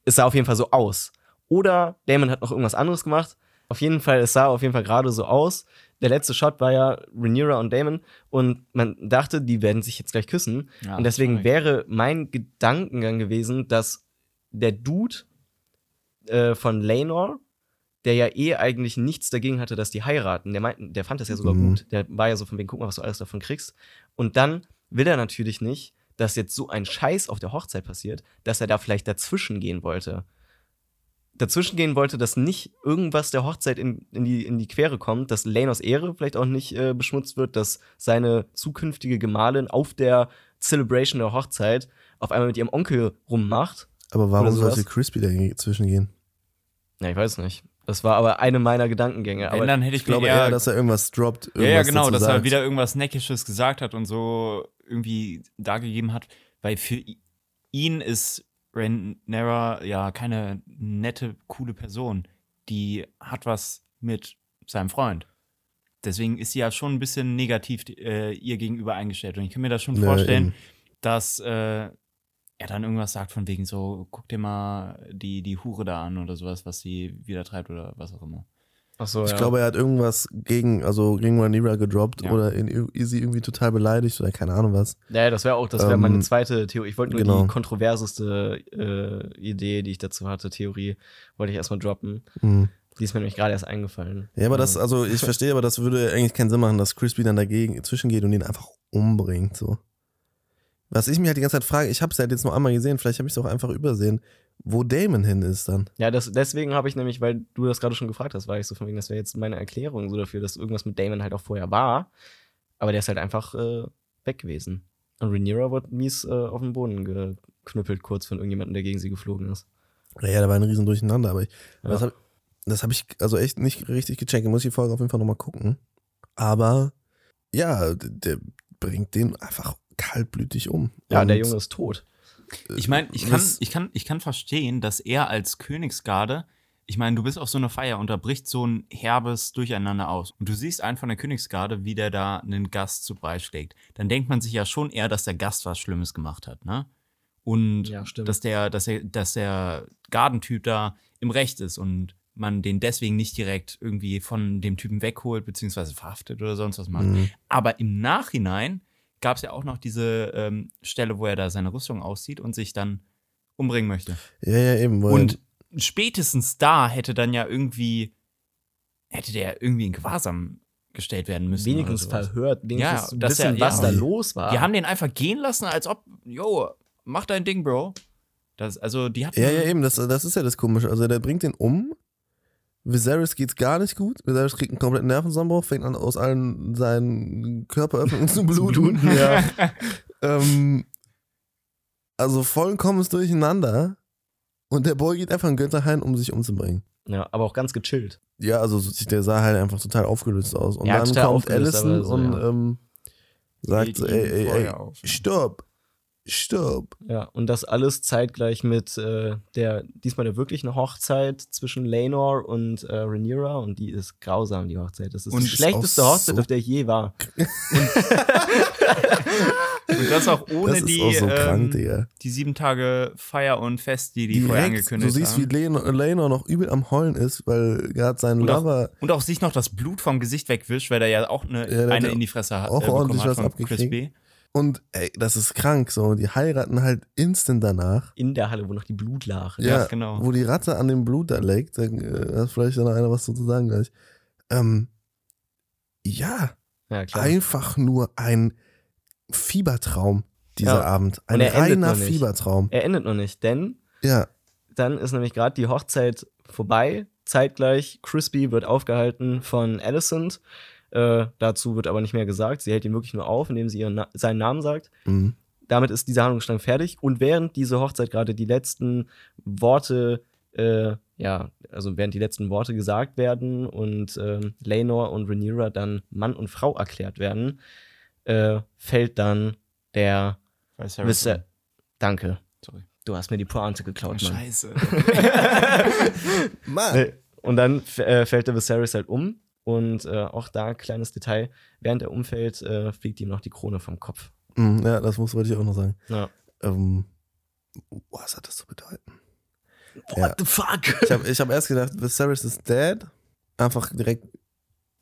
Es sah auf jeden Fall so aus. Oder Damon hat noch irgendwas anderes gemacht. Auf jeden Fall, es sah auf jeden Fall gerade so aus. Der letzte Shot war ja Rhaenyra und Damon und man dachte, die werden sich jetzt gleich küssen. Ja, und deswegen wäre mein Gedankengang gewesen, dass der Dude äh, von Laenor, der ja eh eigentlich nichts dagegen hatte, dass die heiraten, der, meint, der fand das ja sogar Mhm. gut. Der war ja so von wegen, guck mal, was du alles davon kriegst. Und dann will er natürlich nicht, dass jetzt so ein Scheiß auf der Hochzeit passiert, dass er da vielleicht dazwischen gehen wollte. Dazwischen gehen wollte, dass nicht irgendwas der Hochzeit in, in, die, in die Quere kommt, dass Lanos Ehre vielleicht auch nicht äh, beschmutzt wird, dass seine zukünftige Gemahlin auf der Celebration der Hochzeit auf einmal mit ihrem Onkel rummacht. Aber warum sollte Crispy dazwischen gehen? Ja, ich weiß nicht. Das war aber eine meiner Gedankengänge. Wenn, Aber dann hätte ich, Ich glaube mir eher, dass er irgendwas droppt. Ja, ja, irgendwas genau, dazu dass er sagt. wieder irgendwas Neckisches gesagt hat und so irgendwie dargegeben hat, weil für ihn ist Rhaenyra ja keine nette, coole Person. Die hat was mit seinem Freund. Deswegen ist sie ja schon ein bisschen negativ äh, ihr gegenüber eingestellt. Und ich kann mir das schon vorstellen, eben. dass äh, er dann irgendwas sagt von wegen so, guck dir mal die, die Hure da an oder sowas, was sie wieder treibt oder was auch immer. Ach so, Ich ja. glaube, er hat irgendwas gegen, also gegen Rhaenyra gedroppt Ja. oder in, sie irgendwie total beleidigt oder keine Ahnung was. Ja, das wäre auch, das wäre Ähm, meine zweite Theorie. Ich wollte nur genau. die kontroverseste äh, Idee, die ich dazu hatte, Theorie, wollte ich erstmal droppen. Hm. Die ist mir nämlich gerade erst eingefallen. Ja, aber das, Ähm, also ich [LAUGHS] verstehe, aber das würde eigentlich keinen Sinn machen, dass Crispy dann dagegen zwischengeht und ihn einfach umbringt. So. Was ich mir halt die ganze Zeit frage, ich habe es halt jetzt nur einmal gesehen, vielleicht habe ich es auch einfach übersehen, wo Damon hin ist dann. Ja, das, deswegen habe ich nämlich, weil du das gerade schon gefragt hast, war ich so von wegen, das wäre jetzt meine Erklärung so dafür, dass irgendwas mit Damon halt auch vorher war. Aber der ist halt einfach äh, weg gewesen. Und Rhaenyra wurde mies äh, auf den Boden geknüppelt, kurz von irgendjemandem, der gegen sie geflogen ist. Ja, da war ein riesen Durcheinander, aber ich, Ja. das habe hab ich also echt nicht richtig gecheckt. Ich muss die Folge auf jeden Fall nochmal gucken. Aber ja, d- der bringt den einfach kaltblütig um. Ja, Und, der Junge ist tot. Ich meine, ich kann, was- ich, kann, ich kann verstehen, dass er als Königsgarde, ich meine, du bist auf so einer Feier und da bricht so ein herbes Durcheinander aus. Und du siehst einen von der Königsgarde, wie der da einen Gast zu Brei schlägt. Dann denkt man sich ja schon eher, dass der Gast was Schlimmes gemacht hat, ne? Und Ja, dass der, dass der, dass der Gardentyp da im Recht ist und man den deswegen nicht direkt irgendwie von dem Typen wegholt, beziehungsweise verhaftet oder sonst was macht. Mhm. Aber im Nachhinein gab es ja auch noch diese ähm, Stelle, wo er da seine Rüstung auszieht und sich dann umbringen möchte. Ja, ja, eben. Weil, Und spätestens da hätte dann ja irgendwie, hätte der irgendwie in Gewahrsam gestellt werden müssen. Wenigstens verhört, wenigstens Ja, dass wissen, er- was ja. da los war. Die haben den einfach gehen lassen, als ob, yo, mach dein Ding, Bro. Das, also, die hatten. ja, ja, eben, das, das ist ja das Komische. Also der bringt den um. Viserys geht's gar nicht gut. Viserys kriegt einen kompletten Nervenzusammenbruch, fängt an, aus allen seinen Körperöffnungen zu bluten. ja. [LAUGHS] ähm, also vollkommenes Durcheinander. Und der Boy geht einfach in Götterhain, um sich umzubringen. ja, aber auch ganz gechillt. Ja, also der sah halt einfach total aufgelöst aus. Und Ja, dann kommt Allison so, und ja. ähm, sagt, ey, ey, ey, stopp. Stopp. Ja, und das alles zeitgleich mit äh, der, diesmal der wirklichen Hochzeit zwischen Lenor und äh, Rhaenyra und die ist grausam, die Hochzeit. Das ist Und die ist schlechteste auch Hochzeit, so- auf der ich je war. [LAUGHS] Und das auch ohne Das ist die, auch so krank, ähm, die sieben Tage Feier und Fest, die die vorher Direkt, angekündigt du siehst, haben. wie Leno, Leno noch übel am Heulen ist, weil gerade sein Und auch- Lover Und auch sich noch das Blut vom Gesicht wegwischt, weil er ja auch eine, Ja, eine in die Fresse hat. auch äh, bekommen ordentlich hat was von abgekriegt. Chris B. und ey, das ist krank so. Die heiraten halt instant danach. In der Halle, wo noch die Blut lag. Ja, genau. Wo die Ratte an dem Blut da leckt, dann äh, hat vielleicht noch einer was zu sagen gleich. Ähm, ja, Ja, klar. einfach nur ein Fiebertraum, dieser Ja. Abend. Ein er reiner. Fiebertraum. Er endet noch nicht, denn Ja, dann ist nämlich gerade die Hochzeit vorbei. Zeitgleich, Crispy wird aufgehalten von Alicent. Äh, dazu wird aber nicht mehr gesagt. Sie hält ihn wirklich nur auf, indem sie ihren Na seinen Namen sagt. mhm. Damit ist dieser Handlungsstrang fertig. Und während diese Hochzeit gerade die letzten Worte, äh, ja, also während die letzten Worte gesagt werden und ähm, Lenor und Rhaenyra dann Mann und Frau erklärt werden, äh, fällt dann der Viser Danke. Sorry. Du hast mir die Pointe geklaut, Mann. Scheiße. [LAUGHS] [LAUGHS] Mann. Und dann äh, fällt der Viserys halt um. Und äh, auch da, kleines Detail, während er umfällt, äh, fliegt ihm noch die Krone vom Kopf. Mhm, ja, das muss wollte ich auch noch sagen. Ja. Ähm, was hat das zu bedeuten? What Ja. the fuck? Ich habe ich hab erst gedacht, Viserys ist dead. Einfach direkt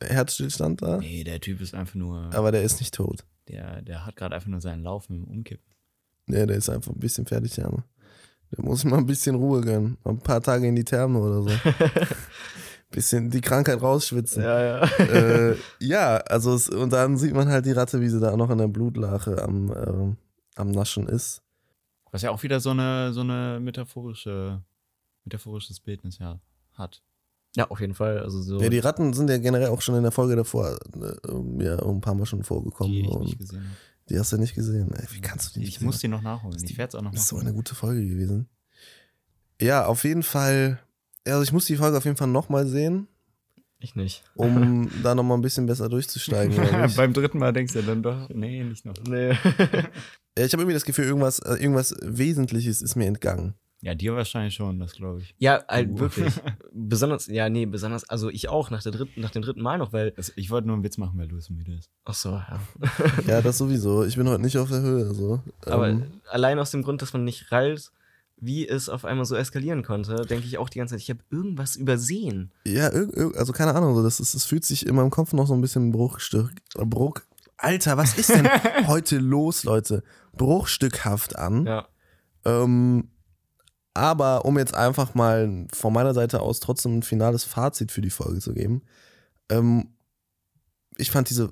Herzstillstand da. nee, der Typ ist einfach nur. Aber der ist nicht tot. Der, der hat gerade einfach nur seinen Lauf mit dem Umkippen. Nee, der ist einfach ein bisschen fertig, der Arme. Der muss mal ein bisschen Ruhe gönnen. Ein paar Tage in die Therme oder so. [LAUGHS] bisschen die Krankheit rausschwitzen. ja, ja. äh, ja, also es, und dann sieht man halt die Ratte, wie sie da noch in der Blutlache am, ähm, am Naschen ist. Was ja auch wieder so eine, so eine metaphorische, metaphorisches Bildnis ja hat. Ja, auf jeden Fall. Also so. Ja, die Ratten sind ja generell auch schon in der Folge davor äh, ja, ein paar Mal schon vorgekommen. Die ich und nicht gesehen habe. die hast du nicht gesehen. Ey, wie kannst du die nicht Ich muss die noch nachholen. Die- Ich werde es auch noch Das ist so eine gute Folge gewesen. Ja, auf jeden Fall. Also ich muss die Folge auf jeden Fall nochmal sehen, ich nicht. um [LAUGHS] da nochmal ein bisschen besser durchzusteigen. [LAUGHS] Beim dritten Mal denkst du dann doch, nee, nicht noch. Nee. [LAUGHS] Ja, ich habe irgendwie das Gefühl, irgendwas, äh, irgendwas Wesentliches ist mir entgangen. Ja, dir wahrscheinlich schon, das glaube ich. ja, halt Du. wirklich. Besonders, ja, nee, besonders, also ich auch nach, der dritten, nach dem dritten Mal noch, weil. Also ich wollte nur einen Witz machen, weil Louis müde ist. Ach so, ja. Ja, das sowieso. Ich bin heute nicht auf der Höhe. So. Aber Ähm, allein aus dem Grund, dass man nicht rallt, wie es auf einmal so eskalieren konnte, denke ich auch die ganze Zeit, ich habe irgendwas übersehen. ja, also keine Ahnung, so, das, ist, das fühlt sich in meinem Kopf noch so ein bisschen bruchstück. äh, Bruch. Alter, was ist denn [LAUGHS] heute los, Leute? Bruchstückhaft an. Ja. Ähm, aber um jetzt einfach mal von meiner Seite aus trotzdem ein finales Fazit für die Folge zu geben. Ähm, ich fand diese.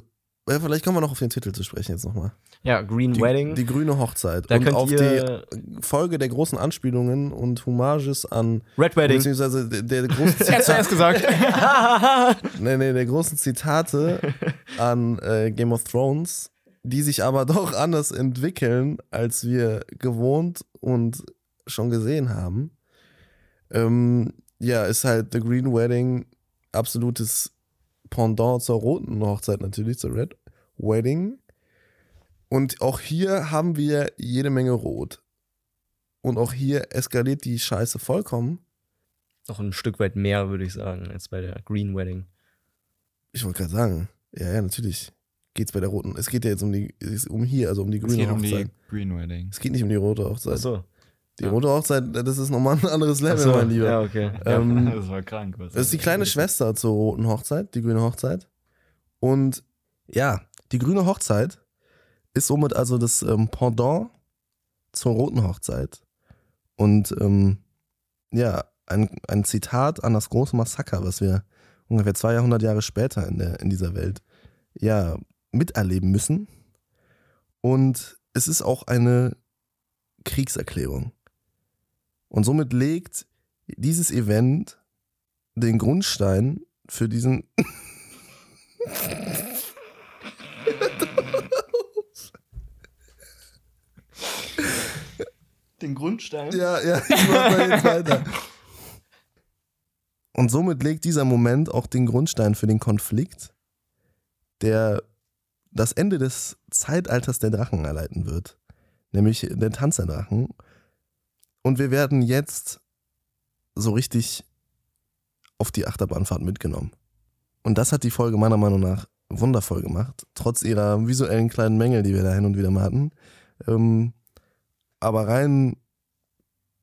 Ja, vielleicht kommen wir noch auf den Titel zu sprechen jetzt nochmal. Ja, Green Die, Wedding. die grüne Hochzeit. Da und könnt auf ihr- die Folge der großen Anspielungen und Hommages an. Red Wedding. Beziehungsweise der, der großen [LAUGHS] Zitate, gesagt. [LAUGHS] nee, nee, der großen Zitate an äh, Game of Thrones, die sich aber [LAUGHS] doch anders entwickeln, als wir gewohnt und schon gesehen haben. Ähm, ja, ist halt The Green Wedding absolutes Pendant zur roten Hochzeit natürlich, zur Red Wedding. Und auch hier haben wir jede Menge Rot. Und auch hier eskaliert die Scheiße vollkommen. Noch ein Stück weit mehr, würde ich sagen, als bei der Green Wedding. Ich wollte gerade sagen, ja, ja, natürlich geht's bei der roten. Es geht ja jetzt um die, es um hier, also um die Es grüne geht um Hochzeit. die Green Wedding. es geht nicht um die rote Hochzeit. Achso. Die Ja. rote Hochzeit, das ist nochmal ein anderes Level, Achso, mein Lieber. Ja, okay. [LAUGHS] Ähm, [LAUGHS] das war krank. Was Das ist die kleine Schwester zur roten Hochzeit, die grüne Hochzeit. Und ja, die grüne Hochzeit ist somit also das ähm, Pendant zur roten Hochzeit. Und ähm, ja, ein, ein Zitat an das große Massaker, was wir ungefähr zwei Jahrhundert Jahre später in, der, in dieser Welt ja miterleben müssen. Und es ist auch eine Kriegserklärung. Und somit legt dieses Event den Grundstein für diesen. Den Grundstein? Ja, ja, ich mach mal jetzt [LAUGHS] weiter. Und somit legt dieser Moment auch den Grundstein für den Konflikt, der das Ende des Zeitalters der Drachen erleiten wird. nämlich den Tanz der Drachen. Und wir werden jetzt so richtig auf die Achterbahnfahrt mitgenommen. Und das hat die Folge meiner Meinung nach wundervoll gemacht, trotz ihrer visuellen kleinen Mängel, die wir da hin und wieder mal hatten. Ähm, aber rein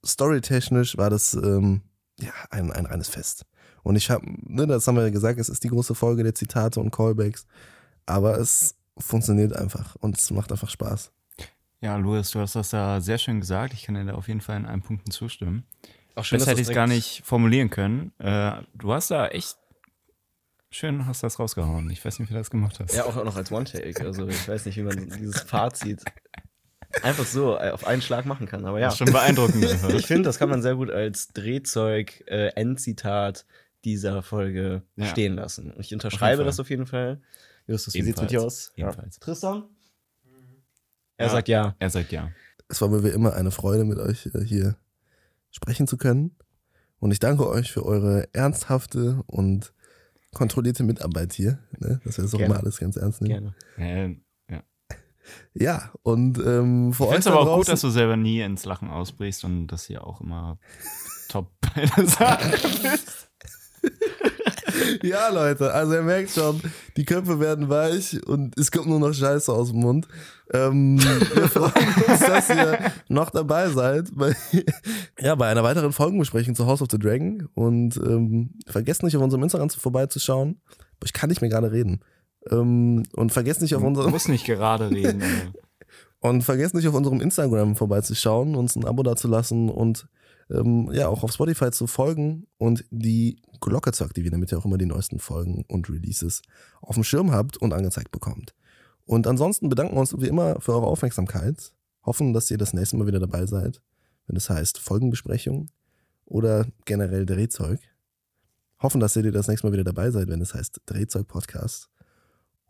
storytechnisch war das ähm, ja, ein, ein reines Fest. Und ich habe, ne, das haben wir ja gesagt, es ist die große Folge der Zitate und Callbacks, aber es funktioniert einfach und es macht einfach Spaß. Ja, Louis, du hast das ja sehr schön gesagt. Ich kann dir da auf jeden Fall in allen Punkten zustimmen. Auch Das hätte ich gar nicht formulieren können. Äh, du hast da echt schön hast das rausgehauen. Ich weiß nicht, wie du das gemacht hast. Ja, auch noch als One-Take. Also ich weiß nicht, wie man dieses Fazit einfach so äh, auf einen Schlag machen kann. Aber ja, Das ist schon beeindruckend. [LAUGHS] ich finde, das kann man sehr gut als Drehzeug, äh, Endzitat dieser Folge Ja. stehen lassen. Ich unterschreibe Fall. das auf jeden Fall. Justus, wie sieht's mit dir aus? Ebenfalls. Tristan? Er Ja. sagt ja. er sagt ja. Es war mir wie immer eine Freude, mit euch äh, hier sprechen zu können. Und ich danke euch für eure ernsthafte und kontrollierte Mitarbeit hier, ne? dass wir das auch mal alles ganz ernst nehmen. Gerne. Ja, und ähm, für ich euch finde es aber auch gut, dass du selber nie ins Lachen ausbrichst und dass hier auch immer top [LAUGHS] bei der Sache bist. Ja, Leute, also ihr merkt schon, die Köpfe werden weich und es kommt nur noch Scheiße aus dem Mund. Ähm, wir freuen uns, dass ihr noch dabei seid bei, ja, bei einer weiteren Folgenbesprechung zu House of the Dragon. Und ähm, vergesst nicht, auf unserem Instagram vorbeizuschauen. Ich kann nicht mehr gerade reden. Ähm, und vergesst nicht auf Du unserem musst nicht gerade reden. [LAUGHS] und vergesst nicht auf unserem Instagram vorbeizuschauen, uns ein Abo dazulassen und ähm, ja auch auf Spotify zu folgen und die Glocke zu aktivieren, damit ihr auch immer die neuesten Folgen und Releases auf dem Schirm habt und angezeigt bekommt. Und ansonsten bedanken wir uns wie immer für eure Aufmerksamkeit. Hoffen, dass ihr das nächste Mal wieder dabei seid, wenn es heißt Folgenbesprechung oder generell Drehzeug. Hoffen, dass ihr das nächste Mal wieder dabei seid, wenn es heißt Drehzeug Podcast.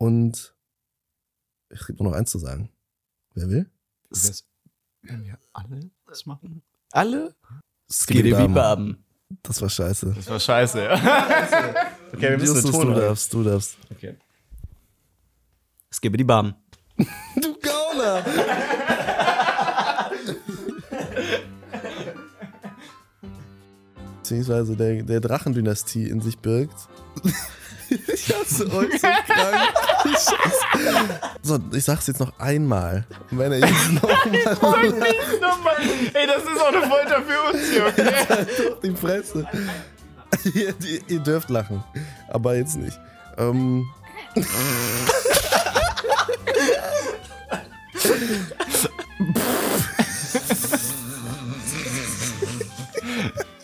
Und ich habe nur noch eins zu sagen. Wer will? Das- Wenn wir alle das machen? Alle? Skidibam. Das war scheiße. Das war scheiße, ja. [LAUGHS] Okay, wir müssen den Ton du darfst, du darfst. Okay. Skibidi-Bam. [LAUGHS] Du Gauner! [LAUGHS] Beziehungsweise der, der Drachendynastie in sich birgt. Ich hasse euch so krank. [LAUGHS] So, ich sag's jetzt noch einmal. Und wenn er jetzt nochmal Nochmal. Ey, das ist auch eine Folter für uns hier, okay? [LAUGHS] auf die Fresse. [LAUGHS] Ihr, ihr, ihr dürft lachen, aber jetzt nicht. Ähm,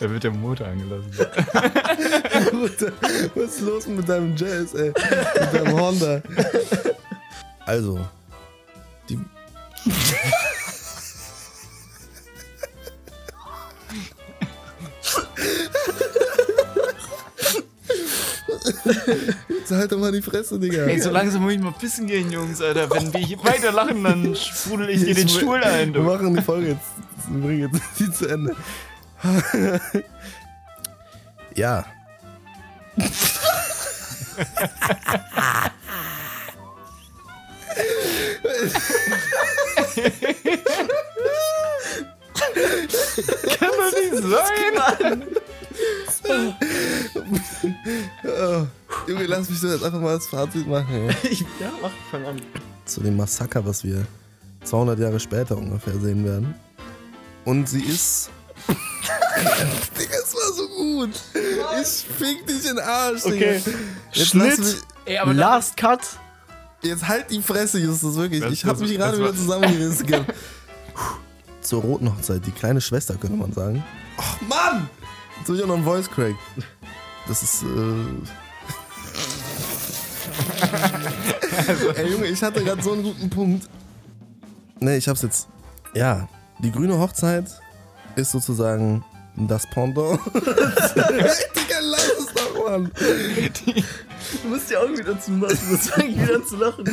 Da wird der Motor angelassen. [LAUGHS] Mutter, was ist los mit deinem Jazz, ey? Mit deinem Honda. Also, die. Jetzt halt doch mal die Fresse, Digga. Ey, so langsam muss ich mal pissen gehen, Jungs, Alter. Wenn wir hier weiter lachen, dann sprudel ich dir den Stuhl ein, Wir machen die Folge jetzt. Wir bringen jetzt [LAUGHS] die zu Ende. [LAUGHS] ja. Kann doch nicht sein. Oh, [LAUGHS] Junge, lass mich doch jetzt einfach mal das Fazit machen. Ey. [LAUGHS] ja, mach, fang an. Zu dem Massaker, was wir 200 Jahre später ungefähr sehen werden. Und sie ist. Digga, es war so gut. Ich fick dich in den Arsch, Digga. Okay. Jetzt, Schnitt. lass mich, Ey, Last Cut. jetzt halt die Fresse, Justus, wirklich. Das- Ich hab das- mich gerade das wieder zusammengerissen. gehabt. [LAUGHS] Zur roten Hochzeit, die kleine Schwester, könnte man sagen. Ach, Mann! Jetzt hab ich auch noch einen Voice Crack. Das ist, äh. [LAUGHS] Ey, Junge, ich hatte gerade so einen guten Punkt. Ne, ich hab's jetzt. Ja, die grüne Hochzeit ist sozusagen das Pendant. Digga, lass es doch, Mann. Du musst die Augen wieder zumachen, das fängt wieder zu lachen.